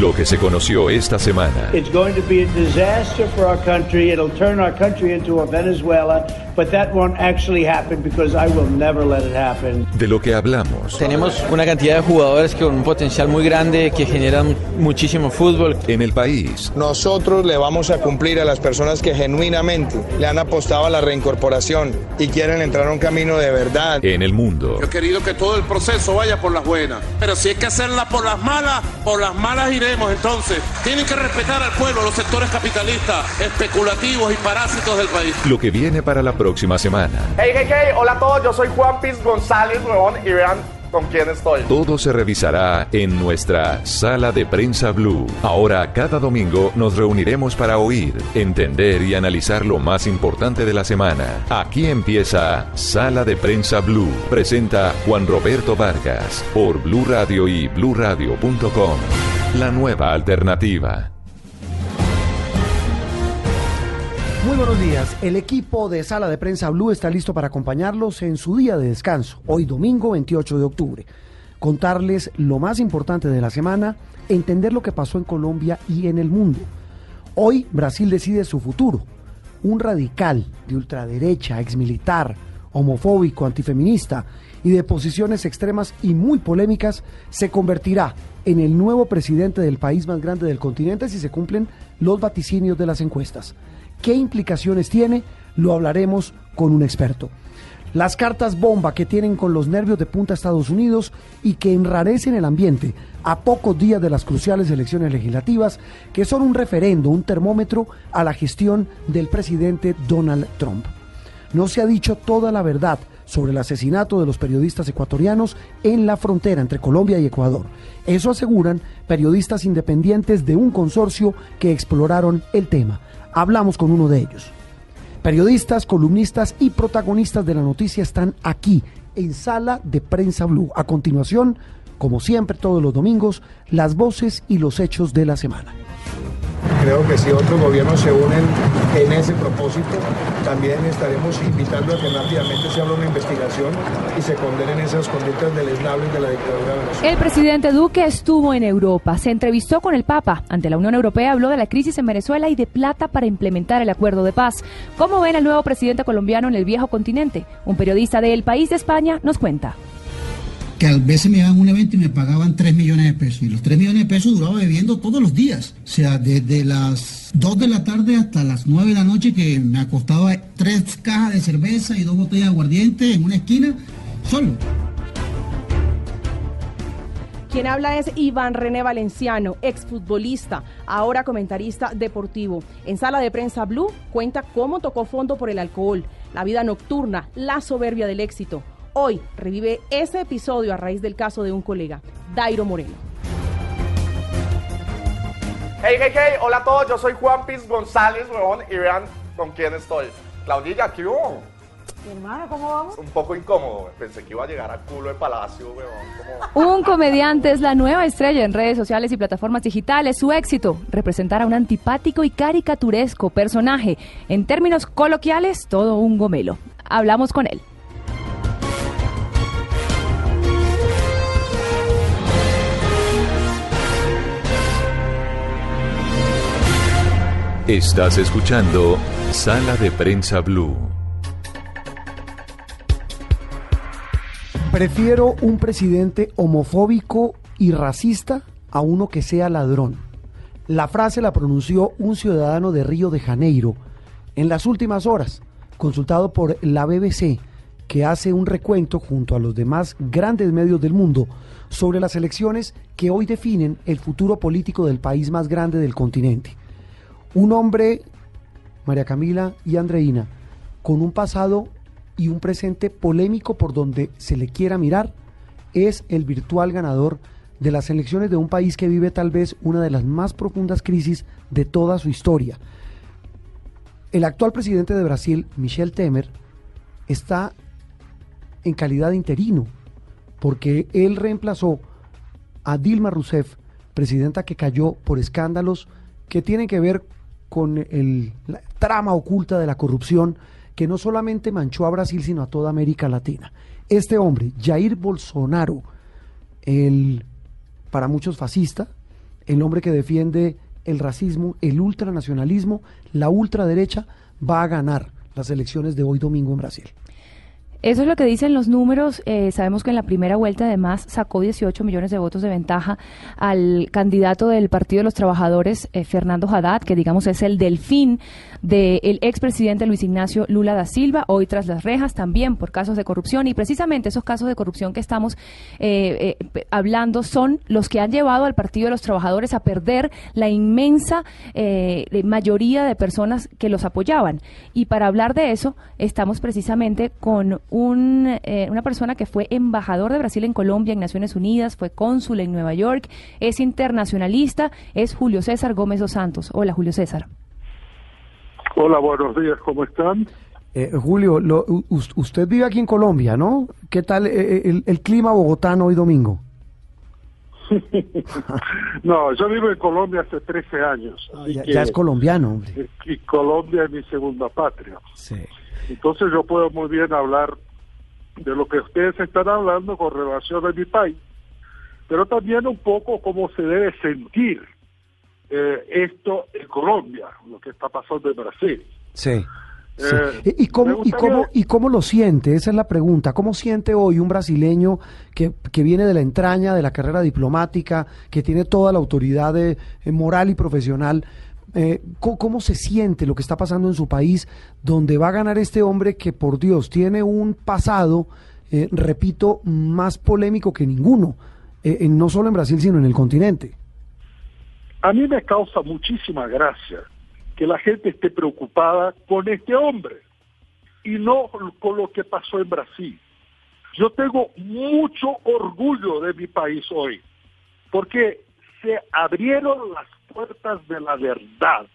Lo que se conoció esta semana. It's going to be a disaster for our country. It'll turn our country into a Venezuela, but that won't actually happen because I will never let it happen. De lo que hablamos. Tenemos una cantidad de jugadores con un potencial muy grande que generan muchísimo fútbol. En el país. Nosotros le vamos a cumplir a las personas que genuinamente le han apostado a la reincorporación y quieren entrar a un camino de verdad. En el mundo. Yo he querido que todo el proceso vaya por las buenas, pero si hay que hacerla por las malas, por las malas iremos entonces. Tienen que respetar al pueblo, los sectores capitalistas, especulativos y parásitos del país. Lo que viene para la próxima semana. Hey, hey, hey, hola a todos, yo soy Juan Piz González, huevón, y vean con quién estoy. Todo se revisará en nuestra sala de prensa blue. Ahora, cada domingo nos reuniremos para oír, entender y analizar lo más importante de la semana. Aquí empieza Sala de Prensa Blue. Presenta Juan Roberto Vargas por Blue Radio y bluradio.com. La nueva alternativa. Muy buenos días. El equipo de Sala de Prensa Blue está listo para acompañarlos en su día de descanso, hoy domingo 28 de octubre. Contarles lo más importante de la semana, entender lo que pasó en Colombia y en el mundo. Hoy Brasil decide su futuro. Un radical de ultraderecha, exmilitar, homofóbico, antifeminista y de posiciones extremas y muy polémicas se convertirá en el nuevo presidente del país más grande del continente si se cumplen los vaticinios de las encuestas. ¿Qué implicaciones tiene? Lo hablaremos con un experto. Las cartas bomba que tienen con los nervios de punta Estados Unidos y que enrarecen el ambiente a pocos días de las cruciales elecciones legislativas, que son un referendo, un termómetro a la gestión del presidente Donald Trump. No se ha dicho toda la verdad sobre el asesinato de los periodistas ecuatorianos en la frontera entre Colombia y Ecuador. Eso aseguran periodistas independientes de un consorcio que exploraron el tema hablamos con uno de ellos. Periodistas, columnistas y protagonistas de la noticia están aquí en Sala de Prensa Blue. A continuación, como siempre todos los domingos, las voces y los hechos de la semana. Creo que si otros gobiernos se unen en ese propósito, también estaremos invitando a que rápidamente se abra una investigación y se condenen esas conductas deleznables de la dictadura venezolana. El presidente Duque estuvo en Europa, se entrevistó con el Papa. Ante la Unión Europea habló de la crisis en Venezuela y de plata para implementar el acuerdo de paz. ¿Cómo ven al nuevo presidente colombiano en el viejo continente? Un periodista del País de España nos cuenta que a veces me daban un evento y me pagaban 3 millones de pesos. Y los 3 millones de pesos duraba bebiendo todos los días. O sea, desde las 2 de la tarde hasta las 9 de la noche que me acostaba tres cajas de cerveza y dos botellas de aguardiente en una esquina, solo. Quien habla es Iván René Valenciano, exfutbolista, ahora comentarista deportivo. En sala de prensa Blue cuenta cómo tocó fondo por el alcohol, la vida nocturna, la soberbia del éxito Hoy revive ese episodio a raíz del caso de un colega, Dairo Moreno. Hey, hey, hey, hola a todos, yo soy Juan Piz González, huevón, y vean con quién estoy. Claudilla, ¿qué hubo? hermano, ¿cómo vamos? Un poco incómodo, pensé que iba a llegar a culo de palacio, huevón. Un comediante es la nueva estrella en redes sociales y plataformas digitales. Su éxito, representar a un antipático y caricaturesco personaje. En términos coloquiales, todo un gomelo. Hablamos con él. Estás escuchando Sala de Prensa Blue. Prefiero un presidente homofóbico y racista a uno que sea ladrón. La frase la pronunció un ciudadano de Río de Janeiro en las últimas horas, consultado por la BBC, que hace un recuento junto a los demás grandes medios del mundo sobre las elecciones que hoy definen el futuro político del país más grande del continente. Un hombre, María Camila y Andreina, con un pasado y un presente polémico por donde se le quiera mirar, es el virtual ganador de las elecciones de un país que vive tal vez una de las más profundas crisis de toda su historia. El actual presidente de Brasil, Michel Temer, está en calidad de interino, porque él reemplazó a Dilma Rousseff, presidenta que cayó por escándalos que tienen que ver con el, la trama oculta de la corrupción que no solamente manchó a Brasil, sino a toda América Latina. Este hombre, Jair Bolsonaro, el para muchos fascista, el hombre que defiende el racismo, el ultranacionalismo, la ultraderecha, va a ganar las elecciones de hoy domingo en Brasil. Eso es lo que dicen los números. Eh, sabemos que en la primera vuelta además sacó 18 millones de votos de ventaja al candidato del Partido de los Trabajadores, eh, Fernando Haddad, que digamos es el delfín del expresidente Luis Ignacio Lula da Silva, hoy tras las rejas también por casos de corrupción. Y precisamente esos casos de corrupción que estamos eh, hablando son los que han llevado al Partido de los Trabajadores a perder la inmensa mayoría de personas que los apoyaban. Y para hablar de eso, estamos precisamente con un, eh, una persona que fue embajador de Brasil en Colombia, en Naciones Unidas, fue cónsul en Nueva York, es internacionalista, es Julio César Gómez dos Santos. Hola, Julio César. Hola, buenos días, ¿cómo están? Eh, Julio, usted vive aquí en Colombia, ¿no? ¿Qué tal eh, el, clima bogotano hoy domingo? no, yo vivo en Colombia hace 13 años. Ah, ya, es colombiano, hombre. Y Colombia es mi segunda patria. Sí. Entonces yo puedo muy bien hablar de lo que ustedes están hablando con relación a mi país, pero también un poco cómo se debe sentir eh, esto en Colombia, lo que está pasando en Brasil. Sí. Eh, ¿Y, cómo, y, cómo, ¿Y cómo lo siente? Esa es la pregunta. ¿Cómo siente hoy un brasileño que, que viene de la entraña de la carrera diplomática, que tiene toda la autoridad de, eh, moral y profesional? Eh, ¿cómo, se siente lo que está pasando en su país, donde va a ganar este hombre que, por Dios, tiene un pasado, eh, repito, más polémico que ninguno, eh, no solo en Brasil, sino en el continente? A mí me causa muchísima gracia que la gente esté preocupada con este hombre y no con lo que pasó en Brasil. Yo tengo mucho orgullo de mi país hoy, porque se abrieron las puertas de la verdad.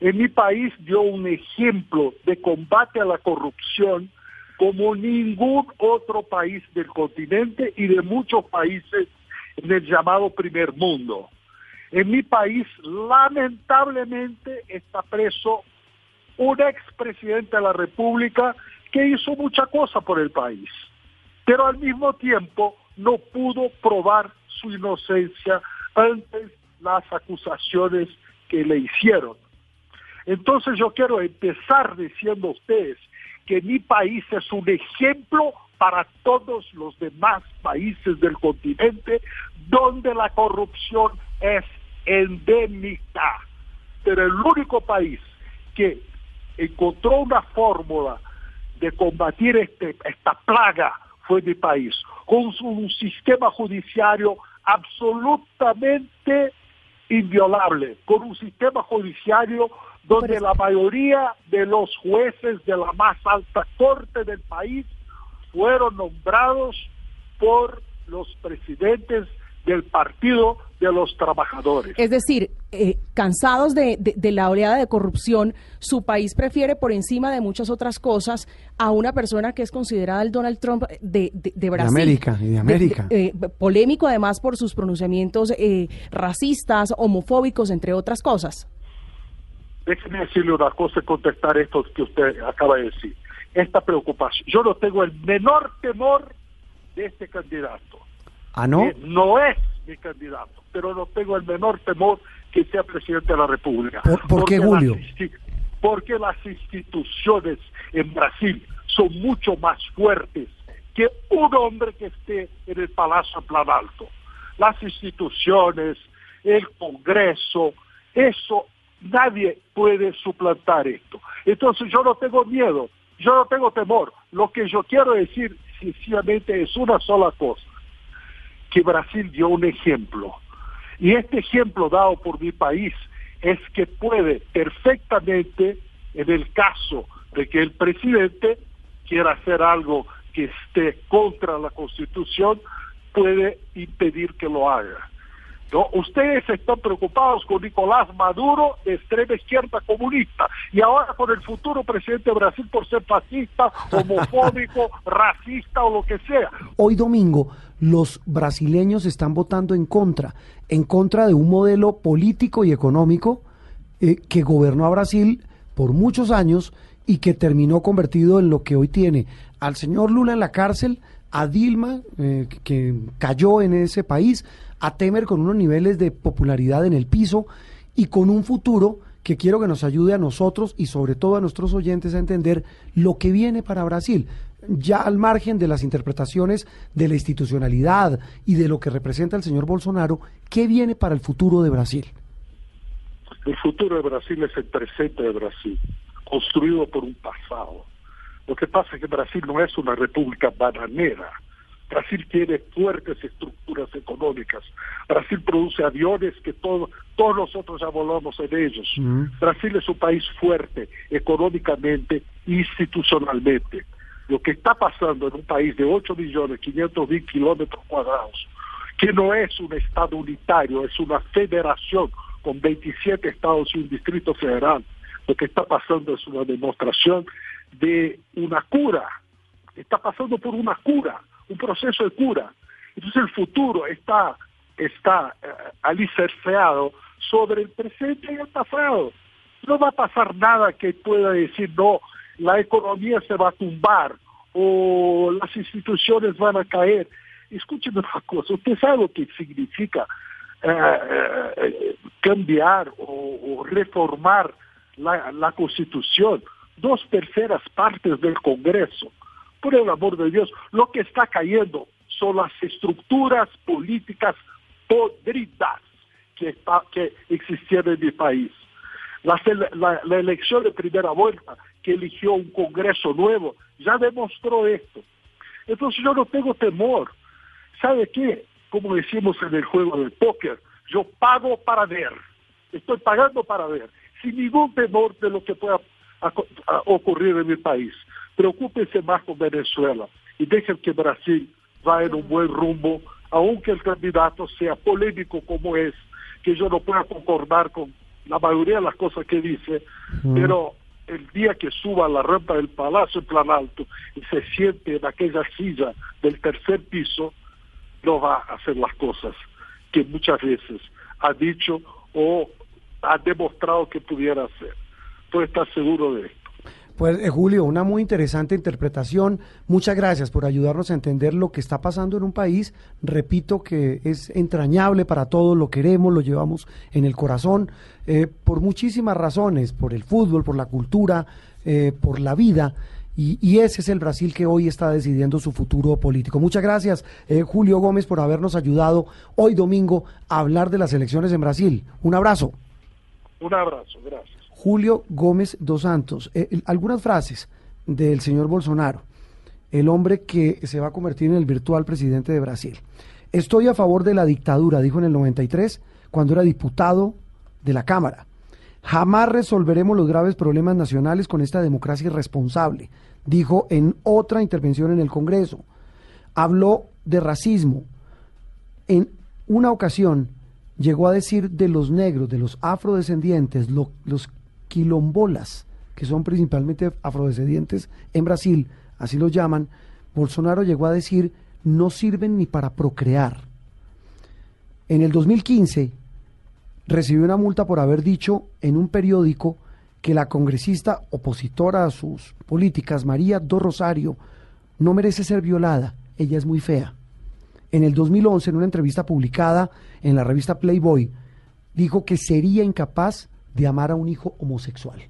En mi país dio un ejemplo de combate a la corrupción como ningún otro país del continente y de muchos países en el llamado primer mundo. En mi país, lamentablemente, está preso un expresidente de la República que hizo mucha cosa por el país, pero al mismo tiempo no pudo probar su inocencia antes las acusaciones que le hicieron. Entonces yo quiero empezar diciendo a ustedes que mi país es un ejemplo para todos los demás países del continente donde la corrupción es endémica. Pero el único país que encontró una fórmula de combatir este, esta plaga fue mi país, con un sistema judiciario absolutamente inviolable, con un sistema judiciario donde la mayoría de los jueces de la más alta corte del país fueron nombrados por los presidentes del Partido de los Trabajadores. Es decir, eh, cansados de, la oleada de corrupción, su país prefiere por encima de muchas otras cosas a una persona que es considerada el Donald Trump de, Brasil. De América, y de América. Eh, polémico además por sus pronunciamientos eh, racistas, homofóbicos, entre otras cosas. Déjeme decirle una cosa y contestar esto que usted acaba de decir. Esta preocupación. Yo no tengo el menor temor de este candidato ¿Ah, no? no es mi candidato, pero no tengo el menor temor que sea presidente de la República. ¿Por, qué, Julio? porque las instituciones en Brasil son mucho más fuertes que un hombre que esté en el Palacio Plan Alto. Las instituciones, el Congreso, eso, nadie puede suplantar esto. Entonces yo no tengo miedo, yo no tengo temor. Lo que yo quiero decir sencillamente es una sola cosa que Brasil dio un ejemplo. Y este ejemplo dado por mi país es que puede perfectamente, en el caso de que el presidente quiera hacer algo que esté contra la Constitución, puede impedir que lo haga. ¿No? Ustedes están preocupados con Nicolás Maduro, de extrema izquierda comunista, y ahora con el futuro presidente de Brasil por ser fascista, homofóbico, racista o lo que sea. Hoy domingo, los brasileños están votando en contra, en contra de un modelo político y económico eh, que gobernó a Brasil por muchos años y que terminó convertido en lo que hoy tiene al señor Lula en la cárcel, a Dilma, eh, que cayó en ese país, a Temer con unos niveles de popularidad en el piso y con un futuro que quiero que nos ayude a nosotros y sobre todo a nuestros oyentes a entender lo que viene para Brasil ya al margen de las interpretaciones de la institucionalidad y de lo que representa el señor Bolsonaro, ¿qué viene para el futuro de Brasil? El futuro de Brasil es el presente de Brasil, construido por un pasado. Lo que pasa es que Brasil no es una república bananera. Brasil tiene fuertes estructuras económicas. Brasil produce aviones que todos nosotros ya volamos en ellos. Brasil es un país fuerte económicamente e institucionalmente lo que está pasando en un país de 8 millones 500 mil kilómetros cuadrados, que no es un Estado unitario, es una federación con 27 estados y un distrito federal, lo que está pasando es una demostración de una cura, está pasando por una cura, un proceso de cura. Entonces el futuro está, está eh, alicerceado sobre el presente y el pasado. No va a pasar nada que pueda decir, no, la economía se va a tumbar o las instituciones van a caer. Escúcheme una cosa, usted sabe lo que significa eh, eh, cambiar o, reformar la, la, Constitución, dos terceras partes del Congreso. Por el amor de Dios, lo que está cayendo son las estructuras políticas podridas que, está, que existían en mi país. La, la, la, elección de primera vuelta que eligió un Congreso nuevo, ya demostró esto. Entonces yo no tengo temor. ¿Sabe qué? Como decimos en el juego del póker, yo pago para ver. Estoy pagando para ver, sin ningún temor de lo que pueda ocurrir en mi país. Preocúpense más con Venezuela y dejen que Brasil vaya en un buen rumbo, aunque el candidato sea polémico como es, que yo no pueda concordar con la mayoría de las cosas que dice, pero el día que suba a la rampa del Palacio en Plan Alto y se siente en aquella silla del tercer piso, no va a hacer las cosas que muchas veces ha dicho o ha demostrado que pudiera hacer. Puede estar seguro de esto. Pues eh, Julio, una muy interesante interpretación. Muchas gracias por ayudarnos a entender lo que está pasando en un país. Repito que es entrañable para todos, lo queremos, lo llevamos en el corazón, eh, por muchísimas razones, por el fútbol, por la cultura, eh, por la vida. Y, ese es el Brasil que hoy está decidiendo su futuro político. Muchas gracias, Julio Gómez, por habernos ayudado hoy domingo a hablar de las elecciones en Brasil. Un abrazo. Un abrazo, gracias. Julio Gómez dos Santos. Eh, algunas frases del señor Bolsonaro, el hombre que se va a convertir en el virtual presidente de Brasil. Estoy a favor de la dictadura, dijo en el 93, cuando era diputado de la Cámara. Jamás resolveremos los graves problemas nacionales con esta democracia irresponsable, dijo en otra intervención en el Congreso. Habló de racismo. En una ocasión llegó a decir de los negros, de los afrodescendientes, los quilombolas, que son principalmente afrodescendientes en Brasil, así los llaman, Bolsonaro llegó a decir no sirven ni para procrear. En el 2015 recibió una multa por haber dicho en un periódico que la congresista opositora a sus políticas, María do Rosario, no merece ser violada, ella es muy fea. En el 2011, en una entrevista publicada en la revista Playboy, dijo que sería incapaz de amar a un hijo homosexual.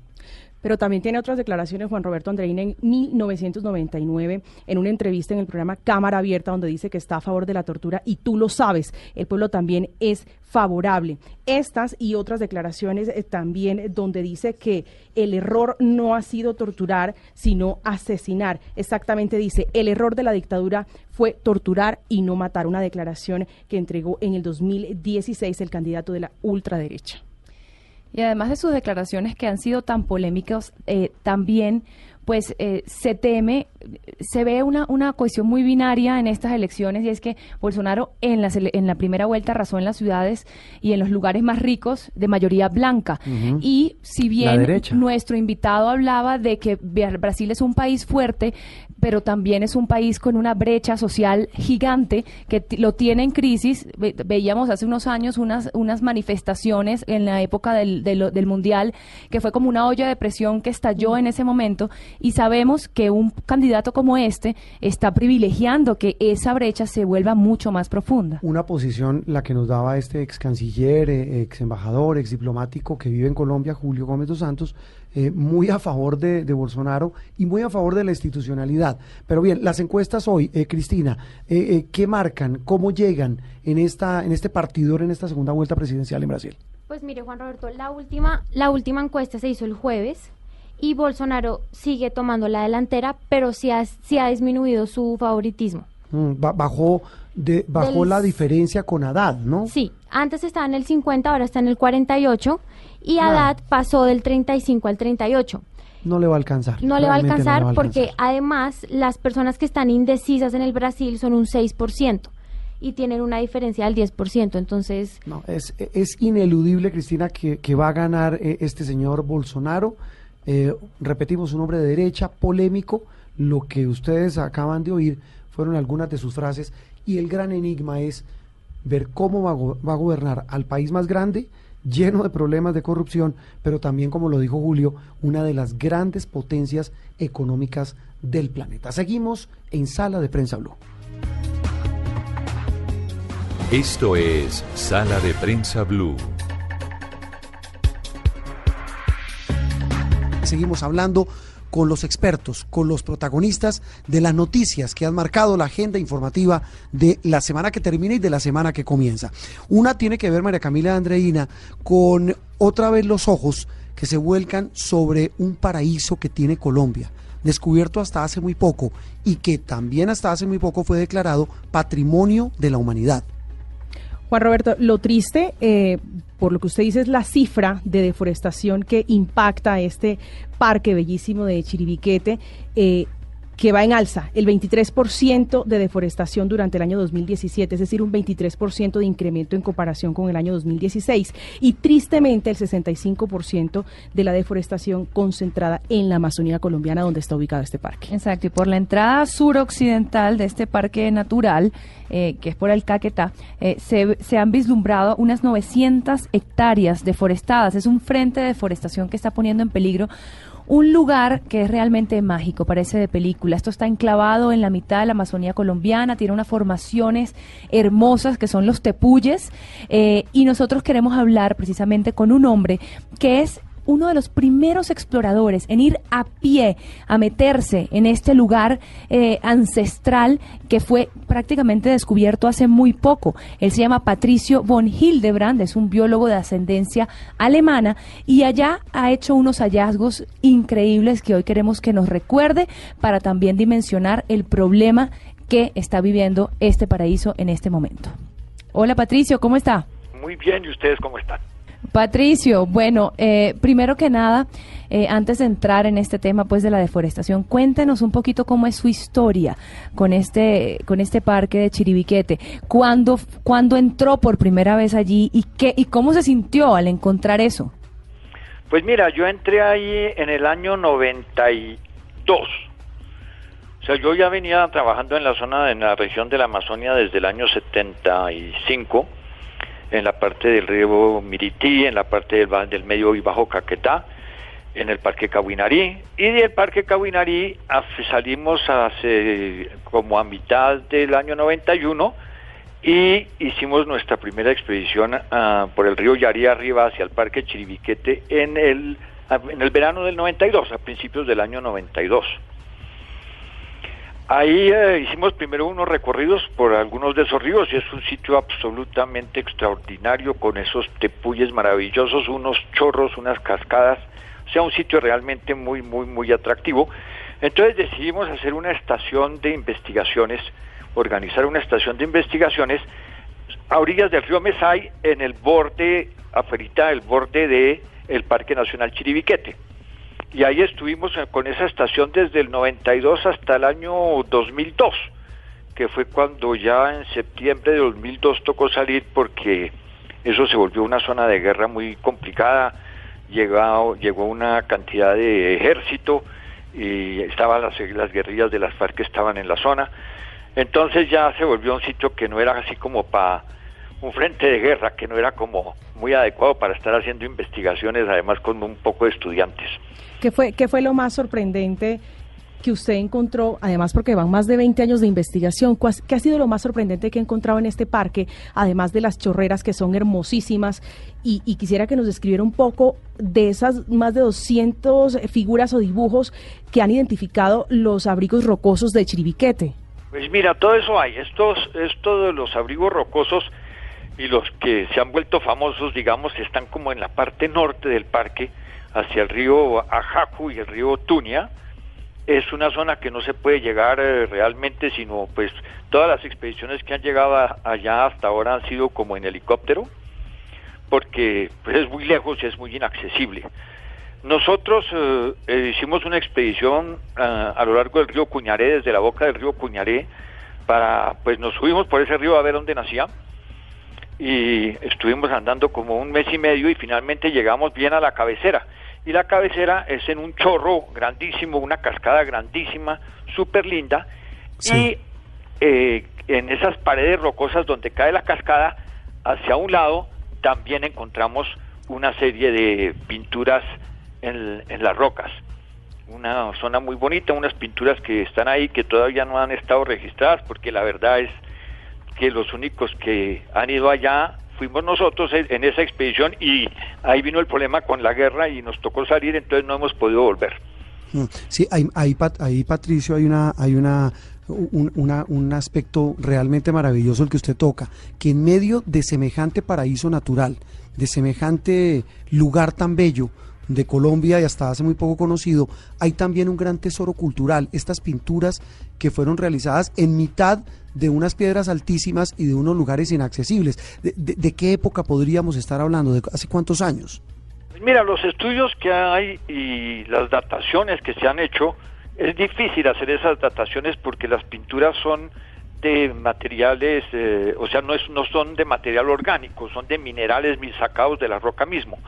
Pero también tiene otras declaraciones Juan Roberto Andreín en 1999 en una entrevista en el programa Cámara Abierta donde dice que está a favor de la tortura y tú lo sabes, el pueblo también es favorable. Estas y otras declaraciones eh, también donde dice que el error no ha sido torturar, sino asesinar. Exactamente dice, el error de la dictadura fue torturar y no matar. Una declaración que entregó en el 2016 el candidato de la ultraderecha. Y además de sus declaraciones que han sido tan polémicas, eh, también pues eh, se teme, se ve una, una cuestión muy binaria en estas elecciones y es que Bolsonaro en la, en la primera vuelta arrasó en las ciudades y en los lugares más ricos de mayoría blanca. Y si bien nuestro invitado hablaba de que Brasil es un país fuerte, pero también es un país con una brecha social gigante que lo tiene en crisis. veíamos hace unos años unas, unas manifestaciones en la época del, del, Mundial que fue como una olla de presión que estalló en ese momento y sabemos que un candidato candidato como este está privilegiando que esa brecha se vuelva mucho más profunda. Una posición la que nos daba este ex canciller, eh, ex embajador, ex diplomático que vive en Colombia, Julio Gómez dos Santos, eh, muy a favor de, de, Bolsonaro y muy a favor de la institucionalidad. Pero bien, las encuestas hoy, eh, Cristina, eh, ¿qué marcan? ¿Cómo llegan en, esta, en este partidor, en esta segunda vuelta presidencial en Brasil? Pues mire, Juan Roberto, la última, la última encuesta se hizo el jueves y Bolsonaro sigue tomando la delantera, pero sí ha, sí ha disminuido su favoritismo. Mm, bajó de, bajó la diferencia con Haddad, ¿no? Sí, antes estaba en el 50, ahora está en el 48 y Haddad pasó del 35 al 38. No le va a alcanzar. No le va a alcanzar porque además las personas que están indecisas en el Brasil son un 6% y tienen una diferencia del 10%. Entonces. No, es, es ineludible, Cristina, que, que va a ganar eh, este señor Bolsonaro. Eh, repetimos, un hombre de derecha, polémico. Lo que ustedes acaban de oír fueron algunas de sus frases. Y el gran enigma es ver cómo va va a gobernar al país más grande lleno de problemas de corrupción, pero también, como lo dijo Julio, una de las grandes potencias económicas del planeta. Seguimos en Sala de Prensa Blue. Esto es Sala de Prensa Blue. Seguimos hablando con los expertos, con los protagonistas de las noticias que han marcado la agenda informativa de la semana que termina y de la semana que comienza. Una tiene que ver, María Camila Andreina, con otra vez los ojos que se vuelcan sobre un paraíso que tiene Colombia descubierto hasta hace muy poco y que también hasta hace muy poco fue declarado patrimonio de la humanidad. Juan Roberto, lo triste, eh, por lo que usted dice, es la cifra de deforestación que impacta este parque bellísimo de Chiribiquete. Eh, que va en alza, el 23% de deforestación durante el año 2017, es decir, un 23% de incremento en comparación con el año 2016 y tristemente el 65% de la deforestación concentrada en la Amazonía colombiana donde está ubicado este parque. Exacto, y por la entrada suroccidental de este parque natural, eh, que es por el Caquetá, eh, se, se han vislumbrado unas 900 hectáreas deforestadas. Es un frente de deforestación que está poniendo en peligro un lugar que es realmente mágico, parece de película. Esto está enclavado en la mitad de la Amazonía colombiana, tiene unas formaciones hermosas que son los tepuyes, eh, y nosotros queremos hablar precisamente con un hombre que es uno de los primeros exploradores en ir a pie a meterse en este lugar eh, ancestral que fue prácticamente descubierto hace muy poco. Él se llama Patricio von Hildebrand, es un biólogo de ascendencia alemana y allá ha hecho unos hallazgos increíbles que hoy queremos que nos recuerde para también dimensionar el problema que está viviendo este paraíso en este momento. Hola Patricio, ¿cómo está? Muy bien, ¿y ustedes cómo están? Patricio, bueno, eh, primero que nada, eh, antes de entrar en este tema pues de la deforestación, cuéntenos un poquito cómo es su historia con este con este parque de Chiribiquete. ¿Cuándo, cuándo entró por primera vez allí y qué y cómo se sintió al encontrar eso? Pues mira, yo entré ahí en el año 92. O sea, yo ya venía trabajando en la zona, en la región de la Amazonia desde el año 75 en la parte del río Mirití, en la parte del, del medio y bajo Caquetá, en el Parque Cahuinarí. Y del Parque Cahuinarí salimos hace como a mitad del año 91 y hicimos nuestra primera expedición ah, por el río Yarí arriba hacia el Parque Chiribiquete en el, en el verano del 92, a principios del año 92. Ahí eh, hicimos primero unos recorridos por algunos de esos ríos y es un sitio absolutamente extraordinario con esos tepuyes maravillosos, unos chorros, unas cascadas, o sea, un sitio realmente muy, muy, muy atractivo. Entonces decidimos hacer una estación de investigaciones, organizar una estación de investigaciones. A orillas del río Mesay en el borde, afuera el borde de el Parque Nacional Chiribiquete y ahí estuvimos eh, con esa estación desde el 92 hasta el año 2002, que fue cuando ya en septiembre de 2002 tocó salir porque eso se volvió una zona de guerra muy complicada, llegó, llegó una cantidad de ejército y estaban las, las guerrillas de las FARC que estaban en la zona, entonces ya se volvió un sitio que no era así como para un frente de guerra, que no era como muy adecuado para estar haciendo investigaciones, además con un poco de estudiantes. ¿Qué fue, qué fue lo más sorprendente que usted encontró, además porque van más de 20 años de investigación, ¿qué ha sido lo más sorprendente que ha encontrado en este parque, además de las chorreras que son hermosísimas? Y, y quisiera que nos describiera un poco de esas más de 200 figuras o dibujos que han identificado los abrigos rocosos de Chiribiquete. Pues mira, todo eso hay. Estos, esto de los abrigos rocosos y los que se han vuelto famosos, digamos, están como en la parte norte del parque, hacia el río Ajacu y el río Tunia. Es una zona que no se puede llegar eh, realmente, sino pues todas las expediciones que han llegado allá hasta ahora han sido como en helicóptero, porque pues, es muy lejos y es muy inaccesible. Nosotros eh, eh, hicimos una expedición a lo largo del río Cuñaré, desde la boca del río Cuñaré, para, pues nos subimos por ese río a ver dónde nacía y estuvimos andando como un mes y medio y finalmente llegamos bien a la cabecera. Y la cabecera es en un chorro grandísimo, una cascada grandísima, súper linda. Y eh, en esas paredes rocosas donde cae la cascada, hacia un lado también encontramos una serie de pinturas en, en las rocas. Una zona muy bonita, unas pinturas que están ahí que todavía no han estado registradas porque la verdad es que los únicos que han ido allá fuimos nosotros en esa expedición y ahí vino el problema con la guerra y nos tocó salir, entonces no hemos podido volver. Mm, sí, ahí, ahí, Patricio, hay una, hay una un, un, aspecto realmente maravilloso el que usted toca, que en medio de semejante paraíso natural, de semejante lugar tan bello de Colombia y hasta hace muy poco conocido, hay también un gran tesoro cultural, estas pinturas que fueron realizadas en mitad de unas piedras altísimas y de unos lugares inaccesibles. ¿De, qué época podríamos estar hablando? ¿De hace cuántos años? Pues mira, los estudios que hay y las dataciones que se han hecho, es difícil hacer esas dataciones porque las pinturas son de materiales, eh, o sea, no, es, no son de material orgánico, son de minerales sacados de la roca mismo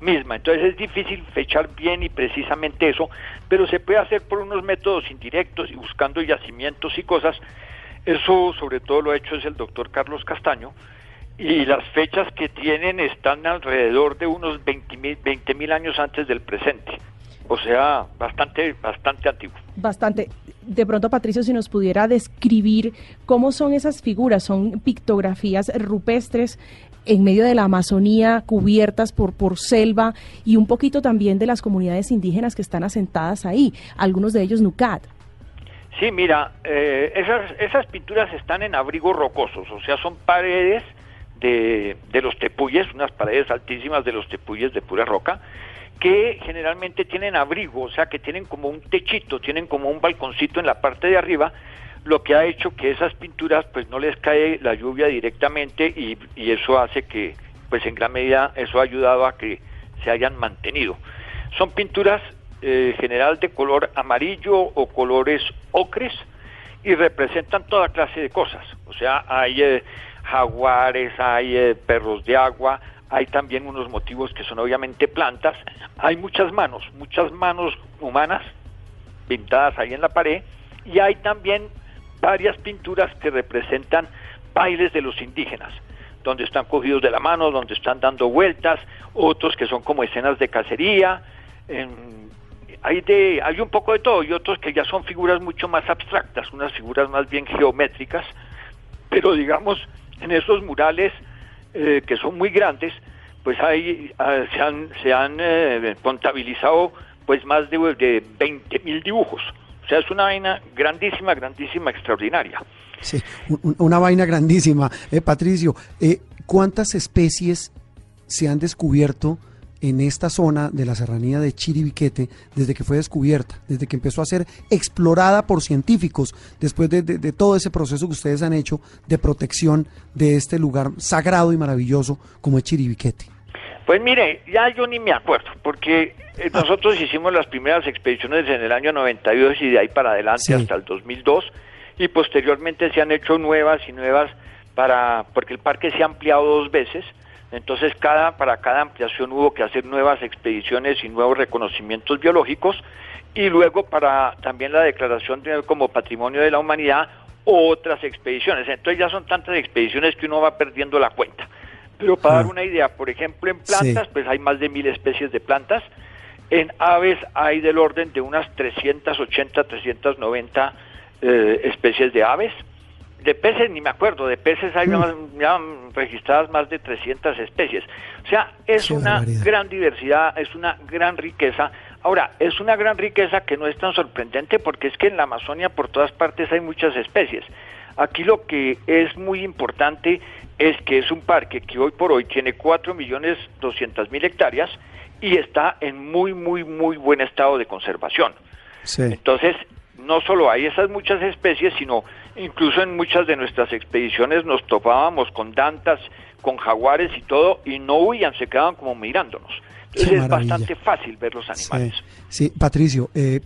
misma. Entonces es difícil fechar bien y precisamente eso, pero se puede hacer por unos métodos indirectos y buscando yacimientos y cosas eso sobre todo lo ha hecho es el doctor Carlos Castaño y las fechas que tienen están alrededor de unos 20 mil años antes del presente. O sea, bastante, bastante antiguo. Bastante. De pronto, Patricio, si nos pudiera describir cómo son esas figuras, son pictografías rupestres en medio de la Amazonía, cubiertas por, por selva y un poquito también de las comunidades indígenas que están asentadas ahí, algunos de ellos Nucat. Sí, mira, eh, esas, pinturas están en abrigos rocosos, o sea, son paredes de, de los tepuyes, unas paredes altísimas de los tepuyes de pura roca, que generalmente tienen abrigo, o sea, que tienen como un techito, tienen como un balconcito en la parte de arriba, lo que ha hecho que esas pinturas pues no les cae la lluvia directamente y, y eso hace que pues en gran medida eso ha ayudado a que se hayan mantenido. Son pinturas eh, general de color amarillo o colores ocres y representan toda clase de cosas. O sea, hay eh, jaguares, hay eh, perros de agua, hay también unos motivos que son obviamente plantas, hay muchas manos, muchas manos humanas pintadas ahí en la pared y hay también varias pinturas que representan bailes de los indígenas donde están cogidos de la mano, donde están dando vueltas, otros que son como escenas de cacería, en hay, de, hay un poco de todo y otros que ya son figuras mucho más abstractas, unas figuras más bien geométricas, pero digamos, en esos murales eh, que son muy grandes, pues hay, ah, se han, se han eh, contabilizado pues más de, de 20 mil dibujos. O sea, es una vaina grandísima, grandísima, extraordinaria. Sí, una vaina grandísima. Eh, Patricio, eh, ¿cuántas especies se han descubierto en esta zona de la serranía de Chiribiquete desde que fue descubierta, desde que empezó a ser explorada por científicos, después de, todo ese proceso que ustedes han hecho de protección de este lugar sagrado y maravilloso como es Chiribiquete? Pues mire, ya yo ni me acuerdo, porque eh, ah. nosotros hicimos las primeras expediciones en el año 92 y de ahí para adelante hasta el 2002 y posteriormente se han hecho nuevas y nuevas para porque el parque se ha ampliado dos veces entonces, cada, para cada ampliación hubo que hacer nuevas expediciones y nuevos reconocimientos biológicos y luego para también la declaración de, como patrimonio de la humanidad otras expediciones. Entonces ya son tantas expediciones que uno va perdiendo la cuenta. Pero para dar una idea, por ejemplo, en plantas, pues hay más de mil especies de plantas En aves hay del orden de unas 380, 390 eh, especies de aves. De peces ni me acuerdo, de peces hay más- ya registradas más de 300 especies. O sea, es una gran diversidad, es una gran riqueza. Ahora, es una gran riqueza que no es tan sorprendente porque es que en la Amazonia por todas partes hay muchas especies. Aquí lo que es muy importante es que es un parque que hoy por hoy tiene 4 millones 200 mil hectáreas y está en muy, muy, muy buen estado de conservación. Sí. Entonces, no solo hay esas muchas especies, sino incluso en muchas de nuestras expediciones nos topábamos con dantas, con jaguares y todo, y no huían, se quedaban como mirándonos. Entonces es bastante fácil ver los animales. Sí, sí. Patricio, eh,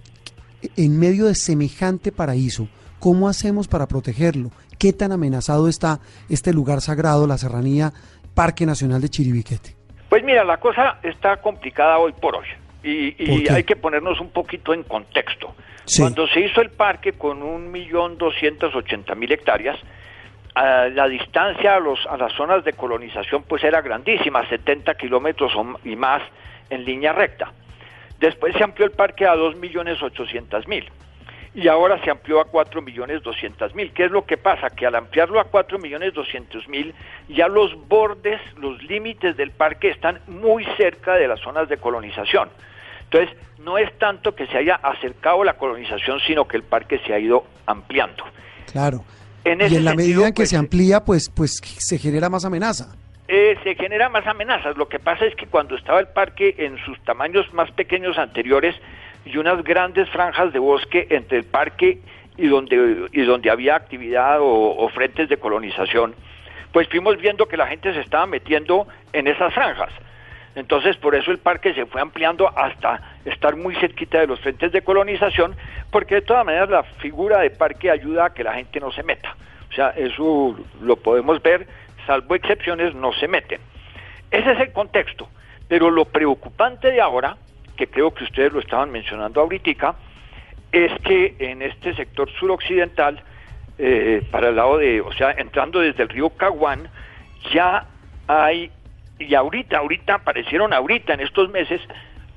en medio de semejante paraíso, ¿cómo hacemos para protegerlo? ¿Qué tan amenazado está este lugar sagrado, la serranía Parque Nacional de Chiribiquete? Pues mira, la cosa está complicada hoy por hoy y, y hay que ponernos un poquito en contexto. Sí. Cuando se hizo el parque con un millón doscientos ochenta mil hectáreas, la distancia a, los, a las zonas de colonización pues era grandísima, 70 kilómetros y más en línea recta. Después se amplió el parque a dos millones ochocientos mil y ahora se amplió a 4 millones 200 mil. ¿Qué es lo que pasa? Que al ampliarlo a 4 millones 200 mil, ya los bordes, los límites del parque están muy cerca de las zonas de colonización. Entonces, no es tanto que se haya acercado la colonización, sino que el parque se ha ido ampliando. Claro. En y en la sentido, medida en que pues, se amplía, pues, pues se genera más amenaza. eh, se genera más amenazas. Lo que pasa es que cuando estaba el parque en sus tamaños más pequeños anteriores y unas grandes franjas de bosque entre el parque y donde, y donde había actividad o, o frentes de colonización, pues fuimos viendo que la gente se estaba metiendo en esas franjas. Entonces, por eso el parque se fue ampliando hasta estar muy cerquita de los frentes de colonización, porque de todas maneras la figura de parque ayuda a que la gente no se meta. O sea, eso lo podemos ver, salvo excepciones, no se meten. Ese es el contexto. Pero lo preocupante de ahora, que creo que ustedes lo estaban mencionando ahorita, es que en este sector suroccidental, eh, para el lado de, o sea, entrando desde el río Caguán, ya hay, y ahorita, ahorita, aparecieron ahorita en estos meses,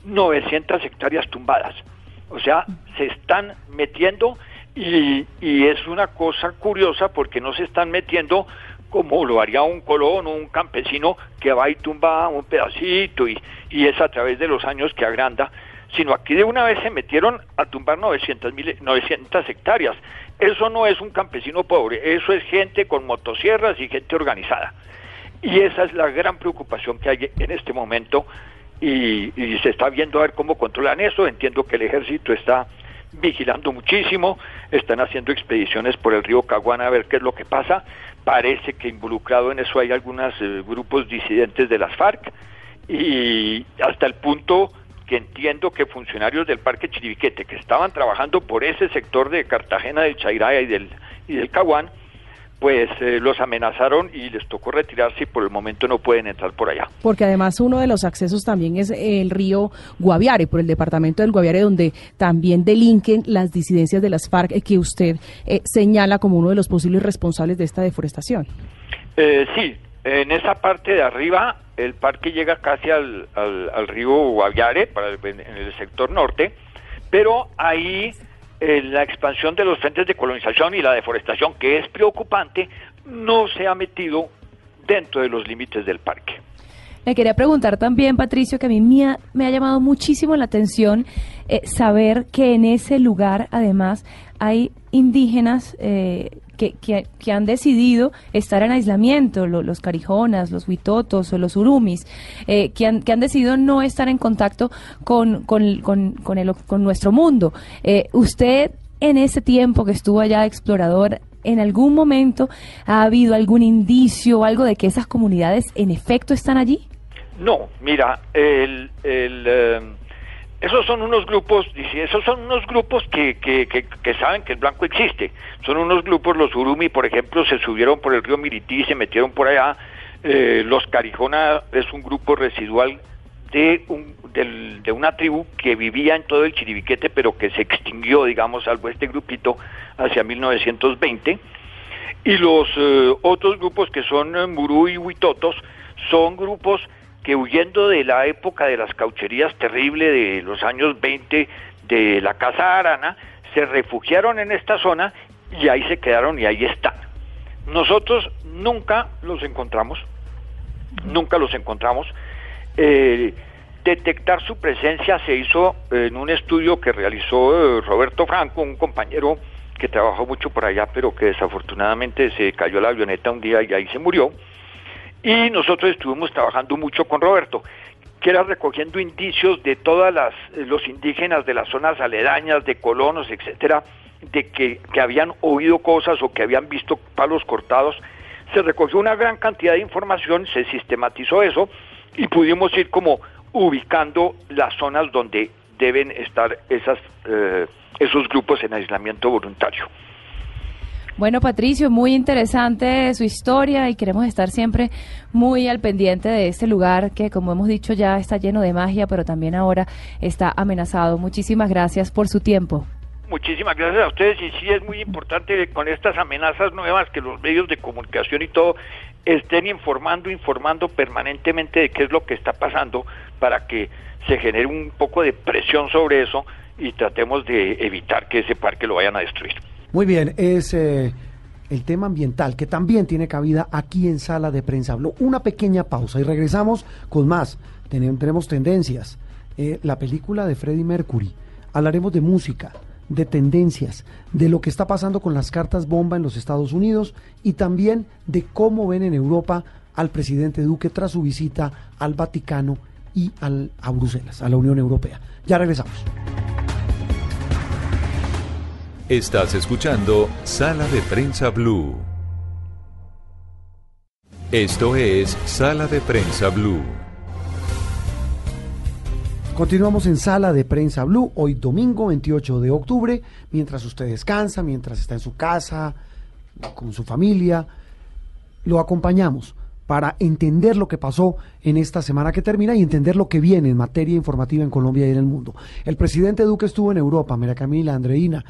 900 hectáreas tumbadas. O sea, se están metiendo y, es una cosa curiosa porque no se están metiendo como lo haría un colono, un campesino que va y tumba un pedacito y, y es a través de los años que agranda, sino aquí de una vez se metieron a tumbar 900, mil, 900 hectáreas. Eso no es un campesino pobre, eso es gente con motosierras y gente organizada. Y esa es la gran preocupación que hay en este momento y, se está viendo a ver cómo controlan eso. Entiendo que el ejército está vigilando muchísimo, están haciendo expediciones por el río Caguana a ver qué es lo que pasa. Parece que involucrado en eso hay algunos eh, grupos disidentes de las FARC y hasta el punto que entiendo que funcionarios del Parque Chiribiquete que estaban trabajando por ese sector de Cartagena, del Chairaya y del, y del Caguán, pues eh, los amenazaron y les tocó retirarse y por el momento no pueden entrar por allá. Porque además uno de los accesos también es el río Guaviare, por el departamento del Guaviare, donde también delinquen las disidencias de las FARC eh, que usted eh, señala como uno de los posibles responsables de esta deforestación. Eh, sí, en esa parte de arriba el parque llega casi al, al, al río Guaviare, para el- en el sector norte, pero ahí eh, la expansión de los frentes de colonización y la deforestación, que es preocupante, no se ha metido dentro de los límites del parque. Le quería preguntar también, Patricio, que a mí me ha, me ha llamado muchísimo la atención eh, saber que en ese lugar, además, hay indígenas eh, que, que- que han decidido estar en aislamiento, lo- los carijonas, los huitotos o los urumis, eh, que, han, que han decidido no estar en contacto con, con, con, con el- con nuestro mundo. Eh, usted, en ese tiempo que estuvo allá explorador, ¿En algún momento ha habido algún indicio o algo de que esas comunidades en efecto están allí? No, mira, el, el, eh, esos son unos grupos, dice, esos son unos grupos que, que, que, que saben que el blanco existe. Son unos grupos, los Urumi, por ejemplo, se subieron por el río Mirití, se metieron por allá. Eh, los Carijona es un grupo residual de, un, de una tribu que vivía en todo el Chiribiquete, pero que se extinguió, digamos, salvo este grupito, hacia 1920. Y los eh, otros grupos que son eh, Murú y Huitotos son grupos que huyendo de la época de las caucherías terrible de los años 20 de la Casa Arana, se refugiaron en esta zona y ahí se quedaron y ahí están. Nosotros nunca los encontramos, nunca los encontramos. Eh, detectar su presencia se hizo en un estudio que realizó eh, Roberto Franco, un compañero que trabajó mucho por allá, pero que desafortunadamente se cayó la avioneta un día y ahí se murió. Y nosotros estuvimos trabajando mucho con Roberto, que era recogiendo indicios de todas las los indígenas de las zonas aledañas, de colonos, etcétera, de que, que habían oído cosas o que habían visto palos cortados. Se recogió una gran cantidad de información, se sistematizó eso y pudimos ir como ubicando las zonas donde deben estar esas, eh, esos grupos en aislamiento voluntario. Bueno, Patricio, muy interesante su historia y queremos estar siempre muy al pendiente de este lugar que, como hemos dicho, ya está lleno de magia, pero también ahora está amenazado. Muchísimas gracias por su tiempo. Muchísimas gracias a ustedes y sí es muy importante con estas amenazas nuevas que los medios de comunicación y todo estén informando, informando permanentemente de qué es lo que está pasando para que se genere un poco de presión sobre eso y tratemos de evitar que ese parque lo vayan a destruir. Muy bien, es eh, el tema ambiental que también tiene cabida aquí en Sala de Prensa. Habló una pequeña pausa y regresamos con más. Tenemos tendencias. Eh, la película de Freddie Mercury. Hablaremos de música, de tendencias, de lo que está pasando con las cartas bomba en los Estados Unidos y también de cómo ven en Europa al presidente Duque tras su visita al Vaticano y al, a Bruselas, a la Unión Europea. Ya regresamos. Estás escuchando Sala de Prensa Blue. Esto es Sala de Prensa Blue. Continuamos en Sala de Prensa Blue, hoy domingo 28 de octubre, mientras usted descansa, mientras está en su casa, con su familia, lo acompañamos para entender lo que pasó en esta semana que termina y entender lo que viene en materia informativa en Colombia y en el mundo. El presidente Duque estuvo en Europa, María Camila, Andreina,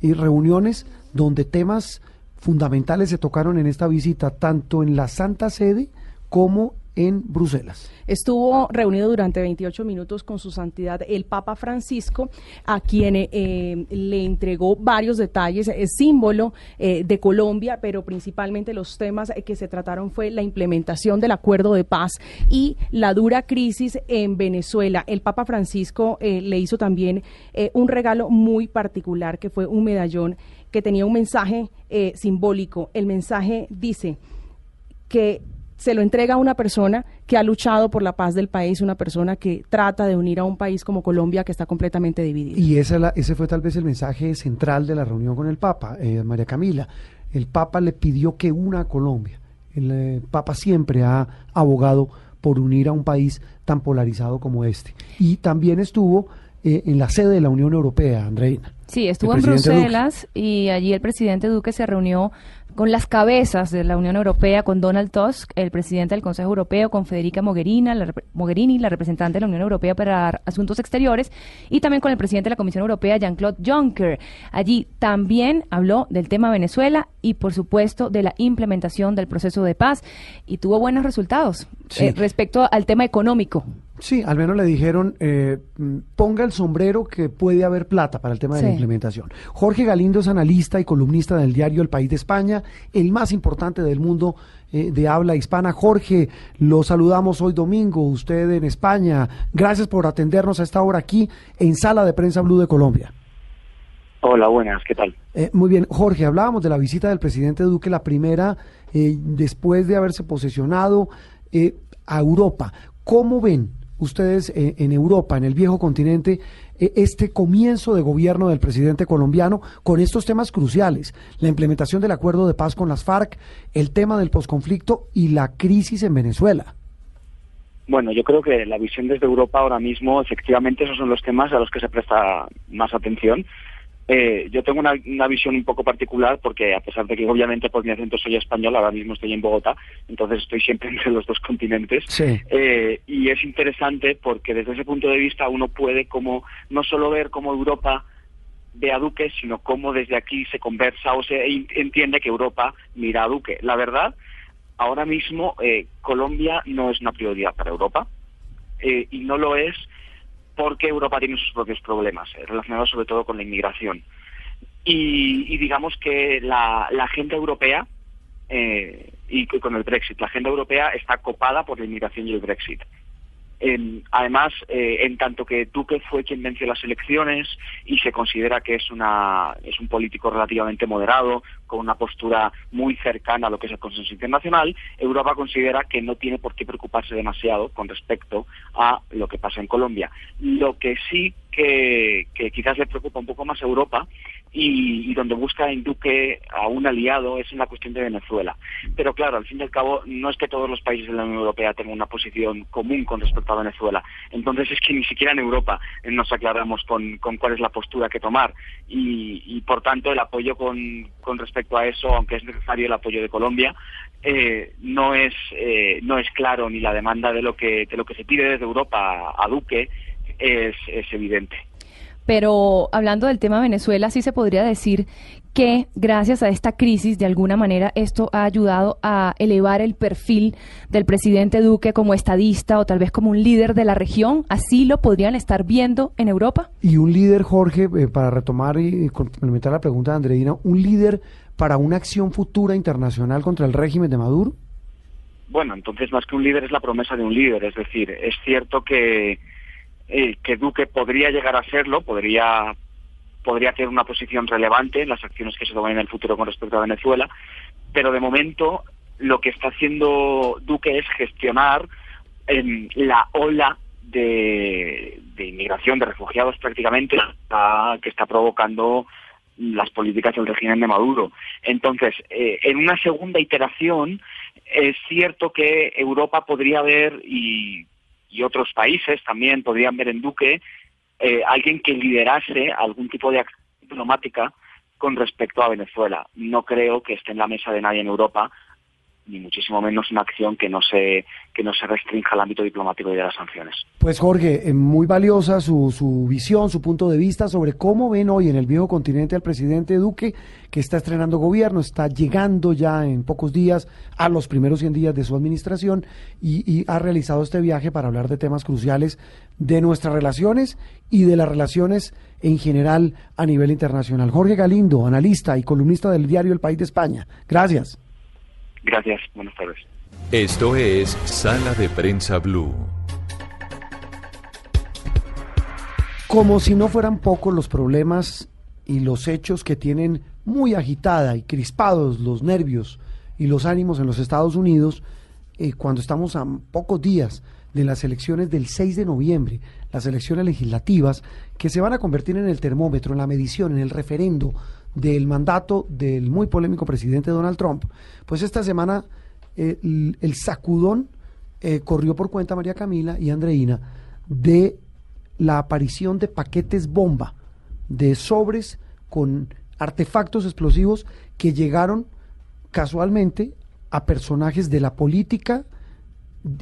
y reuniones donde temas fundamentales se tocaron en esta visita, tanto en la Santa Sede como en Bruselas. Estuvo reunido durante 28 minutos con su santidad el Papa Francisco, a quien eh, le entregó varios detalles, es símbolo eh, de Colombia, pero principalmente los temas que se trataron fue la implementación del acuerdo de paz y la dura crisis en Venezuela. El Papa Francisco eh, le hizo también un regalo muy particular, que fue un medallón que tenía un mensaje simbólico. El mensaje dice que se lo entrega a una persona que ha luchado por la paz del país, una persona que trata de unir a un país como Colombia que está completamente dividido. Y esa ese fue tal vez el mensaje central de la reunión con el Papa, eh, María Camila. El Papa le pidió que una a Colombia. El eh, Papa siempre ha abogado por unir a un país tan polarizado como este. Y también estuvo eh, en la sede de la Unión Europea, Andreina. Sí, estuvo en Bruselas y allí el presidente Duque se reunió con las cabezas de la Unión Europea, con Donald Tusk, el presidente del Consejo Europeo, con Federica Mogherini, la, Mogherini, la representante de la Unión Europea para Asuntos Exteriores, y también con el presidente de la Comisión Europea, Jean-Claude Juncker. Allí también habló del tema Venezuela y, por supuesto, de la implementación del proceso de paz y tuvo buenos resultados eh, respecto al tema económico. Sí, al menos le dijeron, eh, ponga el sombrero que puede haber plata para el tema de la implementación. Jorge Galindo es analista y columnista del diario El País de España, el más importante del mundo eh, de habla hispana. Jorge, lo saludamos hoy domingo, usted en España. Gracias por atendernos a esta hora aquí en Sala de Prensa Blue de Colombia. Hola, buenas, ¿qué tal? Eh, muy bien, Jorge, hablábamos de la visita del presidente Duque, la primera después de haberse posesionado a Europa. ¿Cómo ven ustedes en Europa, en el viejo continente, eh, este comienzo de gobierno del presidente colombiano con estos temas cruciales, la implementación del acuerdo de paz con las FARC, el tema del posconflicto y la crisis en Venezuela? Bueno, yo creo que la visión desde Europa ahora mismo, efectivamente, esos son los temas a los que se presta más atención. Eh, yo tengo una, visión un poco particular porque a pesar de que obviamente por mi acento soy español, ahora mismo estoy en Bogotá, entonces estoy siempre entre los dos continentes. Eh, y es interesante porque desde ese punto de vista uno puede como no solo ver cómo Europa ve a Duque, sino cómo desde aquí se conversa o se entiende que Europa mira a Duque. La verdad, ahora mismo eh, Colombia no es una prioridad para Europa eh, y no lo es porque Europa tiene sus propios problemas, eh, relacionados sobre todo con la inmigración. Y, digamos que la, agenda europea, eh, y con el Brexit, la agenda europea está copada por la inmigración y el Brexit además, eh, en tanto que Duque fue quien venció las elecciones y se considera que es, una, es un político relativamente moderado, con una postura muy cercana a lo que es el consenso internacional, Europa considera que no tiene por qué preocuparse demasiado con respecto a lo que pasa en Colombia. Lo que sí que, quizás le preocupa un poco más a Europa y, donde busca en Duque a un aliado es en la cuestión de Venezuela. Pero claro, al fin y al cabo, no es que todos los países de la Unión Europea tengan una posición común con respecto a Venezuela. Entonces es que ni siquiera en Europa nos aclaramos con, cuál es la postura que tomar. Y, por tanto, el apoyo con, respecto a eso, aunque es necesario el apoyo de Colombia, eh, no es eh, no es claro ni la demanda de lo que de lo que se pide desde Europa a, Duque es evidente. Pero hablando del tema Venezuela, sí se podría decir que gracias a esta crisis, de alguna manera, esto ha ayudado a elevar el perfil del presidente Duque como estadista o tal vez como un líder de la región. ¿Así lo podrían estar viendo en Europa? Y un líder, Jorge, eh, para retomar y complementar la pregunta de Andreina, un líder para una acción futura internacional contra el régimen de Maduro. Bueno, entonces más que un líder es la promesa de un líder. Es decir, es cierto que eh, que Duque podría llegar a serlo, podría podría tener una posición relevante en las acciones que se tomen en el futuro con respecto a Venezuela, pero de momento lo que está haciendo Duque es gestionar en la ola de, inmigración de refugiados prácticamente que está provocando las políticas del régimen de Maduro. Entonces, eh, en una segunda iteración, es cierto que Europa podría ver, y y otros países también podrían ver en Duque eh, alguien que liderase algún tipo de acción diplomática con respecto a Venezuela. No creo que esté en la mesa de nadie en Europa ni muchísimo menos una acción que no se que no se restrinja al ámbito diplomático y de las sanciones. Pues Jorge, eh, muy valiosa su, su visión, su punto de vista sobre cómo ven hoy en el viejo continente al presidente Duque, que está estrenando gobierno, está llegando ya en pocos días a los primeros 100 días de su administración y, y ha realizado este viaje para hablar de temas cruciales de nuestras relaciones y de las relaciones en general a nivel internacional. Jorge Galindo, analista y columnista del diario El País de España. Gracias. Gracias, buenas tardes. Esto es Sala de Prensa Blue. Como si no fueran pocos los problemas y los hechos que tienen muy agitada y crispados los nervios y los ánimos en los Estados Unidos, eh, cuando estamos a pocos días de las elecciones del 6 de noviembre, las elecciones legislativas, que se van a convertir en el termómetro, en la medición, en el referendo del mandato del muy polémico presidente Donald Trump, pues esta semana eh, el, sacudón eh, corrió por cuenta María Camila y Andreina de la aparición de paquetes bomba, de sobres con artefactos explosivos que llegaron casualmente a personajes de la política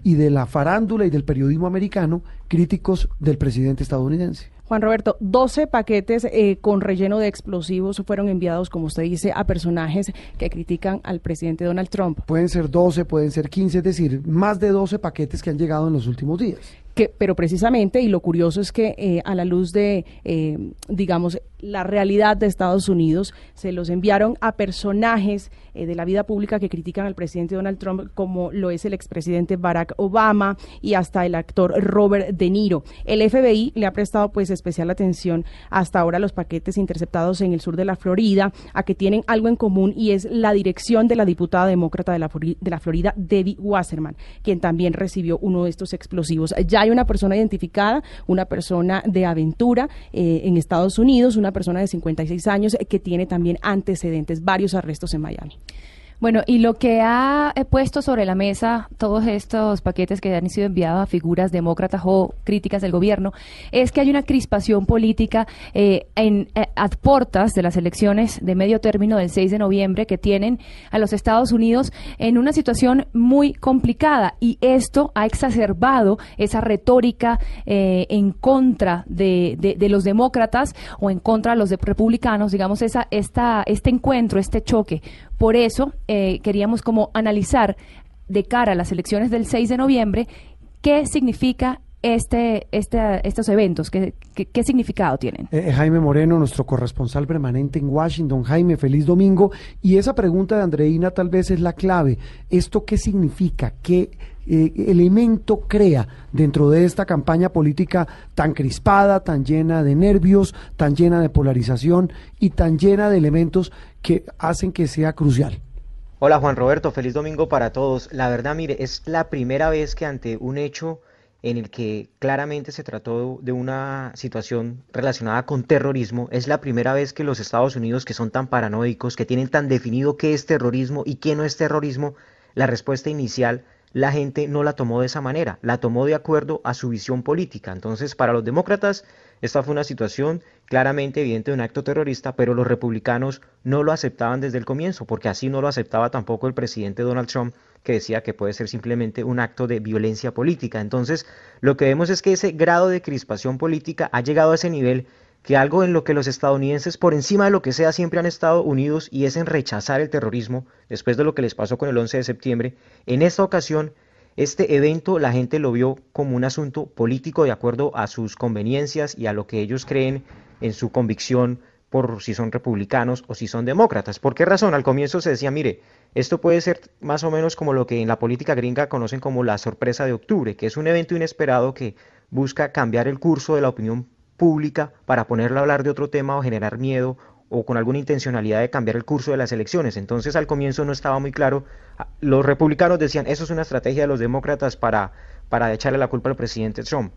y de la farándula y del periodismo americano críticos del presidente estadounidense. Juan Roberto, 12 paquetes eh, con relleno de explosivos fueron enviados, como usted dice, a personajes que critican al presidente Donald Trump. Pueden ser 12, pueden ser 15, es decir, más de 12 paquetes que han llegado en los últimos días pero precisamente, y lo curioso es que eh, a la luz de, eh, digamos, la realidad de Estados Unidos, se los enviaron a personajes eh, de la vida pública que critican al presidente Donald Trump, como lo es el expresidente Barack Obama y hasta el actor Robert De Niro. El FBI le ha prestado pues especial atención hasta ahora a los paquetes interceptados en el sur de la Florida, a que tienen algo en común y es la dirección de la diputada demócrata de la, de la Florida, Debbie Wasserman, quien también recibió uno de estos explosivos. Ya hay una persona identificada, una persona de aventura eh, en Estados Unidos, una persona de 56 años eh, que tiene también antecedentes, varios arrestos en Miami. Bueno, y lo que ha puesto sobre la mesa todos estos paquetes que han sido enviados a figuras demócratas o críticas del gobierno es que hay una crispación política eh, en eh, de las elecciones de medio término del 6 de noviembre que tienen a los Estados Unidos en una situación muy complicada. Y esto ha exacerbado esa retórica eh, en contra de, de, los demócratas o en contra de los republicanos, digamos, esa, esta, este encuentro, este choque por eso eh, queríamos como analizar de cara a las elecciones del 6 de noviembre qué significa este, este, estos eventos? ¿Qué, qué, significado tienen? Eh, eh, Jaime Moreno, nuestro corresponsal permanente en Washington. Jaime, feliz domingo. Y esa pregunta de Andreina tal vez es la clave. ¿Esto qué significa? ¿Qué eh, elemento crea dentro de esta campaña política tan crispada, tan llena de nervios, tan llena de polarización y tan llena de elementos que hacen que sea crucial? Hola Juan Roberto, feliz domingo para todos. La verdad, mire, es la primera vez que ante un hecho en el que claramente se trató de una situación relacionada con terrorismo, es la primera vez que los Estados Unidos, que son tan paranoicos, que tienen tan definido qué es terrorismo y qué no es terrorismo, la respuesta inicial la gente no la tomó de esa manera, la tomó de acuerdo a su visión política. Entonces, para los demócratas, esta fue una situación claramente evidente de un acto terrorista, pero los republicanos no lo aceptaban desde el comienzo, porque así no lo aceptaba tampoco el presidente Donald Trump, que decía que puede ser simplemente un acto de violencia política. Entonces, lo que vemos es que ese grado de crispación política ha llegado a ese nivel que algo en lo que los estadounidenses, por encima de lo que sea, siempre han estado unidos y es en rechazar el terrorismo, después de lo que les pasó con el 11 de septiembre, en esta ocasión, este evento la gente lo vio como un asunto político de acuerdo a sus conveniencias y a lo que ellos creen en su convicción por si son republicanos o si son demócratas. ¿Por qué razón? Al comienzo se decía, mire, esto puede ser más o menos como lo que en la política gringa conocen como la sorpresa de octubre, que es un evento inesperado que busca cambiar el curso de la opinión pública para ponerlo a hablar de otro tema o generar miedo o con alguna intencionalidad de cambiar el curso de las elecciones. Entonces al comienzo no estaba muy claro. Ah, los republicanos decían, eso es una estrategia de los demócratas para, para echarle la culpa al presidente Trump.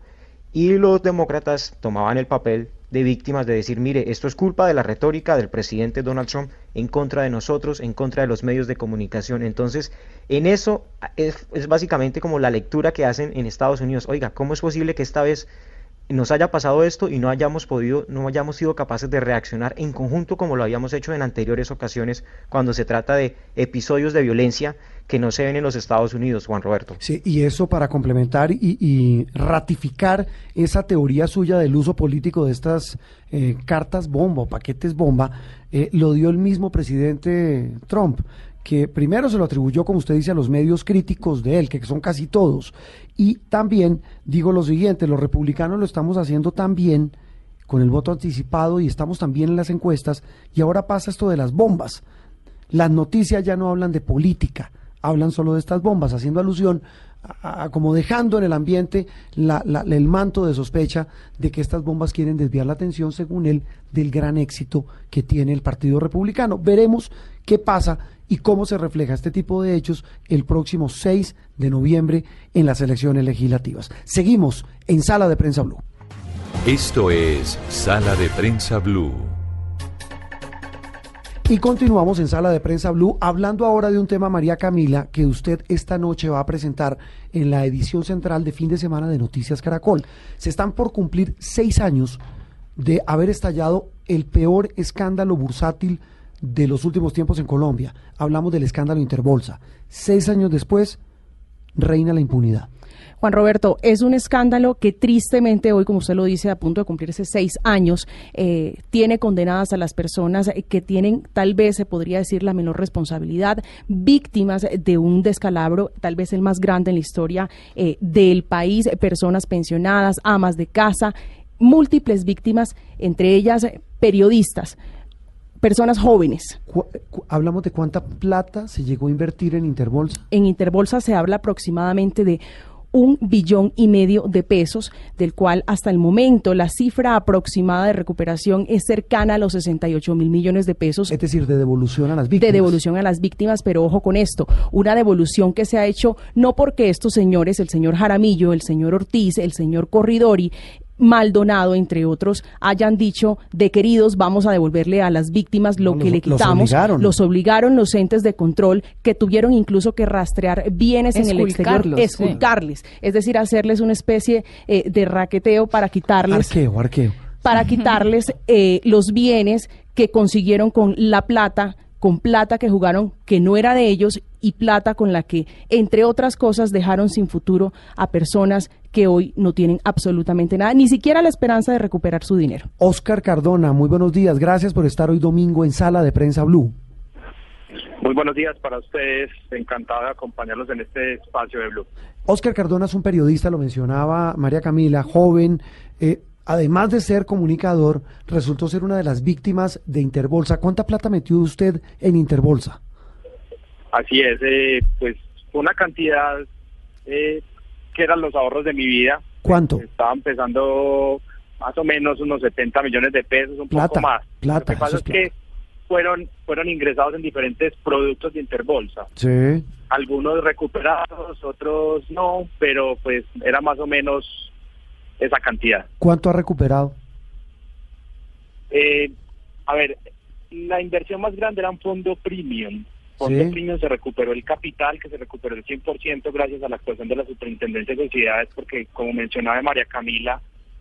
Y los demócratas tomaban el papel de víctimas de decir, mire, esto es culpa de la retórica del presidente Donald Trump en contra de nosotros, en contra de los medios de comunicación. Entonces, en eso es, es básicamente como la lectura que hacen en Estados Unidos. Oiga, ¿cómo es posible que esta vez nos haya pasado esto y no hayamos podido, no hayamos sido capaces de reaccionar en conjunto como lo habíamos hecho en anteriores ocasiones cuando se trata de episodios de violencia que no se ven en los Estados Unidos, Juan Roberto. Sí, y eso para complementar y, ratificar esa teoría suya del uso político de estas eh, cartas bomba o paquetes bomba, eh, lo dio el mismo presidente Trump que primero se lo atribuyó, como usted dice, a los medios críticos de él, que son casi todos. Y también digo lo siguiente, los republicanos lo estamos haciendo también con el voto anticipado y estamos también en las encuestas. Y ahora pasa esto de las bombas. Las noticias ya no hablan de política, hablan solo de estas bombas, haciendo alusión como dejando en el ambiente el manto de sospecha de que estas bombas quieren desviar la atención, según él, del gran éxito que tiene el Partido Republicano. Veremos qué pasa y cómo se refleja este tipo de hechos el próximo 6 de noviembre en las elecciones legislativas. Seguimos en Sala de Prensa Blue. Esto es Sala de Prensa Blue. Y continuamos en Sala de Prensa Blue hablando ahora de un tema, María Camila, que usted esta noche va a presentar en la edición central de fin de semana de Noticias Caracol. Se están por cumplir seis años de haber estallado el peor escándalo bursátil de los últimos tiempos en Colombia. Hablamos del escándalo Interbolsa. Seis años después, reina la impunidad. Juan Roberto, es un escándalo que tristemente hoy, como usted lo dice, a punto de cumplirse seis años, eh, tiene condenadas a las personas que tienen, tal vez se podría decir, la menor responsabilidad, víctimas de un descalabro, tal vez el más grande en la historia eh, del país, personas pensionadas, amas de casa, múltiples víctimas, entre ellas periodistas personas jóvenes. ¿Hablamos de cuánta plata se llegó a invertir en Interbolsa? En Interbolsa se habla aproximadamente de un billón y medio de pesos, del cual hasta el momento la cifra aproximada de recuperación es cercana a los 68 mil millones de pesos. Es decir, de devolución a las víctimas. De devolución a las víctimas, pero ojo con esto, una devolución que se ha hecho no porque estos señores, el señor Jaramillo, el señor Ortiz, el señor Corridori, Maldonado, entre otros, hayan dicho de queridos, vamos a devolverle a las víctimas lo que le quitamos. Los obligaron. los entes de control que tuvieron incluso que rastrear bienes en el exterior, esculcarles, es decir, hacerles una especie eh, de raqueteo para quitarles. Arqueo, arqueo. Para quitarles eh, los bienes que consiguieron con la plata con plata que jugaron que no era de ellos y plata con la que, entre otras cosas, dejaron sin futuro a personas que hoy no tienen absolutamente nada, ni siquiera la esperanza de recuperar su dinero. Oscar Cardona, muy buenos días. Gracias por estar hoy domingo en Sala de Prensa Blue. Muy buenos días para ustedes. Encantado de acompañarlos en este espacio de Blue. Oscar Cardona es un periodista, lo mencionaba María Camila, joven. Eh, además de ser comunicador, resultó ser una de las víctimas de Interbolsa. ¿Cuánta plata metió usted en Interbolsa? Así es, eh, pues una cantidad eh, que eran los ahorros de mi vida. ¿Cuánto? Estaba empezando más o menos unos 70 millones de pesos, un Plata, poco más. plata, Lo que pasa es que fueron, fueron ingresados en diferentes productos de Interbolsa. Sí. Algunos recuperados, otros no, pero pues era más o menos esa cantidad. ¿Cuánto ha recuperado? Eh, a ver, la inversión más grande era un fondo premium. Fondo Sí. premium se recuperó el capital, que se recuperó el 100% gracias a la actuación de la Superintendencia de Sociedades, porque como mencionaba María Camila,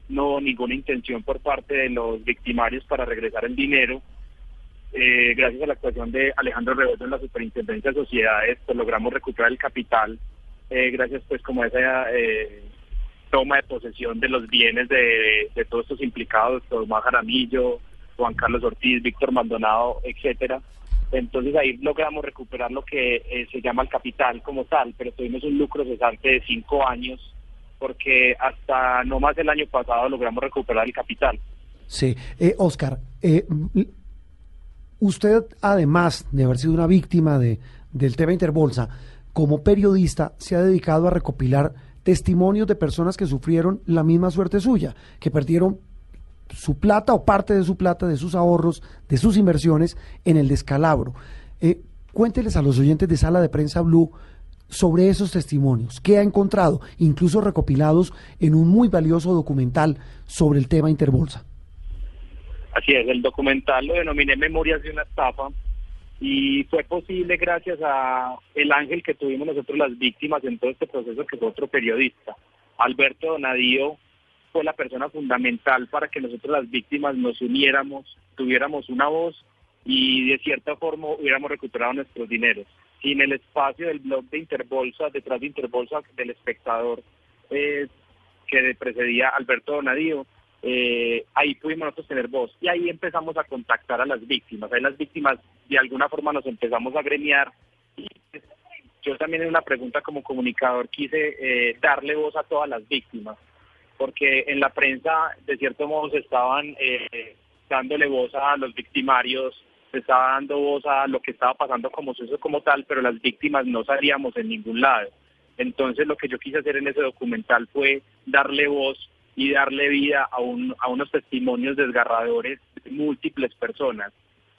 no hubo ninguna intención por parte de los victimarios para regresar el dinero. Eh, gracias a la actuación de Alejandro Rebollo en la Superintendencia de Sociedades, pues logramos recuperar el capital, eh, gracias pues como a esa eh, toma de posesión de los bienes de, de todos estos implicados, Tomás Jaramillo, Juan Carlos Ortiz, Víctor Maldonado, etcétera. Entonces ahí logramos recuperar lo que eh, se llama el capital como tal, pero tuvimos un lucro cesante de cinco años porque hasta no más del año pasado logramos recuperar el capital. Sí. Eh, Oscar, eh, m- usted, además de haber sido una víctima de, del tema Interbolsa, como periodista se ha dedicado a recopilar testimonios de personas que sufrieron la misma suerte suya, que perdieron su plata o parte de su plata, de sus ahorros, de sus inversiones en el descalabro. Eh, cuénteles a los oyentes de Sala de Prensa Blue sobre esos testimonios, qué ha encontrado, incluso recopilados en un muy valioso documental sobre el tema Interbolsa. Así es, el documental lo denominé Memorias de una estafa y fue posible gracias a el ángel que tuvimos nosotros las víctimas en todo este proceso que fue otro periodista. Alberto Donadío fue la persona fundamental para que nosotros las víctimas nos uniéramos, tuviéramos una voz y de cierta forma hubiéramos recuperado nuestros dineros. Sin el espacio del blog de Interbolsa, detrás de Interbolsa del espectador eh, que precedía Alberto Donadío, eh, ahí pudimos nosotros tener voz y ahí empezamos a contactar a las víctimas. Ahí las víctimas de alguna forma nos empezamos a gremiar y pues, yo también en una pregunta como comunicador quise eh, darle voz a todas las víctimas porque en la prensa de cierto modo se estaban eh, dándole voz a los victimarios, se estaba dando voz a lo que estaba pasando como suceso como tal, pero las víctimas no salíamos en ningún lado. Entonces lo que yo quise hacer en ese documental fue darle voz y darle vida a, un, a unos testimonios desgarradores de múltiples personas.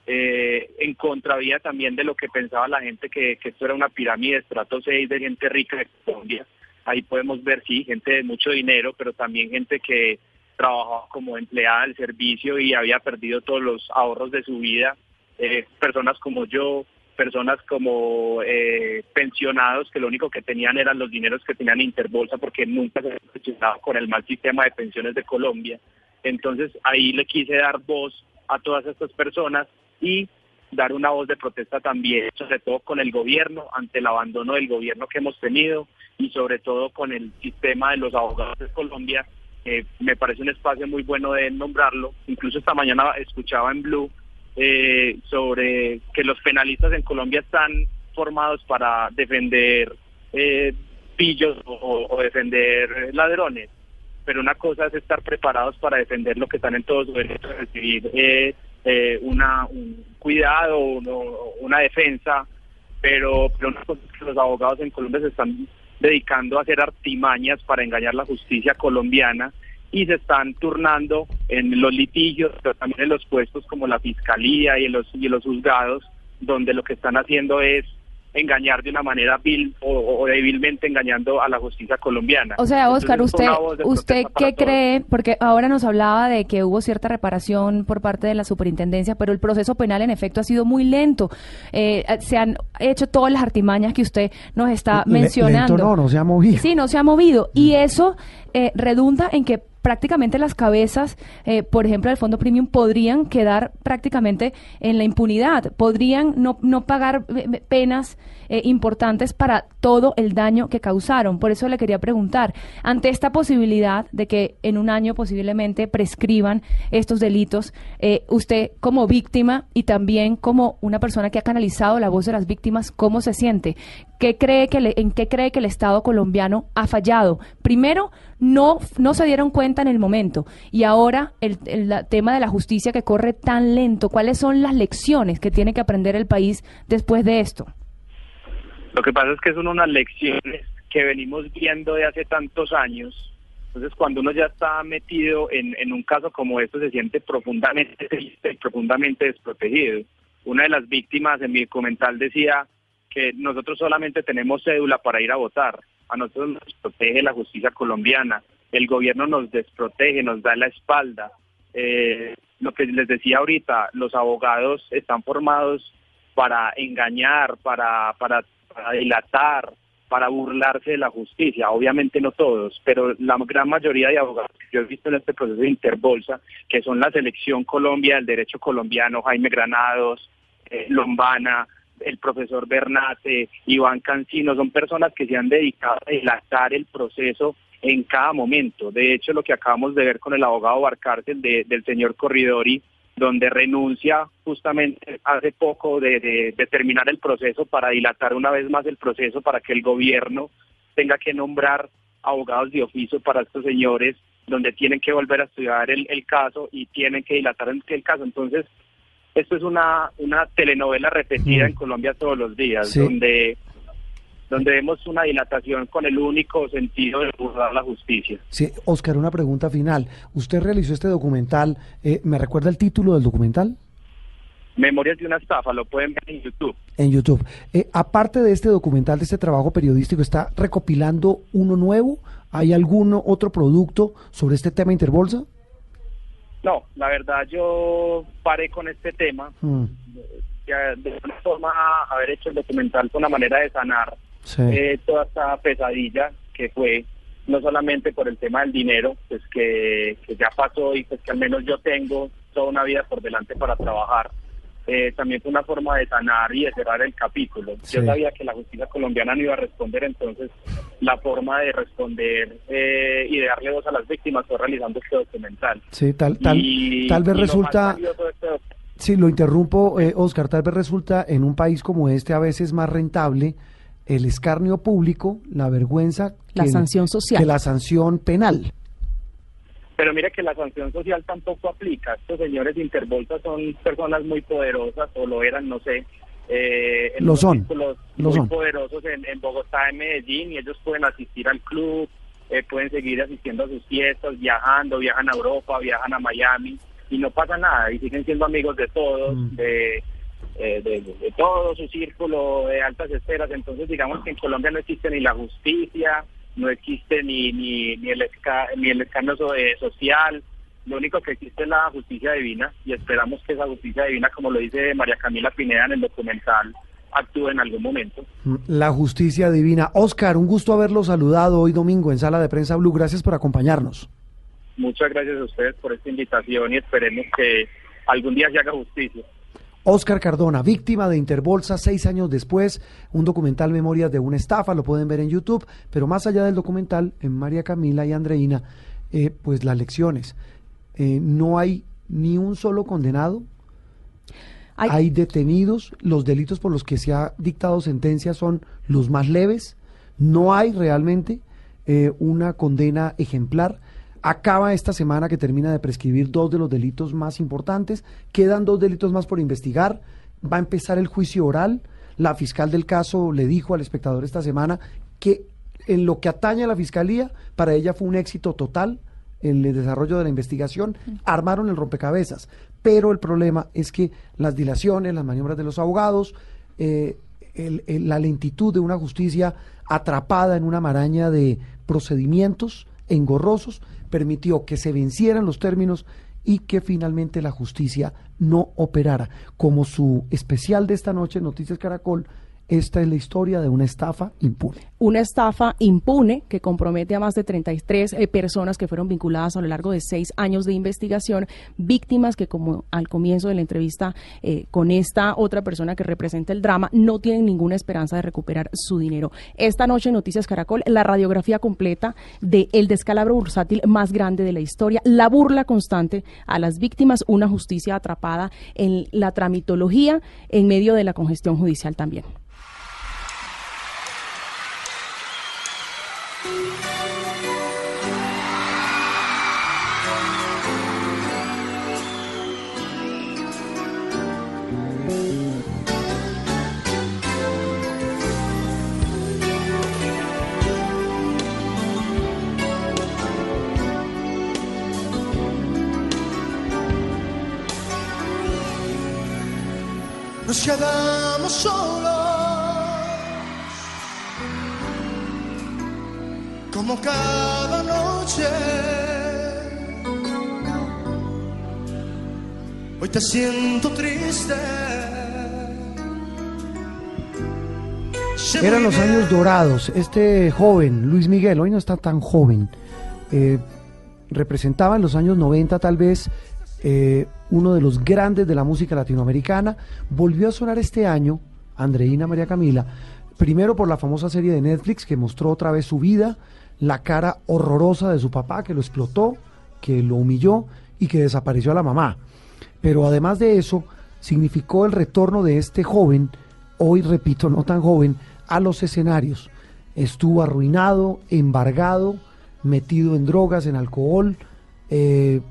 Eh, en contravía también de lo que pensaba la gente que, que esto era una pirámide de estrato 6 de gente rica de Colombia. Ahí podemos ver, sí, gente de mucho dinero, pero también gente que trabajaba como empleada del servicio y había perdido todos los ahorros de su vida. Eh, personas como yo, personas como eh, pensionados que lo único que tenían eran los dineros que tenían Interbolsa porque nunca se gestionado con el mal sistema de pensiones de Colombia. Entonces ahí le quise dar voz a todas estas personas y dar una voz de protesta también, sobre todo con el gobierno, ante el abandono del gobierno que hemos tenido y sobre todo con el sistema de los abogados de Colombia. Me parece un espacio muy bueno de nombrarlo. Incluso esta mañana escuchaba en Blue eh, sobre que los penalistas en Colombia están formados para defender eh, pillos o, defender ladrones, pero una cosa es estar preparados para defender lo que están en todos su derecho de recibir eh, eh, una, un cuidado, uno- una defensa, pero, pero una cosa es que los abogados en Colombia se están dedicando a hacer artimañas para engañar la justicia colombiana y se están turnando en los litigios, pero también en los puestos como la fiscalía y en los, y en los juzgados, donde lo que están haciendo es engañar de una manera vil o, o débilmente engañando a la justicia colombiana. O sea, Oscar, usted, usted qué todos. cree, porque ahora nos hablaba de que hubo cierta reparación por parte de la superintendencia, pero el proceso penal en efecto ha sido muy lento. Eh, se han hecho todas las artimañas que usted nos está mencionando. lento no, no se ha movido. Sí, no se ha movido. Y eso eh, redunda en que prácticamente las cabezas, eh, por ejemplo, del Fondo Premium podrían quedar prácticamente en la impunidad, podrían no, no pagar eh, penas eh, importantes para todo el daño que causaron. Por eso le quería preguntar, ante esta posibilidad de que en un año posiblemente prescriban estos delitos, eh, usted como víctima y también como una persona que ha canalizado la voz de las víctimas, ¿cómo se siente? ¿Qué cree que ¿En qué cree que el Estado colombiano ha fallado? Primero, no, no se dieron cuenta en el momento y ahora el, el tema de la justicia que corre tan lento. ¿Cuáles son las lecciones que tiene que aprender el país después de esto? Lo que pasa es que son unas lecciones que venimos viendo de hace tantos años. Entonces, cuando uno ya está metido en, en un caso como esto, se siente profundamente profundamente desprotegido. Una de las víctimas en mi documental decía que nosotros solamente tenemos cédula para ir a votar. A nosotros nos protege la justicia colombiana. El gobierno nos desprotege, nos da la espalda. Eh, lo que les decía ahorita, los abogados están formados para engañar, para, para para dilatar, para burlarse de la justicia. Obviamente no todos, pero la gran mayoría de abogados que yo he visto en este proceso de Interbolsa, que son la Selección Colombia del Derecho Colombiano, Jaime Granados, eh, Lombana, el profesor Bernate, Iván Cancino, son personas que se han dedicado a dilatar el proceso en cada momento. De hecho, lo que acabamos de ver con el abogado Barcárcel del señor Corridori, donde renuncia justamente hace poco de, terminar el proceso para dilatar una vez más el proceso para que el gobierno tenga que nombrar abogados de oficio para estos señores, donde tienen que volver a estudiar el, caso y tienen que dilatar el, el, caso. Entonces, esto es una, una telenovela repetida en Colombia todos los días, donde donde vemos una dilatación con el único sentido de buscar la justicia. Sí, Oscar, una pregunta final. Usted realizó este documental, eh, ¿me recuerda el título del documental? Memorias de una estafa, lo pueden ver en YouTube. En YouTube. Eh, aparte de este documental, de este trabajo periodístico, ¿está recopilando uno nuevo? ¿Hay algún otro producto sobre este tema Interbolsa? No, la verdad yo paré con este tema. Mm. De alguna forma haber hecho el documental fue una manera de sanar eh, toda esta pesadilla que fue no solamente por el tema del dinero, pues que, ya pasó y pues que al menos yo tengo toda una vida por delante para trabajar. Eh, también fue una forma de sanar y de cerrar el capítulo. Yo sabía que la justicia colombiana no iba a responder, entonces la forma de responder eh, y de darle voz a las víctimas fue realizando este documental. Sí, tal, tal, tal vez resulta... Sí, lo interrumpo, Oscar, tal vez resulta en un país como este a veces más rentable el escarnio público, la vergüenza, la sanción social, que la sanción penal. Pero mire que la sanción social tampoco aplica. Estos señores de Interbolsa son personas muy poderosas, o lo eran, no sé. Eh, lo son. muy poderosos en, Bogotá, en Medellín, y ellos pueden asistir al club, eh, pueden seguir asistiendo a sus fiestas, viajando, viajan a Europa, viajan a Miami, y no pasa nada, y siguen siendo amigos de todos, mm. de eh, de, todo su círculo de altas esferas. Entonces, digamos que en Colombia no existe ni la justicia, no existe ni, ni, ni el, ni el escándalo social. Lo único que existe es la justicia divina y esperamos que esa justicia divina, como lo dice María Camila Pineda en el documental, actúe en algún momento. La justicia divina. Oscar, un gusto haberlo saludado hoy domingo en Sala de Prensa Blue. Gracias por acompañarnos. Muchas gracias a ustedes por esta invitación y esperemos que algún día se haga justicia. Oscar Cardona, víctima de Interbolsa seis años después, un documental Memorias de una estafa, lo pueden ver en YouTube, pero más allá del documental, en María Camila y Andreina, eh, pues las lecciones. Eh, no hay ni un solo condenado, hay... detenidos, los delitos por los que se ha dictado sentencia son los más leves, no hay realmente eh, una condena ejemplar acaba esta semana que termina de prescribir dos de los delitos más importantes, quedan dos delitos más por investigar, va a empezar el juicio oral, la fiscal del caso le dijo al espectador esta semana que en lo que atañe a la fiscalía, para ella fue un éxito total el desarrollo de la investigación, armaron el rompecabezas, pero el problema es que las dilaciones, las maniobras de los abogados, eh, la lentitud de una justicia atrapada en una maraña de procedimientos engorrosos, permitió que se vencieran los términos y que finalmente la justicia no operara. Como su especial de esta noche, Noticias Caracol, esta es la historia de una estafa impune. Una estafa impune que compromete a más de 33 eh, personas que fueron vinculadas a lo largo de seis años de investigación, víctimas que como al comienzo de la entrevista eh, con esta otra persona que representa el drama, no tienen ninguna esperanza de recuperar su dinero. Esta noche en Noticias Caracol, la radiografía completa de el descalabro bursátil más grande de la historia, la burla constante a las víctimas, una justicia atrapada en la tramitología en medio de la congestión judicial también. Nos quedamos solos. Como cada noche. Hoy te siento triste. Eran los años dorados. Este joven, Luis Miguel, hoy no está tan joven, eh, representaba en los años 90 tal vez eh, uno de los grandes de la música latinoamericana. Volvió a sonar este año, Andreina María Camila, primero por la famosa serie de Netflix que mostró otra vez su vida, la cara horrorosa de su papá que lo explotó, que lo humilló y que desapareció a la mamá. Pero además de eso, significó el retorno de este joven, hoy repito, no tan joven, a los escenarios. Estuvo arruinado, embargado, metido en drogas, en alcohol, eh,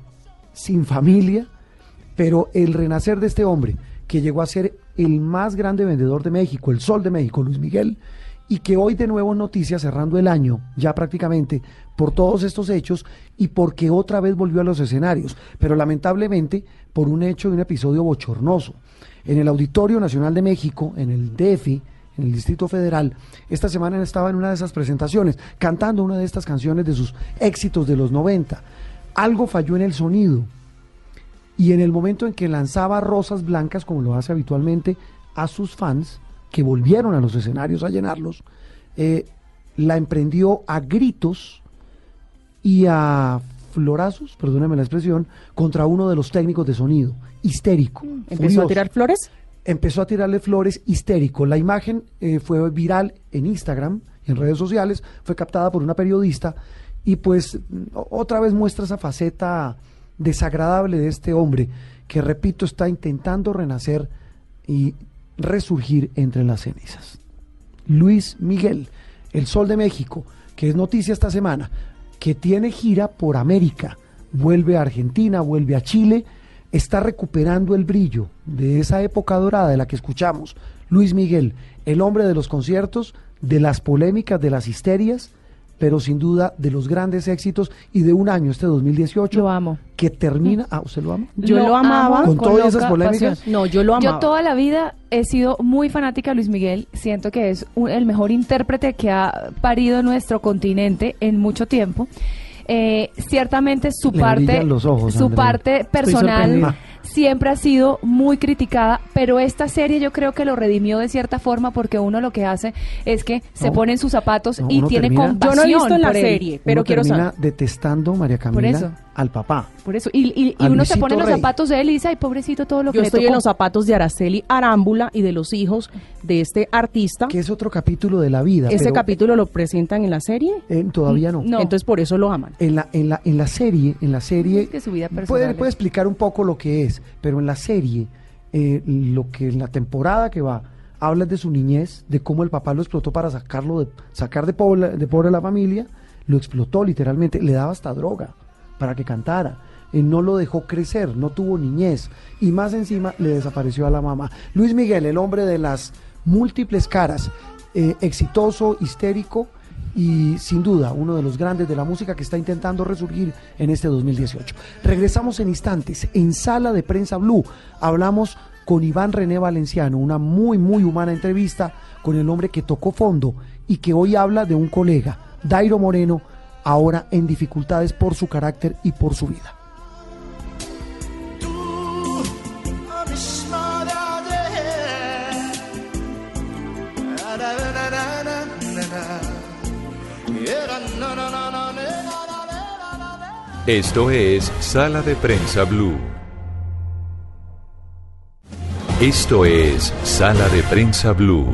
sin familia, pero el renacer de este hombre, que llegó a ser el más grande vendedor de México, el sol de México, Luis Miguel, y que hoy de nuevo noticias, cerrando el año, ya prácticamente, por todos estos hechos y porque otra vez volvió a los escenarios, pero lamentablemente por un hecho y un episodio bochornoso. En el Auditorio Nacional de México, en el DEFI, en el Distrito Federal, esta semana estaba en una de esas presentaciones, cantando una de estas canciones de sus éxitos de los 90. Algo falló en el sonido, y en el momento en que lanzaba rosas blancas, como lo hace habitualmente, a sus fans, que volvieron a los escenarios a llenarlos, eh, la emprendió a gritos y a florazos, perdóneme la expresión, contra uno de los técnicos de sonido, histérico. ¿Empezó a tirar flores? Empezó a tirarle flores histérico. La imagen eh, fue viral en Instagram, en redes sociales, fue captada por una periodista y pues otra vez muestra esa faceta desagradable de este hombre que, repito, está intentando renacer y resurgir entre las cenizas. Luis Miguel, el Sol de México, que es noticia esta semana, que tiene gira por América, vuelve a Argentina, vuelve a Chile, está recuperando el brillo de esa época dorada de la que escuchamos. Luis Miguel, el hombre de los conciertos, de las polémicas, de las histerias, pero sin duda de los grandes éxitos y de un año, este 2018, Lo amo. que termina... Ah, ¿usted lo ama? Yo lo amaba. ¿Con todas esas polémicas? pasión. No, yo lo amaba. Yo toda la vida he sido muy fanática de Luis Miguel. Siento que es un- el mejor intérprete que ha parido nuestro continente en mucho tiempo. Eh, ciertamente su Le parte, los ojos, su Andrea. parte personal sorprendida. Siempre ha sido muy criticada, pero esta serie yo creo que lo redimió de cierta forma porque uno lo que hace es que se No. pone en sus zapatos No, y tiene termina- compasión. Yo no he visto en la él. serie, pero Uno quiero termina saber. detestando, María Camila, eso. al papá. Por eso, y, y- y A uno se pone en los zapatos de él y dice, ay, pobrecito todo lo que Yo le estoy tocó". en los zapatos de Araceli Arámbula y de los hijos de este artista. Que es otro capítulo de la vida. ¿Ese pero, capítulo lo presentan en la serie? eh, todavía no. Entonces por eso lo aman. En la, en la, en la serie, en la serie, Es que su vida puede, personal puede es- explicar un poco lo que es, pero en la serie, eh, lo que en la temporada que va, habla de su niñez, de cómo el papá lo explotó para sacarlo de, sacar de pobre, de pobre a la familia, lo explotó literalmente, le daba hasta droga para que cantara. Eh, no lo dejó crecer, no tuvo niñez y más encima le desapareció a la mamá. Luis Miguel, el hombre de las múltiples caras, eh, exitoso, histérico y sin duda uno de los grandes de la música que está intentando resurgir en este 2018. Regresamos en instantes en Sala de Prensa Blue. Hablamos con Iván René Valenciano, una muy muy humana entrevista con el hombre que tocó fondo y que hoy habla de un colega, Dairo Moreno, ahora en dificultades por su carácter y por su vida. Esto es Sala de Prensa Blue. Esto es Sala de Prensa Blue.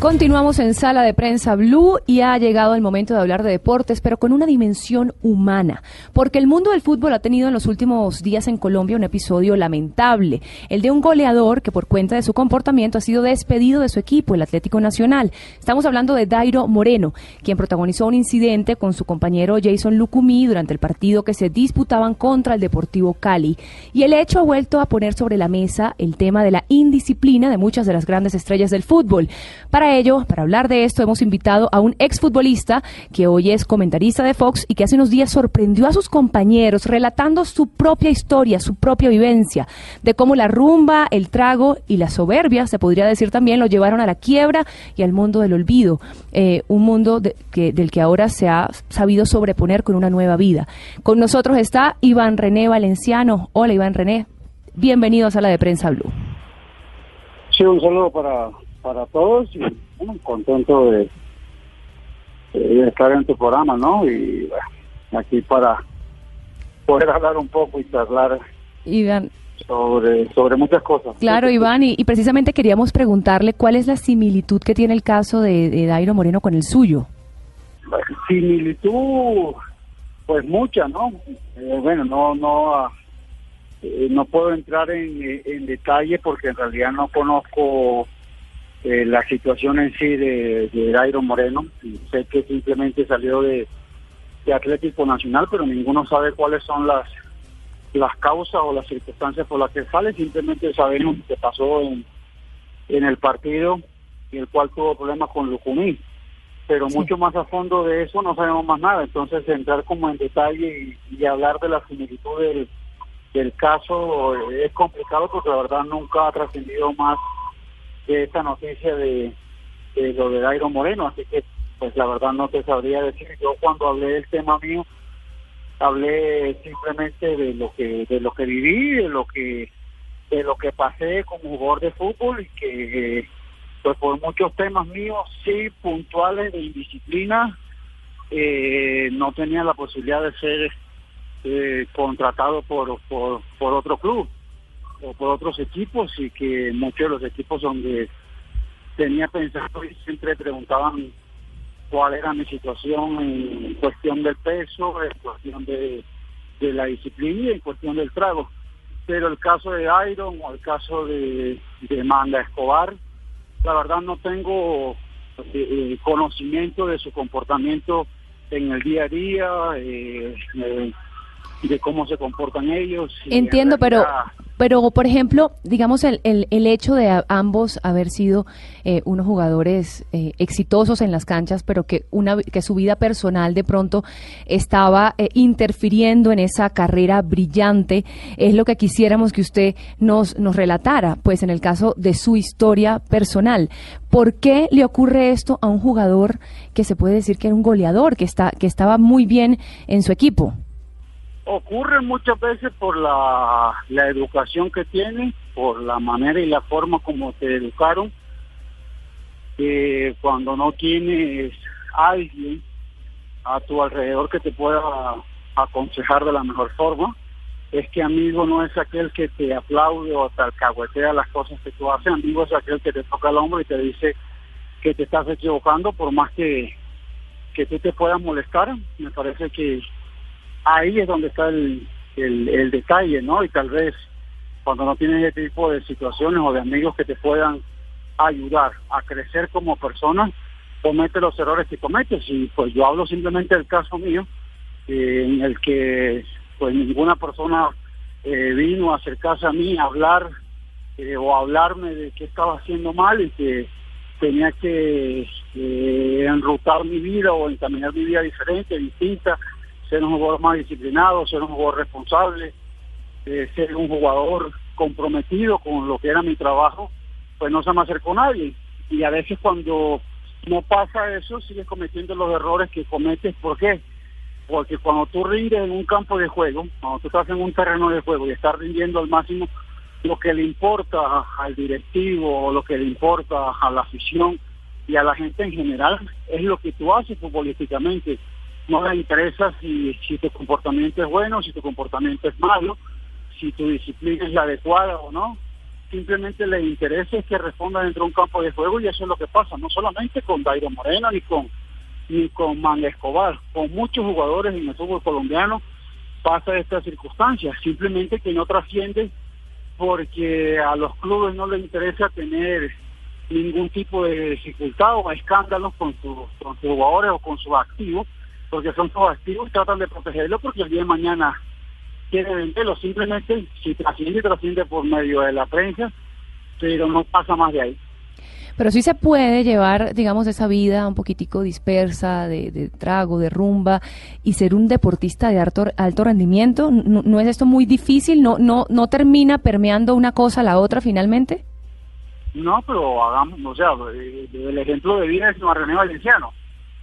Continuamos en sala de prensa Blue y ha llegado el momento de hablar de deportes, pero con una dimensión humana, porque el mundo del fútbol ha tenido en los últimos días en Colombia un episodio lamentable, el de un goleador que por cuenta de su comportamiento ha sido despedido de su equipo, el Atlético Nacional. Estamos hablando de Dairo Moreno, quien protagonizó un incidente con su compañero Jason Lucumí durante el partido que se disputaban contra el Deportivo Cali. Y el hecho ha vuelto a poner sobre la mesa el tema de la indisciplina de muchas de las grandes estrellas del fútbol. Para ello, para hablar de esto, hemos invitado a un exfutbolista que hoy es comentarista de Fox y que hace unos días sorprendió a sus compañeros relatando su propia historia, su propia vivencia, de cómo la rumba, el trago y la soberbia, se podría decir también, lo llevaron a la quiebra y al mundo del olvido, eh, un mundo del que ahora se ha sabido sobreponer con una nueva vida. Con nosotros está Iván René Valenciano. Hola Iván René, bienvenido a Sala de Prensa Blue. Sí, un saludo para, para todos y bueno, contento de, de estar en tu programa, ¿no? Y bueno, aquí para poder hablar un poco y charlar Iván. sobre, sobre muchas cosas. Claro, Iván, y, y precisamente queríamos preguntarle cuál es la similitud que tiene el caso de, de Dairo Moreno con el suyo. Similitud, pues mucha, ¿no? Eh, bueno, no, no, eh, no puedo entrar en, en detalle porque en realidad no conozco eh, la situación en sí de, de Dairo Moreno. Y sé que simplemente salió de, de Atlético Nacional, pero ninguno sabe cuáles son las las causas o las circunstancias por las que sale. Simplemente sabemos que pasó en, en el partido en el cual tuvo problemas con Lucumí. Pero mucho más a fondo de eso no sabemos más nada. Entonces, entrar como en detalle y, y hablar de la similitud del, del caso es complicado porque la verdad nunca ha trascendido más de esta noticia de, lo de Dairo Moreno, así que pues la verdad no te sabría decir. Yo cuando hablé del tema mío, hablé simplemente de lo que de lo que viví, de lo que de lo que pasé como jugador de fútbol y que pues por muchos temas míos sí puntuales de indisciplina eh, no tenía la posibilidad de ser eh, contratado por por otro club o por otros equipos y que muchos de los equipos donde tenía pensado y siempre preguntaban cuál era mi situación en cuestión del peso, en cuestión de, de la disciplina y en cuestión del trago. Pero el caso de Iron o el caso de, de Manga Escobar, la verdad no tengo eh, eh, conocimiento de su comportamiento en el día a día, eh, eh, de cómo se comportan ellos. en Entiendo, pero pero por ejemplo, digamos el, el, el hecho de ambos haber sido eh, unos jugadores eh, exitosos en las canchas, pero que una que su vida personal de pronto estaba eh, interfiriendo en esa carrera brillante, es lo que quisiéramos que usted nos nos relatara, pues en el caso de su historia personal. ¿Por qué le ocurre esto a un jugador que se puede decir que era un goleador, que está que estaba muy bien en su equipo? Ocurre muchas veces por la, educación que tiene, por la manera y la forma como te educaron, cuando no tienes alguien a tu alrededor que te pueda aconsejar de la mejor forma, es que amigo no es aquel que te aplaude o te alcahuetea las cosas que tú haces, amigo es aquel que te toca el hombro y te dice que te estás equivocando por más que, que tú te puedas molestar, me parece que ahí es donde está el, el, detalle, ¿no? Y tal vez cuando no tienes ese tipo de situaciones o de amigos que te puedan ayudar a crecer como persona, comete los errores que cometes. Y pues yo hablo simplemente del caso mío, eh, en el que pues ninguna persona eh, vino a acercarse a mí a hablar eh, o a hablarme de qué estaba haciendo mal y que tenía que enrutar mi vida o encaminar mi vida diferente, distinta, ser un jugador más disciplinado, ser un jugador responsable, eh, ser un jugador comprometido con lo que era mi trabajo, pues no se me acercó nadie. Y a veces cuando no pasa eso, sigues cometiendo los errores que cometes. ¿Por qué? Porque cuando tú rindes en un campo de juego, cuando tú estás en un terreno de juego y estás rindiendo al máximo, lo que le importa al directivo lo que le importa a la afición y a la gente en general es lo que tú haces futbolísticamente. No le interesa si, si tu comportamiento es bueno, si tu comportamiento es malo, si tu disciplina es la adecuada o no. Simplemente le interesa es que responda dentro de un campo de juego y eso es lo que pasa, no solamente con Dairo Moreno ni con ni con Man Escobar, con muchos jugadores en el fútbol colombiano pasa esta circunstancia, simplemente que no trasciende porque a los clubes no les interesa tener ningún tipo de dificultad o escándalos con, sus con sus jugadores o con sus activos, porque son sus activos y tratan de protegerlo porque el día de mañana quiere venderlo. Simplemente si trasciende, trasciende por medio de la prensa, pero no pasa más de ahí. Pero sí se puede llevar, digamos, esa vida un poquitico dispersa, de, de trago, de rumba, y ser un deportista de alto, alto rendimiento. ¿No, ¿No, es esto muy difícil? ¿No, no, ¿No termina permeando una cosa a la otra finalmente? No, pero hagamos, o sea, el ejemplo de vida es René Valenciano.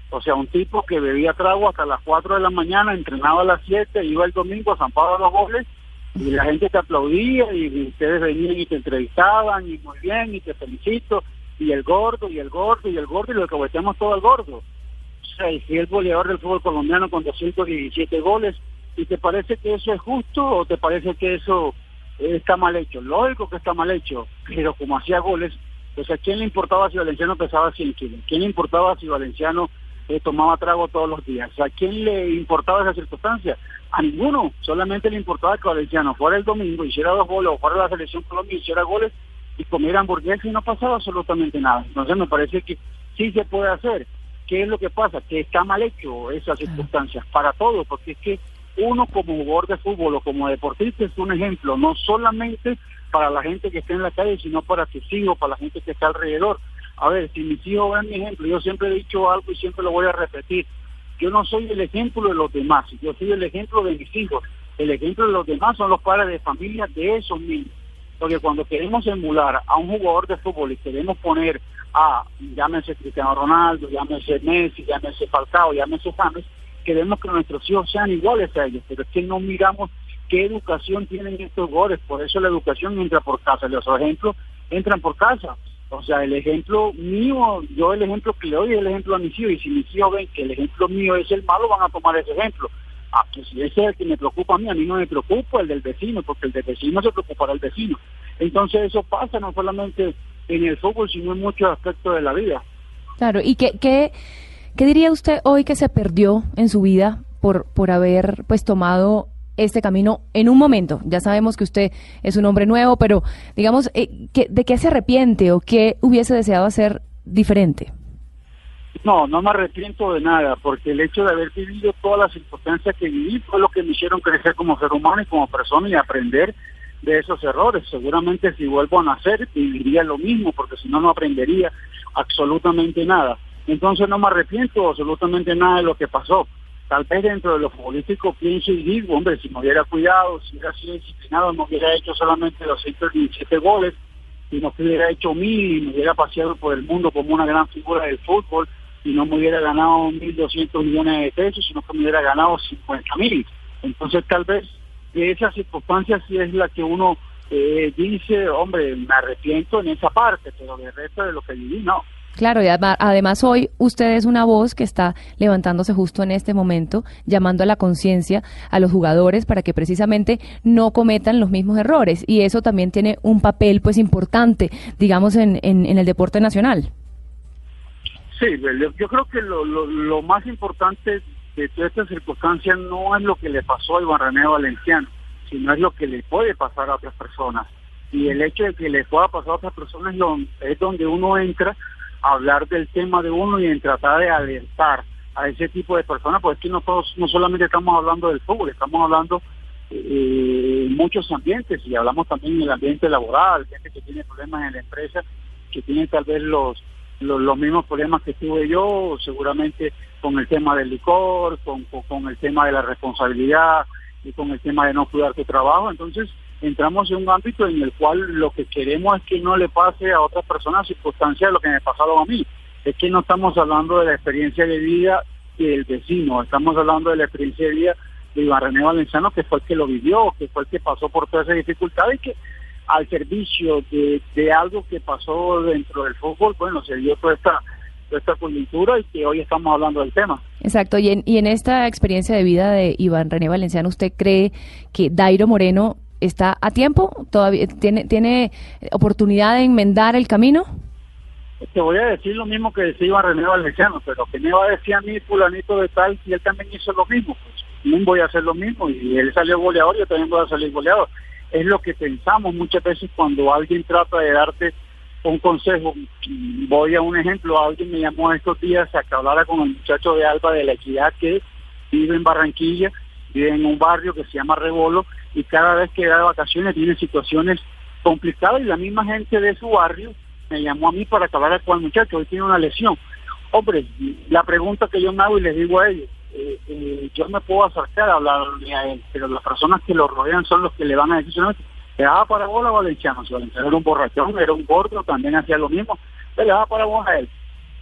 O sea, un tipo que bebía trago hasta las 4 de la mañana, entrenaba a las 7, iba el domingo a zampaba los goles y la gente te aplaudía y ustedes venían y te entrevistaban y muy bien y te felicito y el gordo, y el gordo, y el gordo, y lo cometemos todo al gordo. O sea, y el goleador del fútbol colombiano con 217 goles, ¿y te parece que eso es justo o te parece que eso está mal hecho? Lógico que está mal hecho, pero como hacía goles, pues a quién le importaba si Valenciano pesaba 100 kilos, quién le importaba si Valenciano eh, tomaba trago todos los días, a quién le importaba esa circunstancia, a ninguno, solamente le importaba que Valenciano fuera el domingo, hiciera dos goles, o fuera la selección Colombia, hiciera goles, y comer hamburguesa y no pasaba absolutamente nada. Entonces me parece que sí se puede hacer. ¿Qué es lo que pasa? Que está mal hecho esas circunstancias para todos, porque es que uno como jugador de fútbol o como deportista es un ejemplo, no solamente para la gente que está en la calle, sino para tus hijos, para la gente que está alrededor. A ver, si mis hijos ven mi ejemplo, yo siempre he dicho algo y siempre lo voy a repetir. Yo no soy el ejemplo de los demás, yo soy el ejemplo de mis hijos. El ejemplo de los demás son los padres de familia de esos niños. Porque cuando queremos emular a un jugador de fútbol y queremos poner a, llámese Cristiano Ronaldo, llámese Messi, llámese Falcao, llámese James, queremos que nuestros hijos sean iguales a ellos, pero es que no miramos qué educación tienen estos jugadores, por eso la educación entra por casa, los ejemplos entran por casa. O sea, el ejemplo mío, yo el ejemplo que le doy es el ejemplo a mis hijos, y si mis hijos ven que el ejemplo mío es el malo, van a tomar ese ejemplo. Ah, pues ese es el que me preocupa a mí, a mí no me preocupa el del vecino, porque el del vecino se preocupará el vecino. Entonces eso pasa no solamente en el fútbol, sino en muchos aspectos de la vida. Claro, ¿y qué, qué, qué diría usted hoy que se perdió en su vida por, por haber pues tomado este camino en un momento. Ya sabemos que usted es un hombre nuevo, pero digamos, eh, ¿de qué se arrepiente o qué hubiese deseado hacer diferente? No, no me arrepiento de nada, porque el hecho de haber vivido todas las circunstancias que viví fue lo que me hicieron crecer como ser humano y como persona y aprender de esos errores. Seguramente si vuelvo a nacer viviría lo mismo, porque si no, no aprendería absolutamente nada. Entonces no me arrepiento absolutamente nada de lo que pasó. Tal vez dentro de lo futbolístico pienso y digo, hombre, si me hubiera cuidado, si hubiera sido disciplinado, no hubiera hecho solamente los 117 goles, si no hubiera hecho mil y me hubiera paseado por el mundo como una gran figura del fútbol, y no me hubiera ganado 1.200 millones de pesos, sino que me hubiera ganado 50.000. Entonces tal vez de esas circunstancias sí es la que uno eh, dice, hombre, me arrepiento en esa parte, pero de resto de lo que viví, no. Claro, y además hoy usted es una voz que está levantándose justo en este momento, llamando a la conciencia a los jugadores para que precisamente no cometan los mismos errores. Y eso también tiene un papel pues importante, digamos, en, el deporte nacional. Sí, yo creo que lo, lo, lo, más importante de toda esta circunstancia no es lo que le pasó a Iván Valenciano, sino es lo que le puede pasar a otras personas. Y el hecho de que le pueda pasar a otras personas es donde uno entra hablar del tema de uno y en tratar de alertar a ese tipo de personas, porque es que no, todos, no solamente estamos hablando del fútbol, estamos hablando eh, en muchos ambientes y hablamos también en el ambiente laboral, gente que tiene problemas en la empresa, que tiene tal vez los los, mismos problemas que tuve yo, seguramente con el tema del licor, con, con, el tema de la responsabilidad y con el tema de no cuidar tu trabajo. Entonces, entramos en un ámbito en el cual lo que queremos es que no le pase a otras personas circunstancias de lo que me pasado a mí. Es que no estamos hablando de la experiencia de vida del vecino, estamos hablando de la experiencia de vida de Iván René Valenciano, que fue el que lo vivió, que fue el que pasó por toda esa dificultad y que al servicio de, algo que pasó dentro del fútbol, bueno, se dio toda esta, esta coyuntura y que hoy estamos hablando del tema. Exacto, y en, y en esta experiencia de vida de Iván René Valenciano, ¿usted cree que Dairo Moreno está a tiempo? ¿Todavía tiene, tiene oportunidad de enmendar el camino? Te voy a decir lo mismo que decía René Valenciano, pero que me va a decir a mí fulanito de tal si él también hizo lo mismo. Pues voy a hacer lo mismo y él salió goleador, yo también voy a salir goleador. Es lo que pensamos muchas veces cuando alguien trata de darte un consejo. Voy a un ejemplo, alguien me llamó estos días a que hablara con el muchacho de Alba de la Equidad que vive en Barranquilla, vive en un barrio que se llama Rebolo y cada vez que da vacaciones tiene situaciones complicadas y la misma gente de su barrio me llamó a mí para hablara con el muchacho, hoy tiene una lesión. Hombre, la pregunta que yo me hago y les digo a ellos, eh, eh, yo me puedo acercar a hablarle a él, pero las personas que lo rodean son los que le van a decir, le daba para bola a Valenciano, si Valenciano era un borrachón, era un gordo, también hacía lo mismo, le daba para bola a él.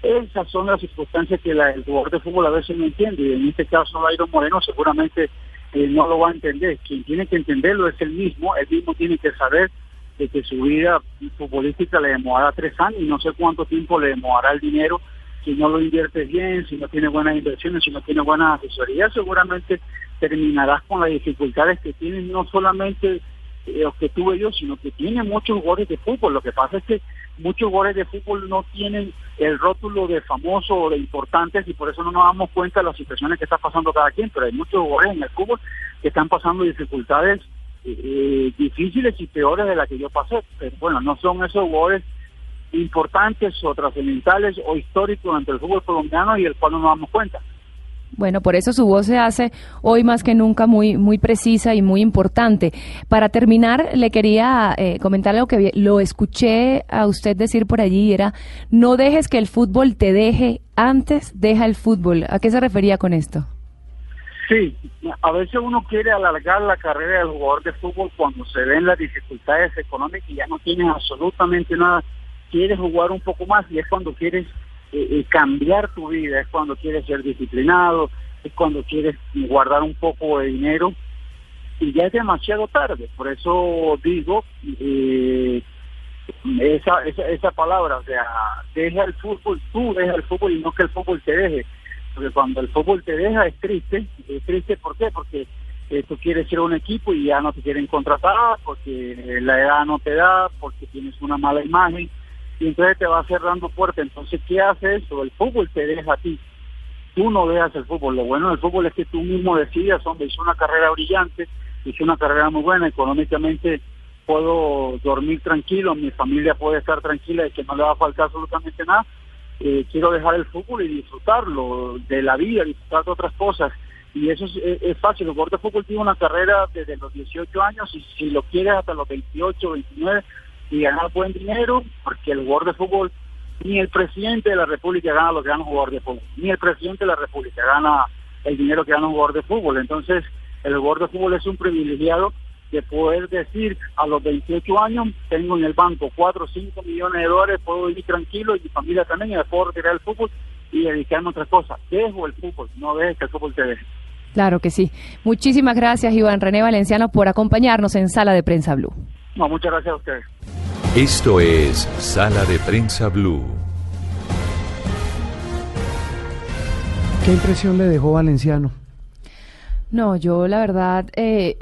Esas son las circunstancias que la, el jugador de fútbol a veces no entiende, y en este caso Dairo Moreno seguramente eh, no lo va a entender. Quien tiene que entenderlo es el mismo, él mismo tiene que saber de que su vida futbolística le demorará tres años y no sé cuánto tiempo le demorará el dinero si no lo inviertes bien, si no tienes buenas inversiones, si no tienes buenas asesorías, seguramente terminarás con las dificultades que tienes no solamente eh, los que tuve yo, sino que tiene muchos jugadores de fútbol. Lo que pasa es que muchos jugadores de fútbol no tienen el rótulo de famoso o de importantes y por eso no nos damos cuenta de las situaciones que está pasando cada quien, pero hay muchos jugadores en el fútbol que están pasando dificultades eh, difíciles y peores de las que yo pasé. Pero bueno, no son esos jugadores importantes o trascendentales o históricos entre el fútbol colombiano y el cual no nos damos cuenta. Bueno, por eso su voz se hace hoy más que nunca muy, muy precisa y muy importante. Para terminar, le quería eh, comentar algo que lo escuché a usted decir por allí, era, no dejes que el fútbol te deje, antes deja el fútbol. ¿A qué se refería con esto? Sí, a veces uno quiere alargar la carrera del jugador de fútbol cuando se ven las dificultades económicas y ya no tienes absolutamente nada. Quieres jugar un poco más y es cuando quieres eh, eh, cambiar tu vida, es cuando quieres ser disciplinado, es cuando quieres guardar un poco de dinero y ya es demasiado tarde. Por eso digo eh, esa, esa, esa palabra, o sea, deja el fútbol, tú deja el fútbol y no que el fútbol te deje. Porque cuando el fútbol te deja es triste. Es triste, ¿por qué? Porque tú quieres ser un equipo y ya no te quieren contratar, porque la edad no te da, porque tienes una mala imagen y entonces te va cerrando fuerte. Entonces, ¿qué hace eso? El fútbol te deja a ti. Tú no dejas el fútbol. Lo bueno del fútbol es que tú mismo decidas, hombre, hice una carrera brillante, hice una carrera muy buena, económicamente puedo dormir tranquilo, mi familia puede estar tranquila de que no le va a faltar absolutamente nada. Eh, quiero dejar el fútbol y disfrutarlo de la vida, disfrutar de otras cosas. Y eso es, fácil. El jugador de fútbol tiene una carrera desde los 18 años y si lo quieres hasta los 28, 29, y ganar buen dinero, porque el jugador de fútbol, ni el presidente de la República gana lo que gana un jugador de fútbol, ni el presidente de la República gana el dinero que gana un jugador de fútbol. Entonces, el jugador de fútbol es un privilegiado de poder decir a los 28 años, tengo en el banco 4 o 5 millones de dólares, puedo vivir tranquilo y mi familia también, y me puedo retirar el fútbol y dedicarme a otras cosas. Dejo el fútbol, no dejes que el fútbol te deje. Claro que sí. Muchísimas gracias, Iván René Valenciano, por acompañarnos en Sala de Prensa Blue. No, muchas gracias a ustedes. Esto es Sala de Prensa Blue. ¿Qué impresión le dejó Valenciano? No, yo la verdad eh,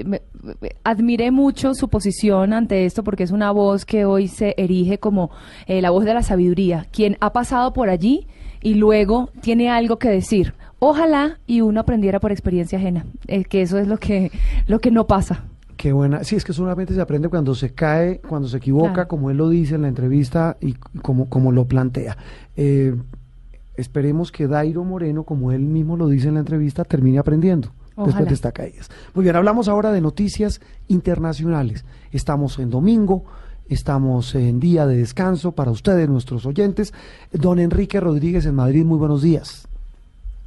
admiré mucho su posición ante esto porque es una voz que hoy se erige como eh, la voz de la sabiduría, quien ha pasado por allí y luego tiene algo que decir. Ojalá y uno aprendiera por experiencia ajena, eh, que eso es lo que, lo que no pasa. Qué buena. Sí, es que solamente se aprende cuando se cae, cuando se equivoca, como él lo dice en la entrevista y como, como lo plantea. Eh, esperemos que Dairo Moreno, como él mismo lo dice en la entrevista, termine aprendiendo después de esta caída. Muy bien, hablamos ahora de noticias internacionales. Estamos en domingo, estamos en día de descanso para ustedes, nuestros oyentes. Don Enrique Rodríguez en Madrid, muy buenos días.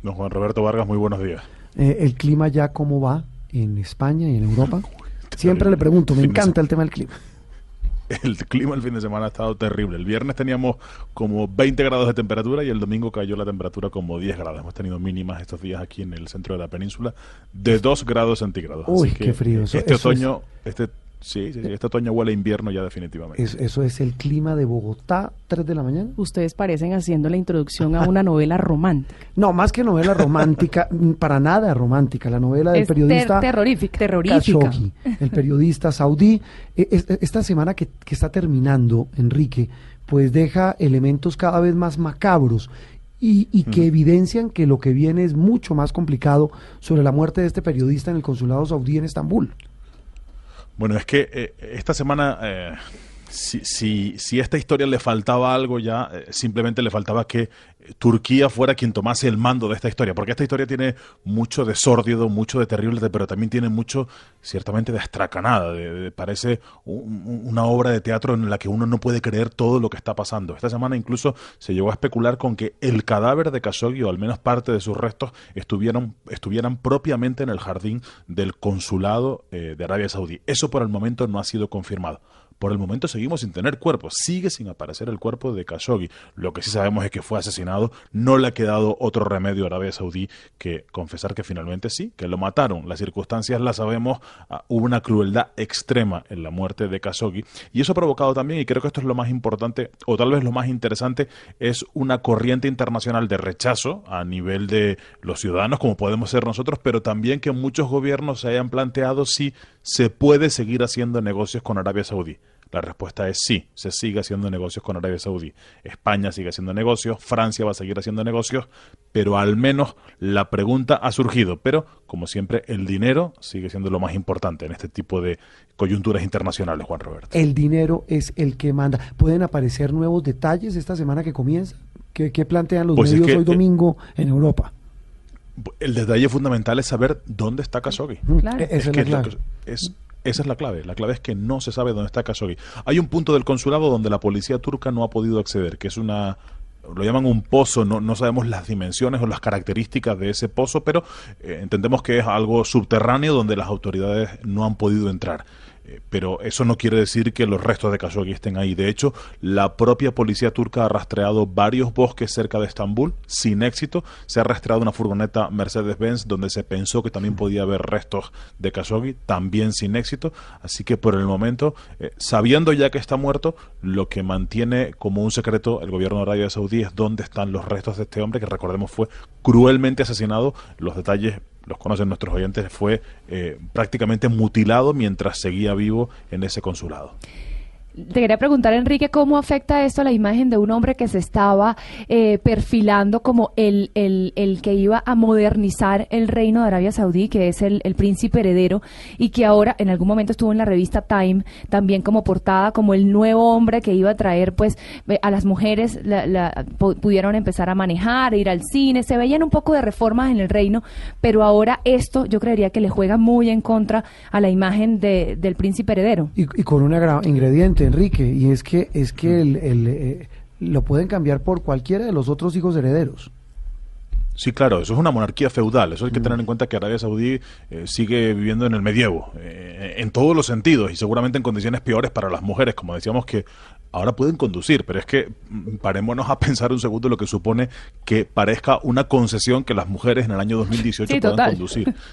Don Juan Roberto Vargas, muy buenos días. Eh, ¿El clima ya cómo va en España y en Europa? Siempre le pregunto, me encanta el tema del clima. El clima el fin de semana ha estado terrible. El viernes teníamos como 20 grados de temperatura y el domingo cayó la temperatura como 10 grados. Hemos tenido mínimas estos días aquí en el centro de la península de 2 grados centígrados. Uy, qué frío. este otoño, este Sí, sí, sí, este otoño huele a invierno ya definitivamente. Es- eso es el clima de Bogotá, 3 de la mañana. Ustedes parecen haciendo la introducción a una novela romántica. No, más que novela romántica, mm, para nada romántica. La novela del Es periodista ter- terrorífica. Terrorífica. Khashoggi, el periodista saudí. E- es- Esta semana que, que está terminando, Enrique, pues deja elementos cada vez más macabros y, y que Ujú. evidencian que lo que viene es mucho más complicado sobre la muerte de este periodista en el consulado saudí en Estambul. Bueno, es que eh, esta semana, eh, si, si, si esta historia le faltaba algo ya, eh, simplemente le faltaba que eh, Turquía fuera quien tomase el mando de esta historia, porque esta historia tiene mucho de sórdido, mucho de terrible, pero también tiene mucho, ciertamente, de astracanada, parece un- un- una obra de teatro en la que uno no puede creer todo lo que está pasando. Esta semana incluso se llegó a especular con que el cadáver de Khashoggi, o al menos parte de sus restos, estuvieran, estuvieran propiamente en el jardín del consulado eh, de Arabia Saudí. Eso por el momento no ha sido confirmado. Por el momento seguimos sin tener cuerpo, sigue sin aparecer el cuerpo de Khashoggi. Lo que sí sabemos es que fue asesinado, no le ha quedado otro remedio a Arabia Saudí que confesar que finalmente sí, que lo mataron. Las circunstancias las sabemos, ah, hubo una crueldad extrema en la muerte de Khashoggi y eso ha provocado también, y creo que esto es lo más importante, o tal vez lo más interesante, es una corriente internacional de rechazo a nivel de los ciudadanos, como podemos ser nosotros, pero también que muchos gobiernos se hayan planteado si se puede seguir haciendo negocios con Arabia Saudí. La respuesta es sí, se sigue haciendo negocios con Arabia Saudí. España sigue haciendo negocios, Francia va a seguir haciendo negocios, pero al menos la pregunta ha surgido. Pero, como siempre, el dinero sigue siendo lo más importante en este tipo de coyunturas internacionales, Juan Roberto. El dinero es el que manda. ¿Pueden aparecer nuevos detalles esta semana que comienza? ¿Qué, qué plantean los Pues es medios que, hoy eh, domingo en Europa? El detalle fundamental es saber dónde está Khashoggi. Claro. E- es la que es- esa es la clave. La clave es que no se sabe dónde está Khashoggi. Hay un punto del consulado donde la policía turca no ha podido acceder, que es una lo llaman un pozo, no, no sabemos las dimensiones o las características de ese pozo, pero eh, entendemos que es algo subterráneo donde las autoridades no han podido entrar. Eh, pero eso no quiere decir que los restos de Khashoggi estén ahí. De hecho, la propia policía turca ha rastreado varios bosques cerca de Estambul sin éxito. Se ha rastreado una furgoneta Mercedes-Benz donde se pensó que también podía haber restos de Khashoggi, también sin éxito. Así que por el momento, eh, sabiendo ya que está muerto, lo que mantiene como un secreto el gobierno de Arabia Saudí es dónde están los restos de este hombre que recordemos fue cruelmente asesinado. Los detalles los conocen nuestros oyentes, fue eh, prácticamente mutilado mientras seguía vivo en ese consulado. Te quería preguntar, Enrique, ¿cómo afecta esto a la imagen de un hombre que se estaba eh, perfilando como el, el, el que iba a modernizar el reino de Arabia Saudí, que es el, el príncipe heredero, y que ahora en algún momento estuvo en la revista Time también como portada, como el nuevo hombre que iba a traer pues a las mujeres, la- la- pu- pudieron empezar a manejar, ir al cine, se veían un poco de reformas en el reino, pero ahora esto yo creería que le juega muy en contra a la imagen de- del príncipe heredero. Y, y con un ingrediente, Enrique, y es que es que el, el, eh, lo pueden cambiar por cualquiera de los otros hijos herederos. Sí, claro, eso es una monarquía feudal. Eso hay que tener en cuenta que Arabia Saudí eh, sigue viviendo en el medievo, eh, en todos los sentidos, y seguramente en condiciones peores para las mujeres, como decíamos que ahora pueden conducir, pero es que mm, parémonos a pensar un segundo lo que supone que parezca una concesión que las mujeres en el año 2018 Sí, puedan total. conducir.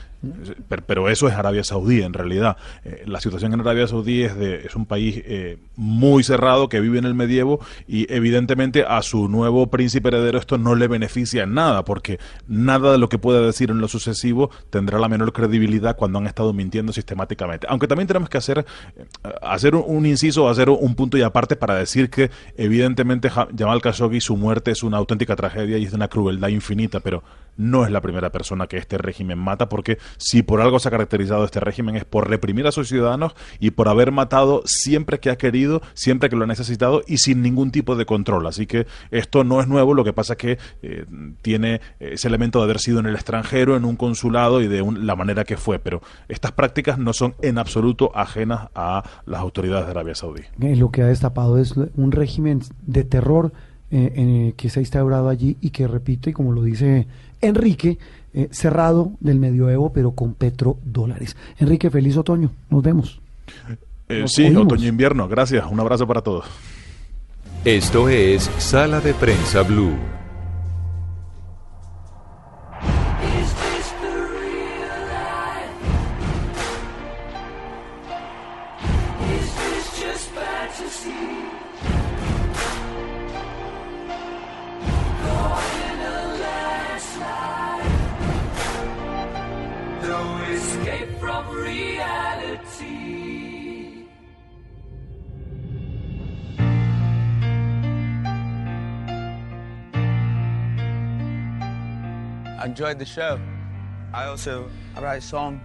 Pero, eso es Arabia Saudí, en realidad. Eh, la situación en Arabia Saudí es, de, es un país eh, muy cerrado que vive en el medievo y evidentemente a su nuevo príncipe heredero esto no le beneficia en nada, porque nada de lo que pueda decir en lo sucesivo tendrá la menor credibilidad cuando han estado mintiendo sistemáticamente. Aunque también tenemos que hacer, eh, hacer un, un inciso, hacer un punto y aparte para decir que evidentemente Ja- Jamal Khashoggi, su muerte es una auténtica tragedia y es de una crueldad infinita, pero no es la primera persona que este régimen mata, porque si por algo se ha caracterizado este régimen es por reprimir a sus ciudadanos y por haber matado siempre que ha querido, siempre que lo ha necesitado y sin ningún tipo de control. Así que esto no es nuevo, lo que pasa es que eh, tiene ese elemento de haber sido en el extranjero, en un consulado y de un- la manera que fue, pero estas prácticas no son en absoluto ajenas a las autoridades de Arabia Saudí. Eh, lo que ha destapado es un régimen de terror eh, que se ha instaurado allí y que, repito, y como lo dice Enrique, eh, cerrado del medioevo, pero con petrodólares. Enrique, feliz otoño. Nos vemos. Eh, Nos sí, oímos. otoño-invierno, gracias, un abrazo para todos. Esto es Sala de Prensa Blue.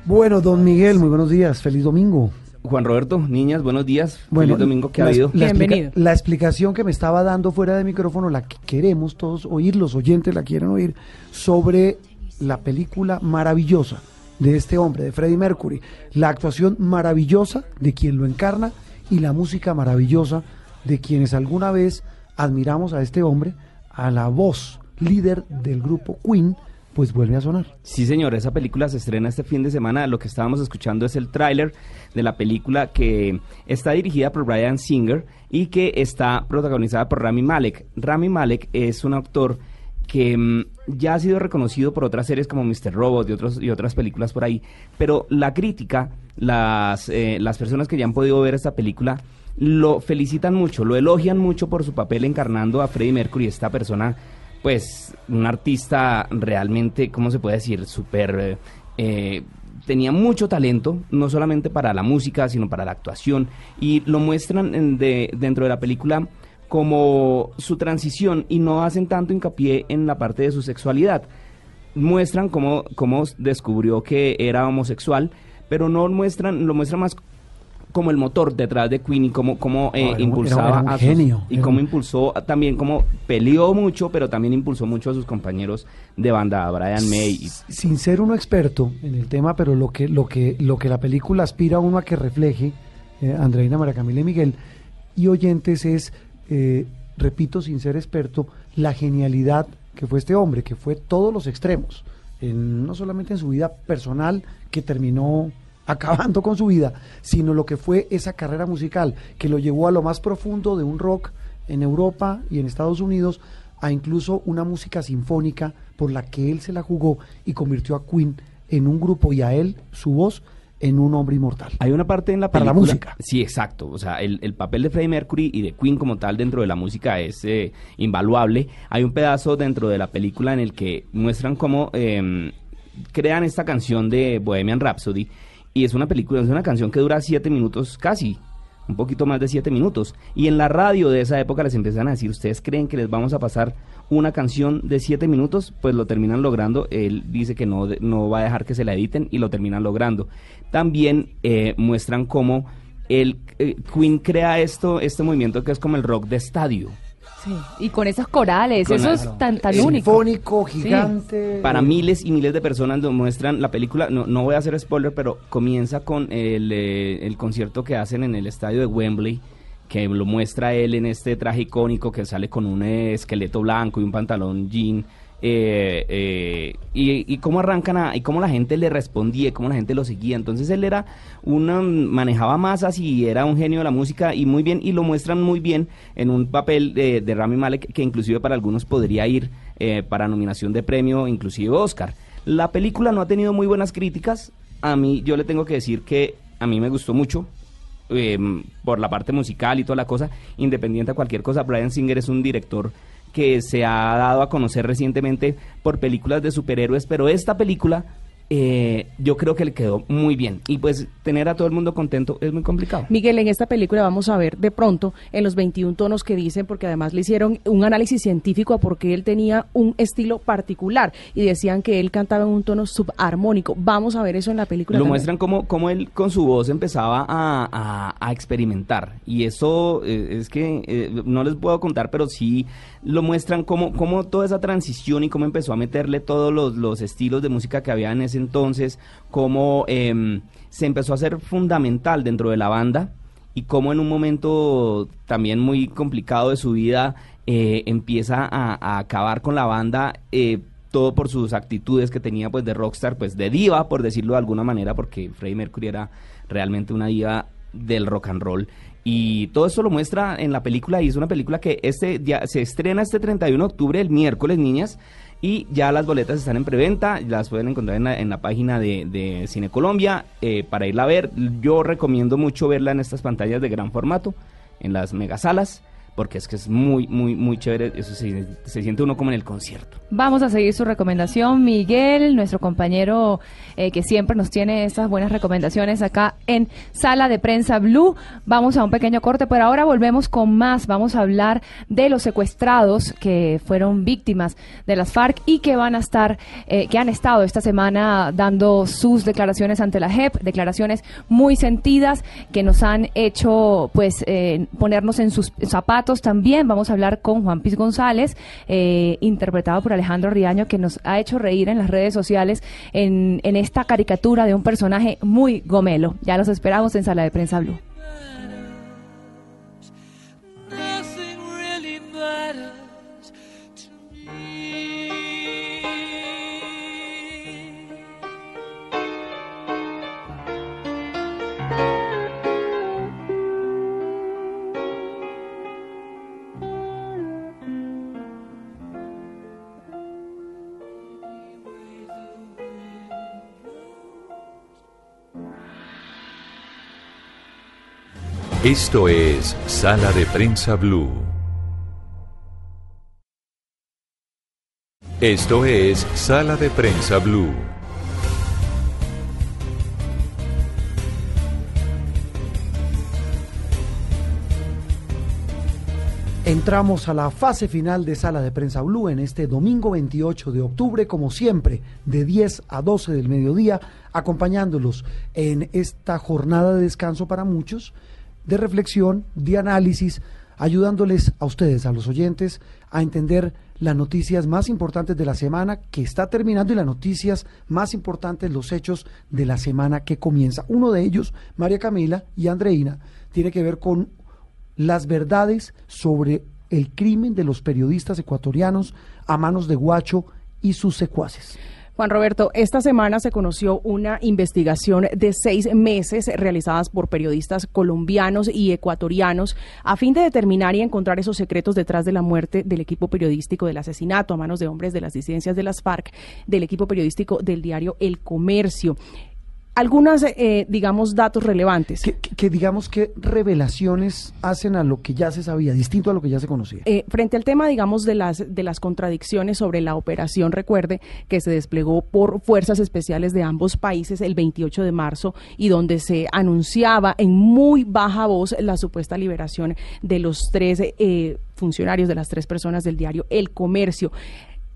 Bueno, don Miguel, muy buenos días, feliz domingo. Juan Roberto, niñas, buenos días. Bueno, Feliz domingo que ha la, habido. la explica- la explicación que me estaba dando fuera de micrófono, la que queremos todos oír, los oyentes la quieren oír, sobre la película maravillosa de este hombre, de Freddie Mercury, la actuación maravillosa de quien lo encarna y la música maravillosa de quienes alguna vez admiramos a este hombre, a la voz líder del grupo Queen, pues vuelve a sonar. Sí, señor, esa película se estrena este fin de semana. Lo que estábamos escuchando es el tráiler de la película que está dirigida por Brian Singer y que está protagonizada por Rami Malek. Rami Malek es un actor que mm, ya ha sido reconocido por otras series como Mr. Robot y, otros, y otras películas por ahí, pero la crítica, las, eh, las personas que ya han podido ver esta película, lo felicitan mucho, lo elogian mucho por su papel encarnando a Freddie Mercury, esta persona pues un artista realmente, ¿cómo se puede decir? Súper... eh, tenía mucho talento, no solamente para la música, sino para la actuación, y lo muestran en de- dentro de la película como su transición y no hacen tanto hincapié en la parte de su sexualidad. Muestran cómo, cómo descubrió que era homosexual, pero no muestran, lo muestran más como el motor detrás de Queen y cómo, cómo eh, No, era un- impulsaba era un a sus- genio, y cómo un- impulsó también cómo peleó mucho pero también impulsó mucho a sus compañeros de banda a Brian May y sin ser uno experto en el tema, pero lo que, lo que, lo que la película aspira a uno a que refleje, eh, Andreina, María Camila y Miguel, y oyentes, es, eh, repito, sin ser experto, la genialidad que fue este hombre, que fue todos los extremos, en- no solamente en su vida personal, que terminó acabando con su vida, sino lo que fue esa carrera musical, que lo llevó a lo más profundo de un rock en Europa y en Estados Unidos, a incluso una música sinfónica por la que él se la jugó y convirtió a Queen en un grupo y a él, su voz, en un hombre inmortal. Hay una parte en la Para la película- música. Sí, exacto. O sea, el, el papel de Freddie Mercury y de Queen como tal dentro de la música es eh, invaluable. Hay un pedazo dentro de la película en el que muestran cómo eh, crean esta canción de Bohemian Rhapsody. Y es una película, es una canción que dura siete minutos casi. Un poquito más de siete minutos. Y en la radio de esa época les empiezan a decir, ¿ustedes creen que les vamos a pasar una canción de siete minutos? Pues lo terminan logrando. Él dice que no, no va a dejar que se la editen y lo terminan logrando. También eh, muestran cómo el eh, Queen crea esto, este movimiento que es como el rock de estadio. Sí, y con esos corales, Con eso es claro. tan, tan único. Sinfónico, Sí. gigante. Para miles y miles de personas lo muestran la película, no, no voy a hacer spoiler, pero comienza con el, eh, el concierto que hacen en el estadio de Wembley, que lo muestra él en este traje icónico que sale con un esqueleto blanco y un pantalón jean. Eh, eh, y, y cómo arrancan a, y cómo la gente le respondía, cómo la gente lo seguía. Entonces él era una manejaba masas y era un genio de la música y muy bien y lo muestran muy bien en un papel de, de Rami Malek que inclusive para algunos podría ir eh, para nominación de premio, inclusive Oscar. La película no ha tenido muy buenas críticas. A mí yo le tengo que decir que a mí me gustó mucho eh, por la parte musical y toda la cosa, independiente a cualquier cosa. Brian Singer es un director que se ha dado a conocer recientemente por películas de superhéroes, pero esta película eh, yo creo que le quedó muy bien. Y pues tener a todo el mundo contento es muy complicado. Miguel, en esta película vamos a ver de pronto en los 21 tonos que dicen, porque además le hicieron un análisis científico a por qué él tenía un estilo particular y decían que él cantaba en un tono subarmónico. Vamos a ver eso en la película. Lo también. muestran como, como él con su voz empezaba a, a- a experimentar. Y eso eh, es que eh, no les puedo contar, pero sí lo muestran como, como toda esa transición y cómo empezó a meterle todos los, los estilos de música que había en ese entonces, cómo em, se empezó a hacer fundamental dentro de la banda y cómo en un momento también muy complicado de su vida eh, empieza a, acabar con la banda. eh, todo por sus actitudes que tenía pues de rockstar, pues de diva, por decirlo de alguna manera, porque Freddie Mercury era realmente una diva del rock and roll. Y todo esto lo muestra en la película y es una película que este ya se estrena este 31 de octubre, el miércoles, niñas, y ya las boletas están en preventa, las pueden encontrar en la, página de, Cine Colombia eh, para irla a ver. Yo recomiendo mucho verla en estas pantallas de gran formato, en las megasalas, porque es que es muy, muy, muy chévere, eso se, se siente uno como en el concierto. Vamos a seguir su recomendación, Miguel, nuestro compañero eh, que siempre nos tiene estas buenas recomendaciones acá en Sala de Prensa Blue. Vamos a un pequeño corte, pero ahora volvemos con más. Vamos a hablar de los secuestrados que fueron víctimas de las FARC y que van a estar, eh, que han estado esta semana dando sus declaraciones ante la JEP, declaraciones muy sentidas que nos han hecho, pues, eh, ponernos en sus zapatos. También vamos a hablar con Juan Piz González, interpretado por Alejandro Riaño, que nos ha hecho reír en las redes sociales en, en esta caricatura de un personaje muy gomelo. Ya los esperamos en Sala de Prensa Blue. Esto es Sala de Prensa Blue. Esto es Sala de Prensa Blue. Entramos a la fase final de Sala de Prensa Blue en este domingo 28 de octubre, como siempre, de 10 a 12 del mediodía, acompañándolos en esta jornada de descanso para muchos de reflexión, de análisis, ayudándoles a ustedes, a los oyentes, a entender las noticias más importantes de la semana que está terminando y las noticias más importantes, los hechos de la semana que comienza. Uno de ellos, María Camila y Andreina, tiene que ver con las verdades sobre el crimen de los periodistas ecuatorianos a manos de Guacho y sus secuaces. Juan Roberto, esta semana se conoció una investigación de seis meses realizadas por periodistas colombianos y ecuatorianos a fin de determinar y encontrar esos secretos detrás de la muerte del equipo periodístico del asesinato a manos de hombres de las disidencias de las FARC, del equipo periodístico del diario El Comercio algunas, eh, digamos, datos relevantes. Que, digamos, que revelaciones hacen a lo que ya se sabía, distinto a lo que ya se conocía? Eh, frente al tema, digamos, de las, de las contradicciones sobre la operación, recuerde que se desplegó por fuerzas especiales de ambos países el 28 de marzo y donde se anunciaba en muy baja voz la supuesta liberación de los tres eh, funcionarios, de las tres personas del diario El Comercio.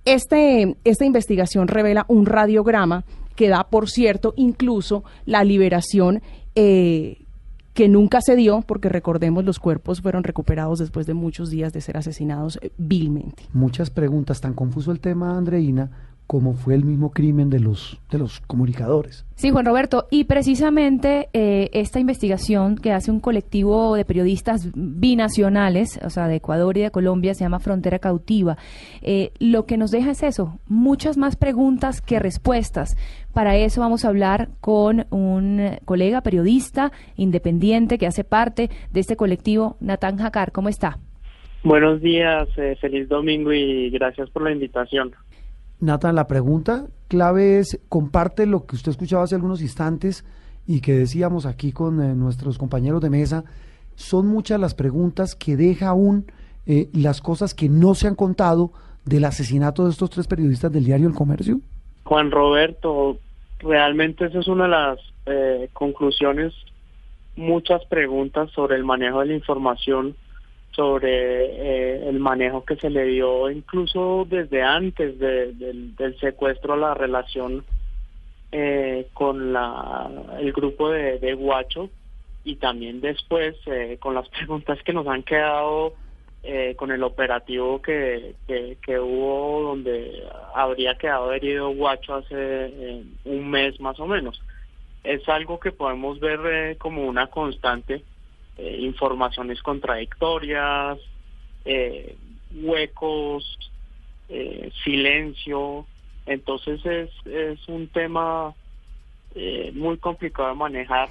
Este, esta investigación revela un radiograma que da, por cierto, incluso la liberación eh, que nunca se dio, porque recordemos los cuerpos fueron recuperados después de muchos días de ser asesinados eh, vilmente. Muchas preguntas, tan confuso el tema, Andreina, como fue el mismo crimen de los, de los comunicadores. Sí, Juan Roberto, y precisamente eh, esta investigación que hace un colectivo de periodistas binacionales, o sea, de Ecuador y de Colombia, se llama Frontera Cautiva, eh, lo que nos deja es eso, muchas más preguntas que respuestas. Para eso vamos a hablar con un colega periodista independiente que hace parte de este colectivo, Natán Jacar. ¿Cómo está? Buenos días, eh, feliz domingo y gracias por la invitación. Nathan, la pregunta clave es, comparte lo que usted escuchaba hace algunos instantes y que decíamos aquí con eh, nuestros compañeros de mesa, son muchas las preguntas que deja aún eh, las cosas que no se han contado del asesinato de estos tres periodistas del diario El Comercio. Juan Roberto, realmente esa es una de las eh, conclusiones, muchas preguntas sobre el manejo de la información sobre eh, el manejo que se le dio incluso desde antes del, secuestro a la relación eh, con la, el grupo de, de Guacho y también después eh, con las preguntas que nos han quedado con el operativo que, que, hubo donde habría quedado herido Guacho hace un mes más o menos. Es algo que podemos ver como una constante eh, informaciones contradictorias, eh, huecos, eh, silencio. Entonces es, es un tema muy complicado de manejar.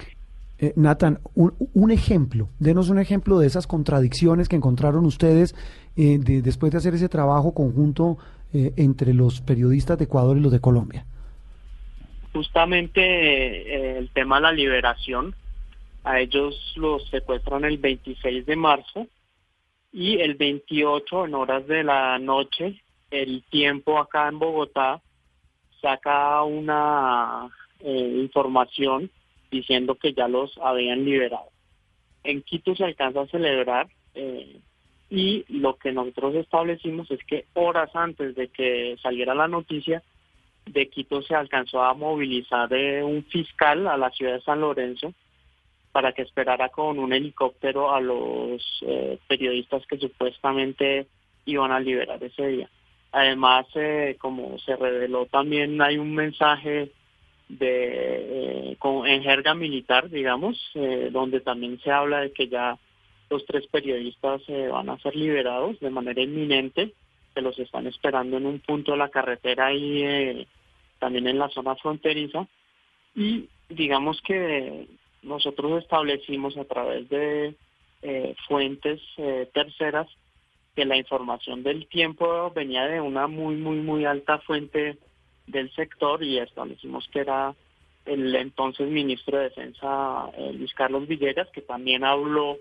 Nathan, un, un, ejemplo, denos un ejemplo de esas contradicciones que encontraron ustedes después de hacer ese trabajo conjunto entre los periodistas de Ecuador y los de Colombia. Justamente el tema de la liberación, a ellos los secuestran el 26 de marzo Y el 28, en horas de la noche, el tiempo acá en Bogotá saca una eh, información diciendo que ya los habían liberado. En Quito se alcanza a celebrar eh, y lo que nosotros establecimos es que horas antes de que saliera la noticia, de Quito se alcanzó a movilizar eh, un fiscal a la ciudad de San Lorenzo para que esperara con un helicóptero a los eh, periodistas que supuestamente iban a liberar ese día. Además, eh, como se reveló también, hay un mensaje de con, en jerga militar, digamos, donde también se habla de que ya los tres periodistas van a ser liberados de manera inminente, que los están esperando en un punto de la carretera y también en la zona fronteriza. Y digamos que nosotros establecimos a través de eh, fuentes eh, terceras que la información del tiempo venía de una muy, muy, muy alta fuente del sector y establecimos que era el entonces ministro de Defensa eh, Luis Carlos Villegas, que también habló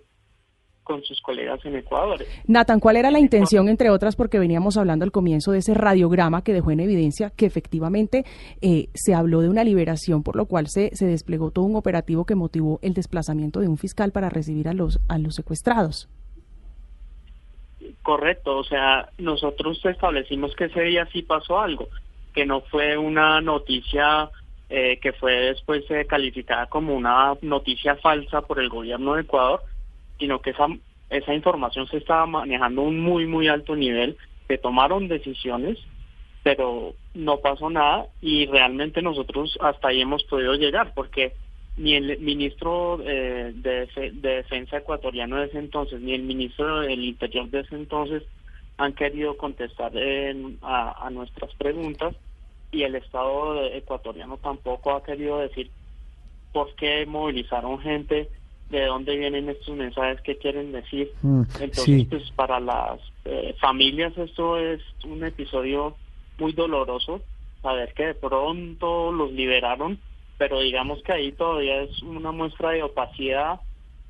con sus colegas en Ecuador. Nathan, ¿cuál era la intención, entre otras, porque veníamos hablando al comienzo de ese radiograma que dejó en evidencia que efectivamente eh, se habló de una liberación, por lo cual se, se desplegó todo un operativo que motivó el desplazamiento de un fiscal para recibir a los, a los secuestrados? Correcto, o sea, nosotros establecimos que ese día sí pasó algo, que no fue una noticia eh, que fue después eh, calificada como una noticia falsa por el gobierno de Ecuador, sino que esa, esa información se estaba manejando a un muy, muy alto nivel, se tomaron decisiones, pero no pasó nada y realmente nosotros hasta ahí hemos podido llegar, porque ni el ministro eh, de, Defensa ecuatoriano de ese entonces, ni el ministro del Interior de ese entonces han querido contestar a, a nuestras preguntas y el Estado ecuatoriano tampoco ha querido decir por qué movilizaron gente de dónde vienen estos mensajes, qué quieren decir. Mm, Entonces, pues para las eh, familias esto es un episodio muy doloroso, saber que de pronto los liberaron, pero digamos que ahí todavía es una muestra de opacidad,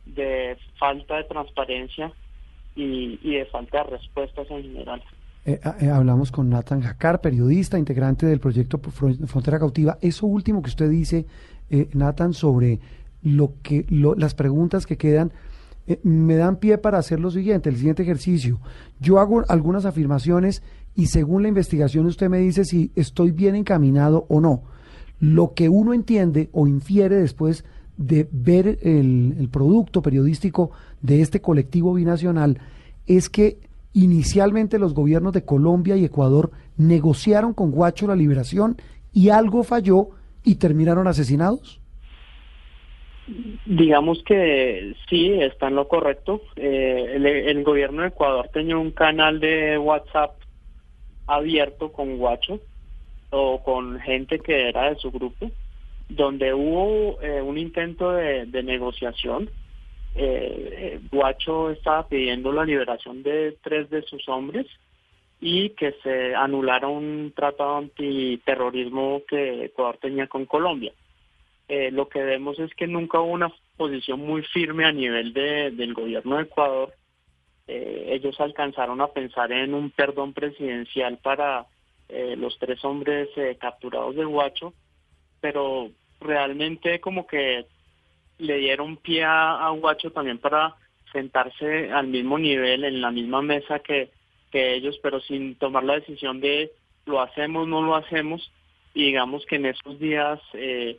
de falta de transparencia y, de falta de respuestas en general. Eh, eh, hablamos con Nathan Jacar, periodista, integrante del proyecto Frontera Cautiva. Eso último que usted dice, Nathan, sobre lo que las preguntas que quedan eh, me dan pie para hacer lo siguiente, el siguiente ejercicio. Yo hago algunas afirmaciones y según la investigación usted me dice si estoy bien encaminado o no. Lo que uno entiende o infiere después de ver el producto periodístico de este colectivo binacional es que inicialmente los gobiernos de Colombia y Ecuador negociaron con Guacho la liberación y algo falló y terminaron asesinados. Digamos que sí, está en lo correcto. Eh, el, gobierno de Ecuador tenía un canal de WhatsApp abierto con Guacho o con gente que era de su grupo, donde hubo eh, un intento de, negociación. Eh, Guacho estaba pidiendo la liberación de tres de sus hombres y que se anulara un tratado antiterrorismo que Ecuador tenía con Colombia. Eh, lo que vemos es que nunca hubo una posición muy firme a nivel de, del gobierno de Ecuador. Eh, ellos alcanzaron a pensar en un perdón presidencial para eh, los tres hombres capturados de Huacho, pero realmente como que le dieron pie a, Huacho también para sentarse al mismo nivel, en la misma mesa que, que ellos, pero sin tomar la decisión de lo hacemos, no lo hacemos. Y digamos que en esos días eh,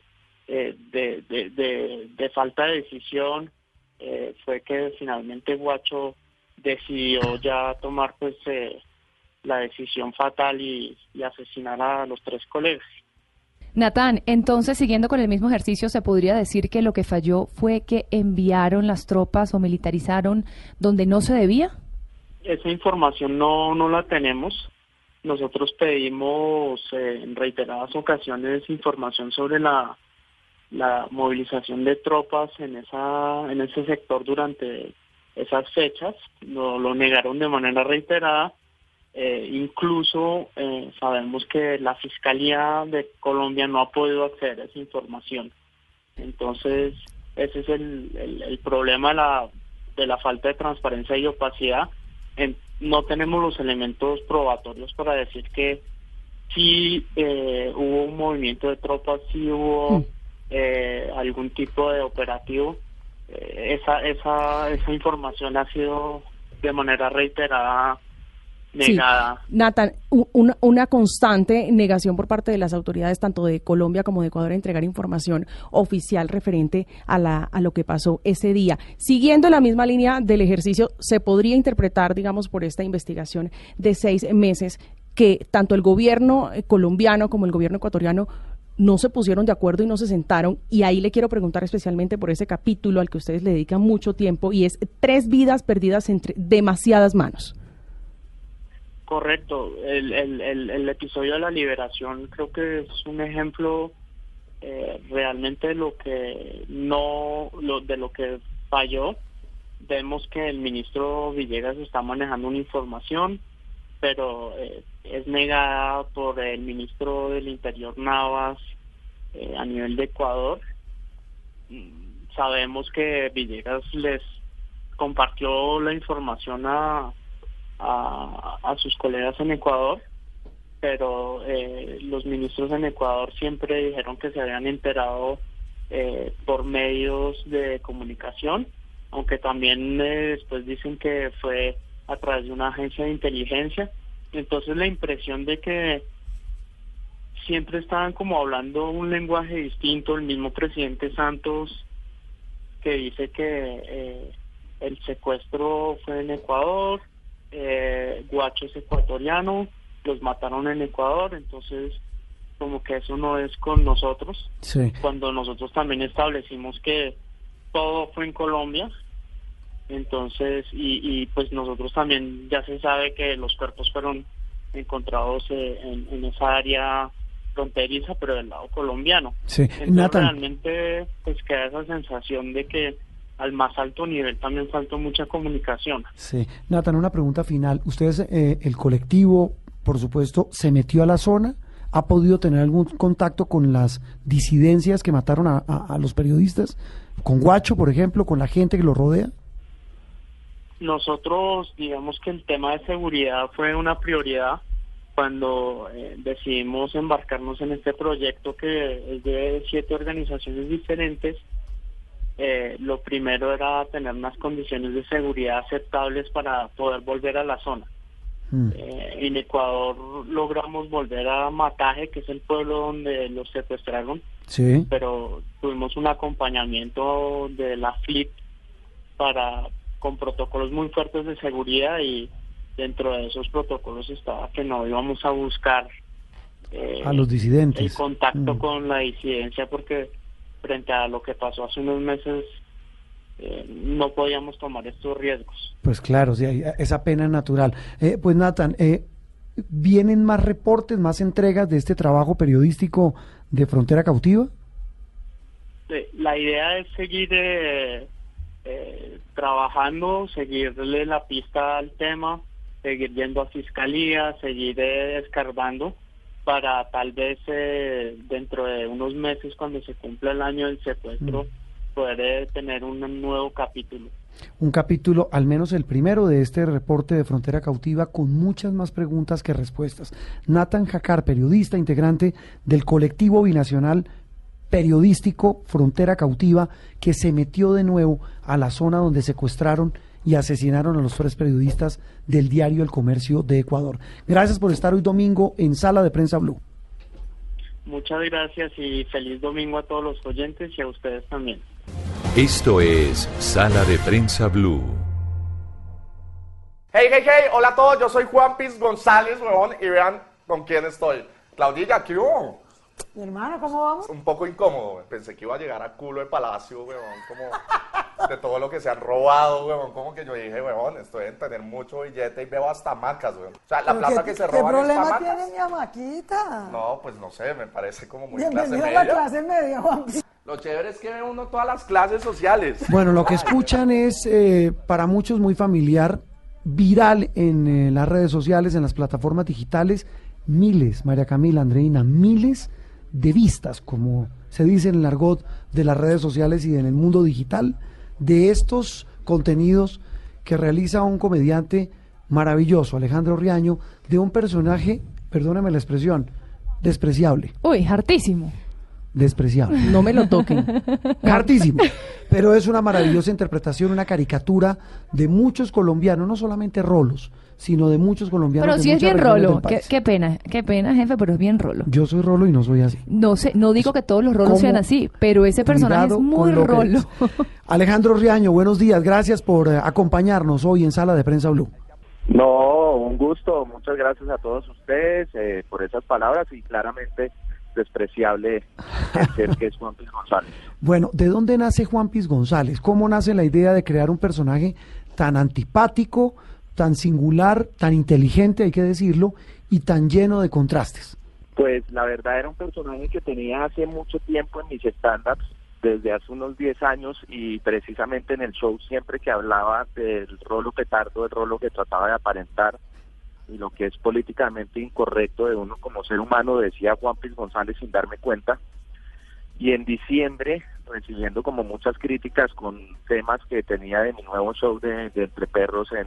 eh, de, de, de, falta de decisión eh, fue que finalmente Guacho decidió ya tomar pues eh, la decisión fatal y, asesinar a los tres colegas. Natán, entonces siguiendo con el mismo ejercicio, ¿se podría decir que lo que falló fue que enviaron las tropas o militarizaron donde no se debía? Esa información no, no la tenemos. Nosotros pedimos en reiteradas ocasiones información sobre la la movilización de tropas en esa en ese sector durante esas fechas lo, lo negaron de manera reiterada. Eh, incluso eh, sabemos que la fiscalía de Colombia no ha podido acceder a esa información. Entonces ese es el, el, problema de la de la falta de transparencia y opacidad. No tenemos los elementos probatorios para decir que sí eh, hubo un movimiento de tropas, sí hubo eh, algún tipo de operativo. Eh, esa, esa, esa información ha sido de manera reiterada Sí. negada. Nathan, u- una, una constante negación por parte de las autoridades, tanto de Colombia como de Ecuador, a entregar información oficial referente a, la, a lo que pasó ese día. Siguiendo la misma línea del ejercicio, se podría interpretar, digamos, por esta investigación de seis meses, que tanto el gobierno eh, colombiano como el gobierno ecuatoriano no se pusieron de acuerdo y no se sentaron. Y ahí le quiero preguntar especialmente por ese capítulo al que ustedes le dedican mucho tiempo y es tres vidas perdidas entre demasiadas manos. Correcto. El, el, el, el episodio de la liberación creo que es un ejemplo eh, realmente de lo que no, lo, de lo que falló. Vemos que el ministro Villegas está manejando una información, pero eh, es negada por el ministro del Interior Navas eh, a nivel de Ecuador. Mm, Sabemos que Villegas les compartió la información a, a, a sus colegas en Ecuador, pero eh, los ministros en Ecuador siempre dijeron que se habían enterado eh, por medios de comunicación, aunque también eh, después dicen que fue a través de una agencia de inteligencia. Entonces la impresión de que siempre estaban como hablando un lenguaje distinto, el mismo presidente Santos que dice que eh, el secuestro fue en Ecuador, eh, Guacho es ecuatoriano, los mataron en Ecuador, entonces como que eso no es con nosotros, Sí. cuando nosotros también establecimos que todo fue en Colombia, entonces y, y pues nosotros también ya se sabe que los cuerpos fueron encontrados eh, en, en esa área fronteriza, pero del lado colombiano. Sí. Entonces Nathan. realmente pues queda esa sensación de que al más alto nivel también faltó mucha comunicación. Sí. Nathan, una pregunta final. ¿Ustedes, eh, el colectivo, por supuesto, se metió a la zona? ¿Ha podido tener algún contacto con las disidencias que mataron a, a- a los periodistas? ¿Con Guacho, por ejemplo? ¿Con la gente que lo rodea? Nosotros, digamos que el tema de seguridad fue una prioridad cuando eh, decidimos embarcarnos en este proyecto que es de siete organizaciones diferentes. eh, lo primero era tener unas condiciones de seguridad aceptables para poder volver a la zona. Eh, en Ecuador logramos volver a Mataje, que es el pueblo donde los secuestraron, Sí. pero tuvimos un acompañamiento de la FLIP para con protocolos muy fuertes de seguridad y dentro de esos protocolos estaba que no íbamos a buscar eh, A los disidentes. el contacto Mm. con la disidencia porque frente a lo que pasó hace unos meses eh, no podíamos tomar estos riesgos. Pues claro, sí, esa pena natural. Eh, pues Nathan, eh, ¿vienen más reportes, más entregas de este trabajo periodístico de Frontera Cautiva? Eh, La idea es seguir eh, trabajando, seguirle la pista al tema, seguir yendo a fiscalía, seguir eh, escarbando para tal vez eh, dentro de unos meses cuando se cumpla el año del secuestro poder eh, tener un nuevo capítulo. Un capítulo, al menos el primero de este reporte de Frontera Cautiva, con muchas más preguntas que respuestas. Nathan Jacar, periodista integrante del colectivo binacional periodístico Frontera Cautiva, que se metió de nuevo a la zona donde secuestraron y asesinaron a los tres periodistas del diario El Comercio de Ecuador. Gracias por estar hoy domingo en Sala de Prensa Blue. Muchas gracias y feliz domingo a todos los oyentes y a ustedes también. Esto es Sala de Prensa Blue. Hey, hey, hey, hola a todos, yo soy Juan Piz González, huevón, y vean con quién estoy. Claudilla, ¿qué hubo? Mi hermano, ¿cómo vamos? Un poco incómodo, güey. pensé que iba a llegar a culo de palacio, huevón, como de todo lo que se han robado, huevón, como que yo dije, huevón, estoy en tener mucho billete y veo hasta macas, huevón. O sea, la ¿Pero plata qué- que se ¿Qué roban es problema pa' tiene mi amaquita? No, pues no sé, me parece como muy clase Bienvenido a la media. clase media, Juan. Lo chévere es que ve uno todas las clases sociales. Bueno, lo que escuchan es eh, para muchos muy familiar, viral en eh, las redes sociales, en las plataformas digitales, miles, María Camila, Andreina, miles de vistas, como se dice en el argot de las redes sociales y en el mundo digital, de estos contenidos que realiza un comediante maravilloso, Alejandro Riaño, de un personaje, perdóname la expresión, despreciable. Uy, hartísimo. Despreciable. No me lo toquen. Hartísimo. Pero es una maravillosa interpretación, una caricatura de muchos colombianos, no solamente rolos, sino de muchos colombianos. Pero sí es bien rolo. Qué, pena, qué pena, jefe, pero es bien rolo. Yo soy rolo y no soy así. No sé, no digo que todos los rolos ¿Cómo? sean así, pero ese personaje es muy rolo. Alejandro Riaño, buenos días. Gracias por eh, acompañarnos hoy en Sala de Prensa Blue. No, un gusto. Muchas gracias a todos ustedes eh, por esas palabras y claramente despreciable ser que es Juan Piz González. Bueno, ¿de dónde nace Juan Piz González? ¿Cómo nace la idea de crear un personaje tan antipático, tan singular, tan inteligente, hay que decirlo, y tan lleno de contrastes? Pues la verdad era un personaje que tenía hace mucho tiempo en mis stand-ups, desde hace unos 10 años y precisamente en el show siempre que hablaba del rolo petardo, del rolo que trataba de aparentar y lo que es políticamente incorrecto de uno como ser humano, decía Juan Piz González sin darme cuenta. Y en diciembre, recibiendo como muchas críticas con temas que tenía de mi nuevo show de, de Entre Perros en,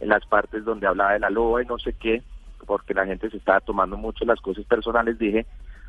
en las partes donde hablaba de la loba y no sé qué, porque la gente se estaba tomando mucho las cosas personales, dije,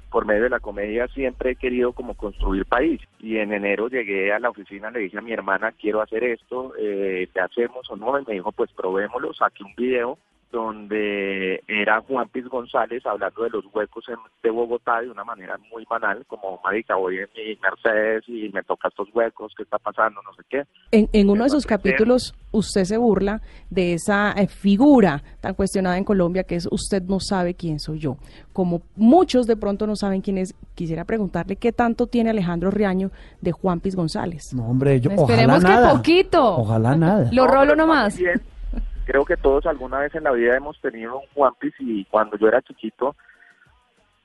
por medio de la comedia siempre he querido como construir país. Y en enero llegué a la oficina, le dije a mi hermana, quiero hacer esto, eh, ¿te hacemos o no? Y me dijo, pues probémoslo, saqué un video donde era Juan Piz González hablando de los huecos en- de Bogotá de una manera muy banal, como, marica, voy en mi Mercedes y me toca estos huecos, ¿qué está pasando? No sé qué. En, en uno de sus capítulos, usted se burla de esa eh, figura tan cuestionada en Colombia que es usted no sabe quién soy yo. Como muchos de pronto no saben quién es, quisiera preguntarle qué tanto tiene Alejandro Riaño de Juan Piz González. No, hombre, yo, Esperemos ojalá que nada. poquito. Ojalá nada. Lo rolo nomás. Bien. Creo que todos alguna vez en la vida hemos tenido un Juan Piz y cuando yo era chiquito,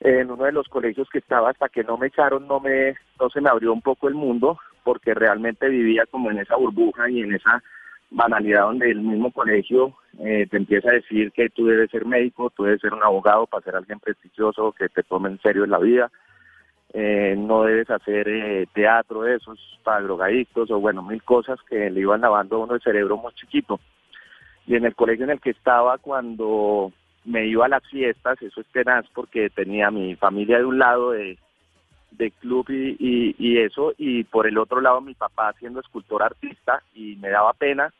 en uno de los colegios que estaba, hasta que no me echaron, no me, no se me abrió un poco el mundo, porque realmente vivía como en esa burbuja y en esa banalidad donde el mismo colegio eh, te empieza a decir que tú debes ser médico, tú debes ser un abogado para ser alguien prestigioso, que te tome en serio en la vida, eh, no debes hacer eh, teatro, eso es para drogadictos o bueno, mil cosas que le iban lavando a uno el cerebro muy chiquito. Y en el colegio en el que estaba cuando me iba a las fiestas, eso es tenaz porque tenía mi familia de un lado de, de club y, y, y eso, y por el otro lado mi papá siendo escultor artista y me daba pena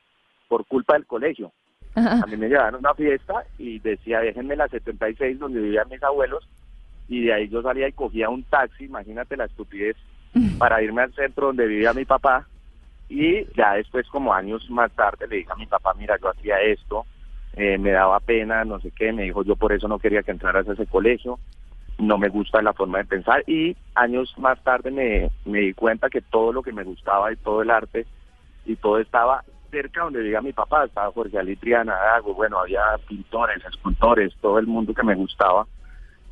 por culpa del colegio. A mí me llevaban a una fiesta y decía, déjenme la 76 donde vivían mis abuelos, y de ahí yo salía y cogía un taxi, imagínate la estupidez, para irme al centro donde vivía mi papá, y ya después, como años más tarde, le dije a mi papá, mira, yo hacía esto, eh, me daba pena, no sé qué, me dijo, yo por eso no quería que entraras a ese colegio, no me gusta la forma de pensar, y años más tarde me, me di cuenta que todo lo que me gustaba y todo el arte y todo estaba cerca donde vivía mi papá, estaba Jorge Alitriana, Dago, bueno, había pintores, escultores, todo el mundo que me gustaba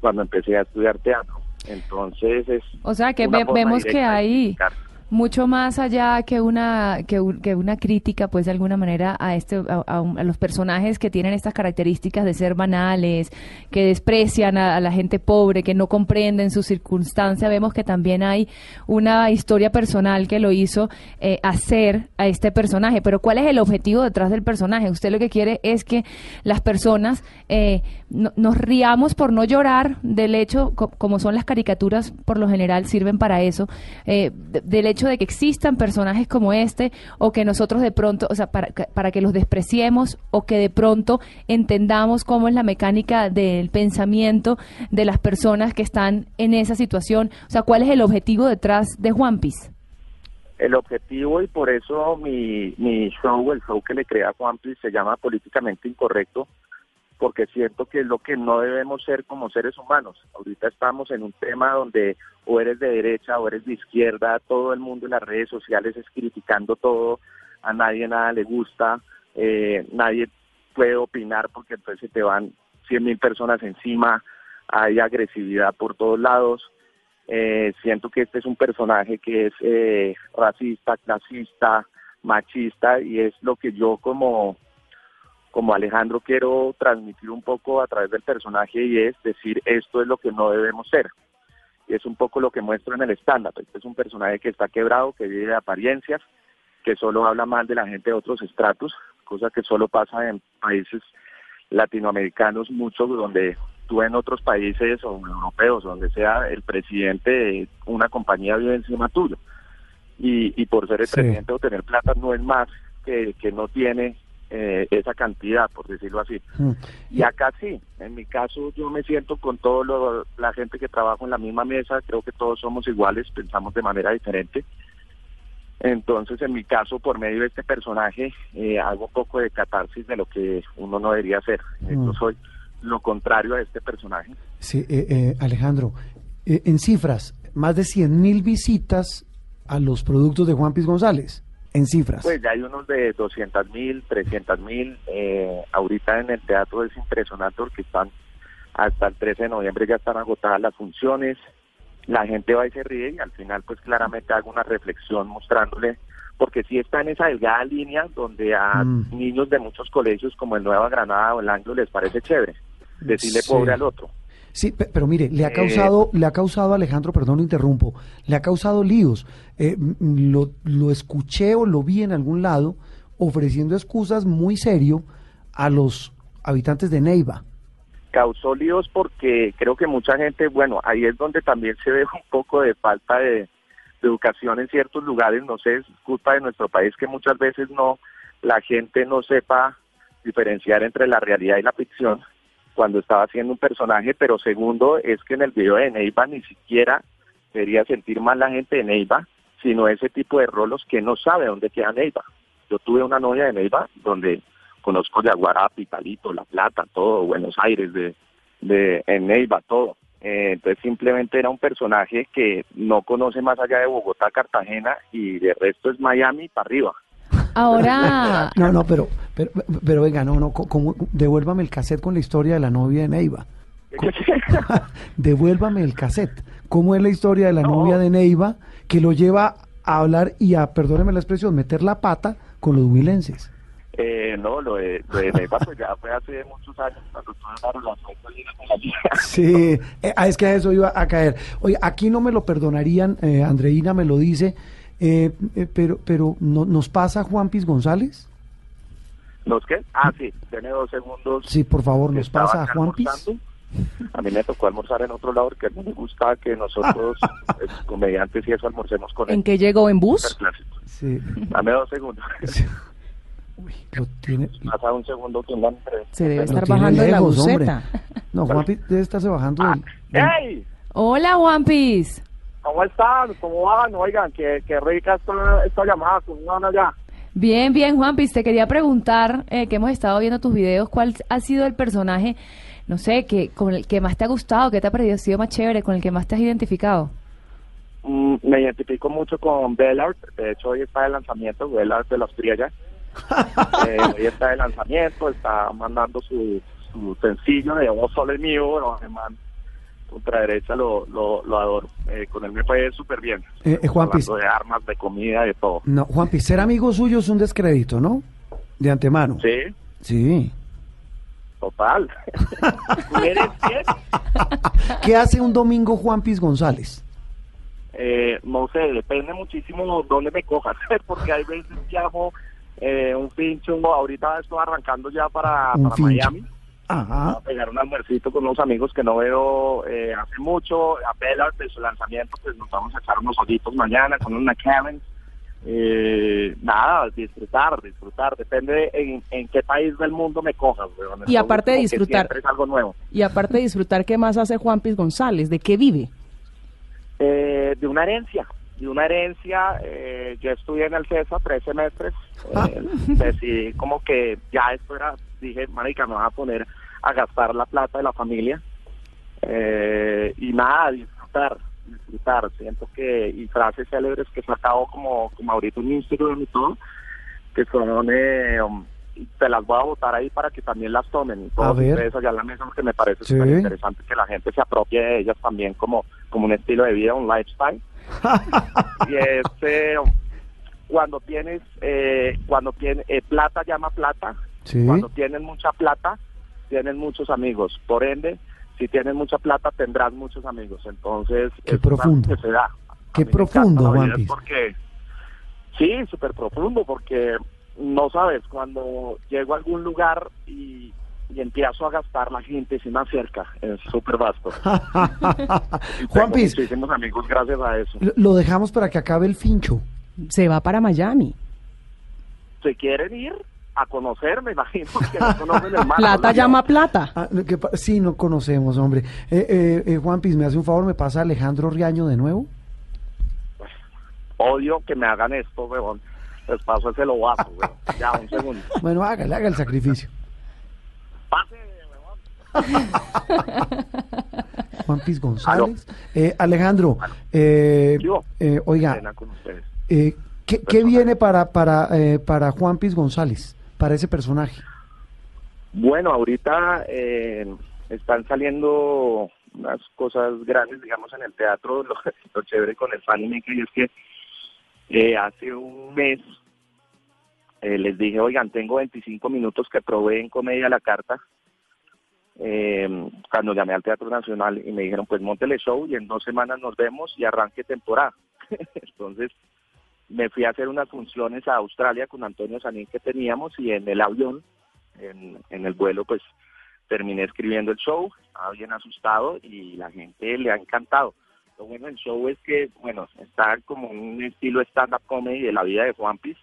cuando empecé a estudiar teatro. Entonces es O sea que ve- vemos que hay explicar. Mucho más allá que una que, que una crítica pues de alguna manera a este a, a los personajes que tienen estas características de ser banales que desprecian a, a la gente pobre que no comprenden su circunstancia. Vemos que también hay una historia personal que lo hizo eh, hacer a este personaje. Pero cuál es el objetivo detrás del personaje usted lo que quiere es que las personas eh, no- nos riamos por no llorar del hecho co- como son las caricaturas por lo general sirven para eso eh, de- del hecho de que existan personajes como este o que nosotros de pronto, o sea, para, para que los despreciemos o que de pronto entendamos cómo es la mecánica del pensamiento de las personas que están en esa situación. O sea, ¿cuál es el objetivo detrás de Juan Piz? El objetivo y por eso mi, mi show, el show que le crea a Juanpi se llama Políticamente Incorrecto, porque siento que es lo que no debemos ser como seres humanos. Ahorita estamos en un tema donde o eres de derecha o eres de izquierda, todo el mundo en las redes sociales es criticando todo, a nadie nada le gusta, eh, nadie puede opinar porque entonces se te van 100 mil personas encima, hay agresividad por todos lados. Eh, siento que este es un personaje que es eh, racista, clasista, machista y es lo que yo como como Alejandro quiero transmitir un poco a través del personaje y es decir esto es lo que no debemos ser y es un poco lo que muestro en el stand-up. Este es un personaje que está quebrado, que vive de apariencias, que solo habla mal de la gente de otros estratos, cosa que solo pasa en países latinoamericanos, muchos donde tú en otros países o europeos, donde sea el presidente de una compañía vive encima tuyo. Y, y por ser el Sí. presidente o tener plata no es más que, que no tiene eh, esa cantidad, por decirlo así. Mm. Y acá sí, en mi caso yo me siento con toda la gente que trabaja en la misma mesa, creo que todos somos iguales, pensamos de manera diferente. Entonces, en mi caso, por medio de este personaje, eh, hago un poco de catarsis de lo que uno no debería hacer. Mm. Yo soy lo contrario a este personaje. Sí, eh, eh, Alejandro, eh, en cifras, más de 100 mil visitas a los productos de Juan Piz González. En cifras. Pues ya hay unos de 200 mil, 300 mil. Eh, ahorita en el teatro es impresionante porque están hasta el 13 de noviembre ya están agotadas las funciones. La gente va y se ríe y al final pues claramente hago una reflexión mostrándole, porque sí está en esa delgada línea donde a Mm. niños de muchos colegios como el Nueva Granada o el Anglo les parece chévere decirle Sí. pobre al otro. Sí, pe- pero mire, le ha Eh, causado, le ha causado, Alejandro, perdón, lo interrumpo, le ha causado líos. Eh, lo, lo escuché o lo vi en algún lado ofreciendo excusas muy serio a los habitantes de Neiva. causó líos porque creo que mucha gente, bueno, ahí es donde también se ve un poco de falta de, de educación en ciertos lugares, no sé, es culpa de nuestro país que muchas veces no, la gente no sepa diferenciar entre la realidad y la ficción cuando estaba haciendo un personaje, pero segundo es que en el video de Neiva ni siquiera debería sentir mal la gente de Neiva, sino ese tipo de rolos que no sabe dónde queda Neiva. Yo tuve una novia de Neiva donde conozco Yaguará, Pitalito, La Plata, todo, Buenos Aires, de, de en Neiva, todo. Eh, entonces simplemente era un personaje que no conoce más allá de Bogotá, Cartagena y de resto es Miami para arriba. Ahora, No, no, pero, pero, pero venga, no, no, co- como- devuélvame el cassette con la historia de la novia de Neiva. Devuélvame el cassette. ¿Cómo es la historia de la novia de Neiva que lo lleva a hablar y a, perdóneme la expresión, meter la pata con los huilenses? Eh, no, lo de, lo de Neiva pues ya fue hace muchos años cuando tuve una relación con la niña. Sí, eh, ah, es que a eso iba a caer. Oye, aquí no me lo perdonarían, eh, Andreina me lo dice, eh, eh, pero, pero ¿no, ¿nos pasa Juan Piz González? ¿Nos qué? Ah, sí, tiene dos segundos. Sí, por favor, nos Estaba pasa a Juan Piz. A mí me tocó almorzar en otro lado porque a mí me gusta que nosotros, eh, comediantes y eso, almorcemos con él. ¿En qué llegó? ¿En bus? Sí, Dame dos segundos. lo tiene, Pasa un segundo que. Se debe estar bajando de la lejos, hombre. buseta. No, Juan Piz debe estarse bajando del... del- ¡Hey! hola Juan Piz. ¿Cómo están? ¿Cómo van? Oigan, qué, qué rica esta, esta llamada. ¿Cómo van allá? Bien, bien, Juan Piz, te quería preguntar, eh, que hemos estado viendo tus videos, ¿cuál ha sido el personaje, no sé, que con el que más te ha gustado, que te ha parecido más chévere, con el que más te has identificado? Mm, me identifico mucho con Bellart. De hecho, hoy está de lanzamiento, Bellart de las Priellas. eh, hoy está de lanzamiento, está mandando su, su sencillo de Vos Solo es mío, alemán, ultraderecha, lo, lo, lo adoro. Eh, con él me fue súper bien. Eh, eh, Juan Piz. De armas, de comida, de todo. No, Juan Piz, ser amigo suyo es un descrédito, ¿no? De antemano. Sí, Sí. total. ¿Eres quién? ¿Qué hace un domingo Juan Piz González? Eh, no sé, depende muchísimo dónde me cojas, porque hay veces que hago eh, un pincho, ahorita estoy arrancando ya para, para fincho. Miami, Ajá. a pegar un almuercito con unos amigos que no veo eh, hace mucho, a Bellart de su lanzamiento, pues nos vamos a echar unos ojitos mañana con una Karen. Eh, nada, disfrutar, disfrutar, depende en, en qué país del mundo me cojas. weón. Y aparte de disfrutar. es algo nuevo. Y aparte de disfrutar, ¿qué más hace Juan Piz González? ¿De qué vive? Eh, de una herencia, de una herencia. eh, yo estudié en el CESA tres semestres. eh, decidí como que ya esto era, dije, marica, me voy a poner a gastar la plata de la familia. Eh, y nada, disfrutar, disfrutar. Siento que, y frases célebres que sacado como, como ahorita en Instagram y todo, que son, eh, um, te las voy a botar ahí para que también las tomen. Y todos ver. ustedes allá en la mesa, porque me parece Sí. súper interesante que la gente se apropie de ellas también como, como un estilo de vida, un lifestyle. y es eh, cuando tienes, eh, cuando tienes, eh, plata llama plata, Sí. cuando tienes mucha plata, tienes muchos amigos. Por ende, si tienes mucha plata, tendrás muchos amigos. Entonces, Qué es profundo. que se da. Qué A profundo, Juan. Porque, sí, súper profundo, porque no sabes, cuando llego a algún lugar y, y empiezo a gastar, la gente se me acerca, es súper vasto. Juan Piz. muchísimos amigos gracias a eso. Lo- Lo dejamos para que acabe el fincho. Se va para Miami. Se quieren ir a conocer, me imagino que no conocen el mar. Plata llama plata. Ah, que sí, no conocemos, hombre. Eh, eh, eh, Juan Piz, ¿me hace un favor? ¿Me pasa Alejandro Riaño de nuevo? Odio que me hagan esto, weón. Les paso ese lobazo, weón. Ya, un segundo. Bueno, hágale, haga el sacrificio. Juan Piz González. Eh, Alejandro, eh, eh, oiga, Pena con ustedes. eh, ¿qué, qué viene para, para, eh, para Juan Piz González, para ese personaje? Bueno, ahorita eh, están saliendo unas cosas grandes, digamos, en el teatro. Lo, lo chévere con el Fanny Mickey es que eh, hace un mes eh, les dije, oigan, tengo 25 minutos que probé en Comedia la Carta. Eh, cuando llamé al Teatro Nacional y me dijeron, pues montele show y en dos semanas nos vemos y arranque temporada. Entonces me fui a hacer unas funciones a Australia con Antonio Sanín que teníamos y en el avión en, el vuelo pues terminé escribiendo el show, estaba bien asustado y la gente le ha encantado. Lo bueno del show es que, bueno, está como un estilo stand-up comedy de la vida de Juan Piz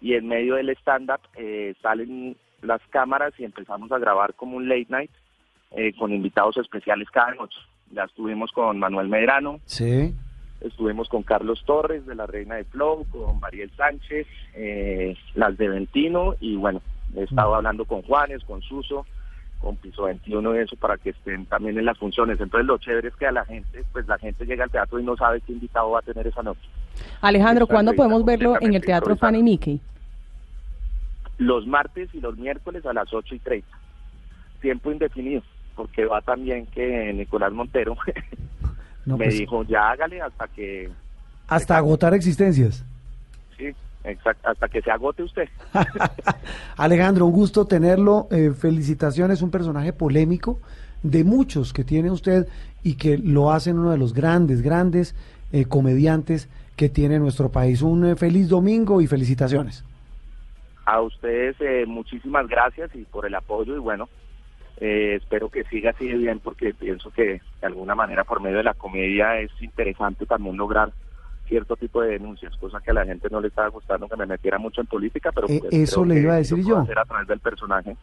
y en medio del stand-up eh, salen las cámaras y empezamos a grabar como un late night eh, con invitados especiales cada noche. Ya estuvimos con Manuel Medrano, Sí. Estuvimos con Carlos Torres de la Reina de Flow, con Mariel Sánchez, eh, las de Ventino y bueno, he estado hablando con Juanes, con Suso, con Piso 21 y eso para que estén también en las funciones. Entonces lo chévere es que a la gente, pues la gente llega al teatro y no sabe qué invitado va a tener esa noche. Alejandro, ¿cuándo podemos verlo en el Teatro. Fanny Mickey? Los martes y los miércoles a las 8 y 30. Tiempo indefinido, porque va también que Nicolás Montero No, me pues, dijo, ya hágale hasta que, hasta agotar existencias. sí, exact- hasta que se agote usted. Alejandro, un gusto tenerlo. eh, felicitaciones, un personaje polémico de muchos que tiene usted y que lo hacen uno de los grandes, grandes eh, comediantes que tiene nuestro país. Un eh, feliz domingo y felicitaciones. A ustedes eh, muchísimas gracias y por el apoyo y bueno, eh, espero que siga así de bien porque pienso que de alguna manera por medio de la comedia es interesante también lograr cierto tipo de denuncias, cosa que a la gente no le estaba gustando que me metiera mucho en política, pero Eh, pues, eso le iba a decir yo. hacer a través del personaje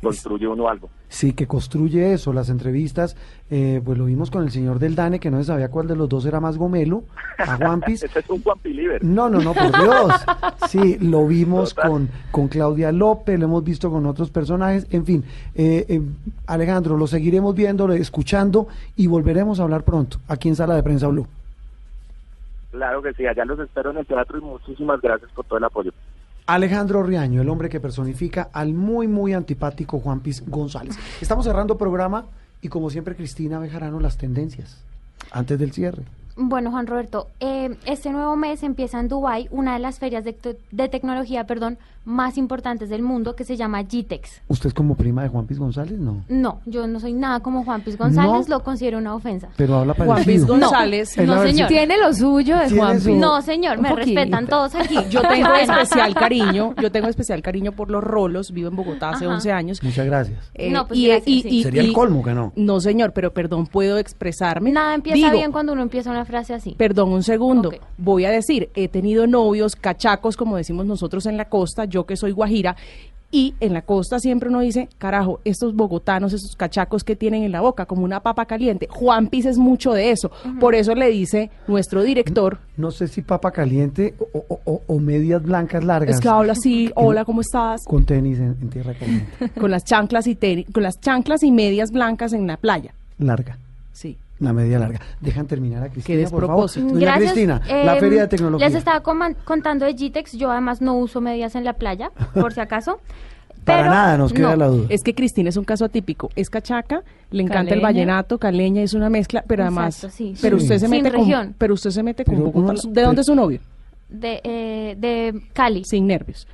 construye uno algo. Sí, que construye eso, las entrevistas, eh, pues lo vimos con el señor del Dane, que no se sabía cuál de los dos era más gomelo, a Juanpis. Ese es un Juan Piliver. No, no, no, por Dios. Sí, lo vimos con, con Claudia López, lo hemos visto con otros personajes, en fin. eh, eh, Alejandro, lo seguiremos viendo, escuchando y volveremos a hablar pronto aquí en Sala de Prensa Blue. Claro que sí, allá los espero en el teatro y muchísimas gracias por todo el apoyo. Alejandro Riaño, el hombre que personifica al muy, muy antipático Juan Piz González. Estamos cerrando programa y como siempre Cristina Bejarano, las tendencias antes del cierre. Bueno, Juan Roberto, eh, este nuevo mes empieza en Dubai una de las ferias de, de tecnología, perdón, más importantes del mundo que se llama GTEX. ¿Usted es como prima de Juan Piz González? No. No, yo no soy nada como Juan Piz González, No. lo considero una ofensa. Pero habla Juan parecido. Piz González. No, no, señor. Tiene lo suyo de Juan su- Piz. No, señor, me poquito. respetan todos aquí. Yo tengo especial cariño, yo tengo especial cariño por los rolos, vivo en Bogotá hace Ajá. 11 años. Muchas gracias. Eh, No, pues y- gracias, y- sí. y- Sería el colmo que no. No, señor, pero perdón, puedo expresarme. Nada empieza Digo, bien cuando uno empieza una frase así. Perdón, un segundo. Ok. Voy a decir, he tenido novios cachacos, como decimos nosotros en la costa, yo que soy guajira, y en la costa siempre uno dice, carajo, estos bogotanos, estos cachacos que tienen en la boca, como una papa caliente. Juan Piz es mucho de eso. Por eso le dice nuestro director, No sé si papa caliente o, o- o- o medias blancas largas. es que habla así, hola, ¿cómo estás? Con tenis en, en tierra caliente. Con las chanclas y teni- con las chanclas y medias blancas en la playa. Larga. Sí. La media larga. Dejan terminar a Cristina, Qué por favor. despropósito. Doña Gracias. Cristina, la Eh, feria de tecnología. Les estaba contando de GTEX, yo además no uso medias en la playa, por si acaso. Para Pero nada nos queda no. la duda. Es que Cristina es un caso atípico. Es cachaca, le encanta el vallenato, caleña, es una mezcla, pero además. Exacto, sí, pero sí. usted se Sin mete con. región. Pero usted se mete con Pero Bogotá. uno- ¿De dónde es su novio? De, eh, de Cali, Sin nervios.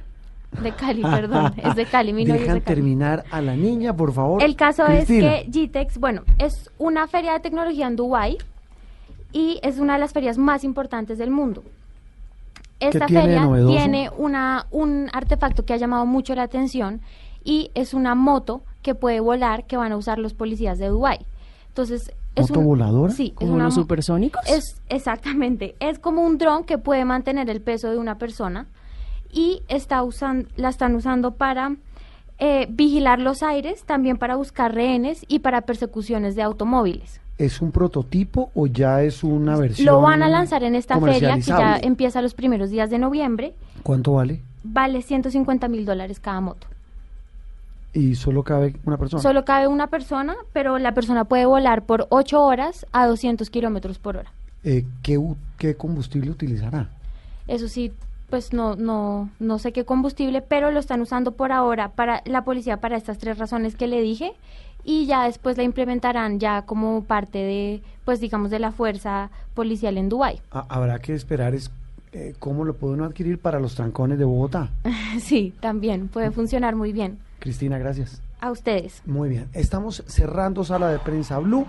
De Cali, perdón, es de Cali, mi novio es Dejan de Cali. terminar a la niña, por favor. El caso Cristina. es que GTEX, bueno, es una feria de tecnología en Dubái y es una de las ferias más importantes del mundo. esta tiene feria novedoso? tiene una, un artefacto que ha llamado mucho la atención y es una moto que puede volar que van a usar los policías de Dubái. Entonces, es ¿Moto un- voladora? Sí, es ¿Como los supersónicos? Es exactamente, es como un dron que puede mantener el peso de una persona y está usan, la están usando para eh, vigilar los aires, también para buscar rehenes y para persecuciones de automóviles. ¿Es un prototipo o ya es una versión? Lo van a lanzar en esta feria que ya empieza los primeros días de noviembre. ¿Cuánto vale? Vale 150 mil dólares cada moto. Y solo cabe una persona. Solo cabe una persona, pero la persona puede volar por 8 horas a 200 kilómetros por hora. Eh, ¿qué, ¿Qué combustible utilizará? Eso sí, pues no, no, no sé qué combustible, pero lo están usando por ahora para la policía para estas tres razones que le dije y ya después la implementarán ya como parte de, pues digamos, de la fuerza policial en Dubái. Ha- habrá que esperar es eh, cómo lo puede uno adquirir para los trancones de Bogotá. sí, también puede funcionar muy bien. Cristina, gracias. A ustedes. Muy bien. Estamos cerrando sala de prensa Blue.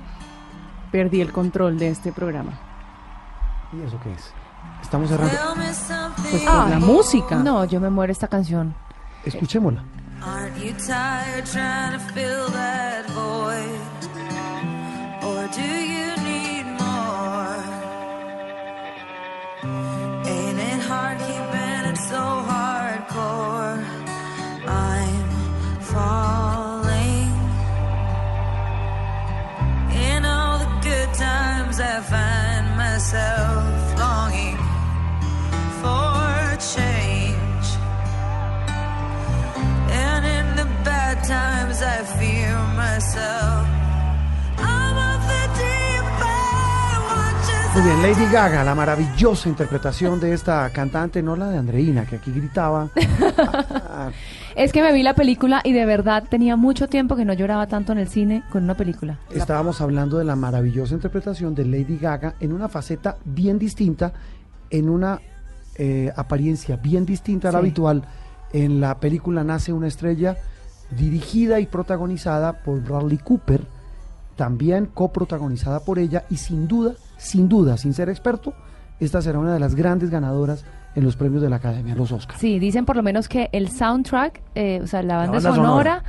Perdí el control de este programa. ¿Y eso qué es? Estamos cerrando. Pues la música. No, yo me muero esta canción. Escuchémosla. Aren't you tired trying to fill that void? Or do you I fear myself. Muy bien, Lady Gaga, la maravillosa interpretación de esta cantante, no la de Andreina, que aquí gritaba. Es que me vi la película y de verdad tenía mucho tiempo que no lloraba tanto en el cine con una película. Estábamos hablando de la maravillosa interpretación de Lady Gaga en una faceta bien distinta, en una eh, apariencia bien distinta a la Sí. habitual. En la película Nace una estrella, dirigida y protagonizada por Bradley Cooper, también coprotagonizada por ella y sin duda, sin duda, sin ser experto, esta será una de las grandes ganadoras en los premios de la Academia, los Oscars. Sí, dicen por lo menos que el soundtrack, eh, o sea, la banda, banda sonora, sonora.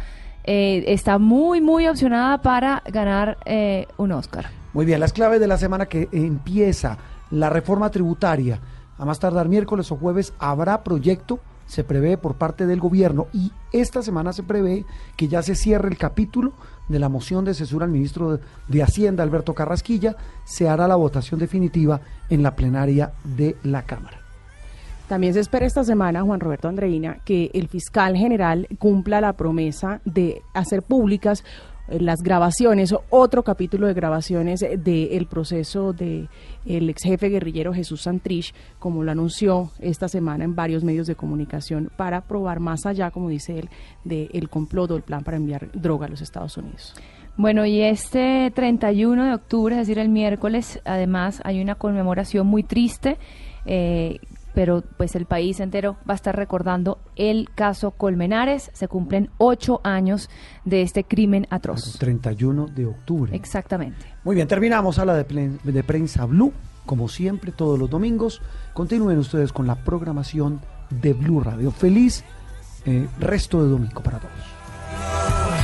eh, está muy, muy opcionada para ganar eh, un Oscar. Muy bien, las claves de la semana que empieza la reforma tributaria. A más tardar miércoles o jueves habrá proyecto, se prevé por parte del gobierno y esta semana se prevé que ya se cierre el capítulo de la moción de cesura al ministro de, Hacienda, Alberto Carrasquilla. Se hará la votación definitiva en la plenaria de la Cámara. También se espera esta semana, Juan Roberto Andreina, que el fiscal general cumpla la promesa de hacer públicas las grabaciones, otro capítulo de grabaciones del proceso de el ex jefe guerrillero Jesús Santrich, como lo anunció esta semana en varios medios de comunicación, para probar más allá, como dice él, del complot o el plan para enviar droga a los Estados Unidos. Bueno, y este 31 de octubre, es decir, el miércoles, además hay una conmemoración muy triste, eh, pero pues el país entero va a estar recordando el caso Colmenares. Se cumplen ocho años de este crimen atroz. 31 de octubre. Exactamente. Muy bien, terminamos a la de, prensa Blue, como siempre, todos los domingos. Continúen ustedes con la programación de Blue Radio. Feliz eh, resto de domingo para todos.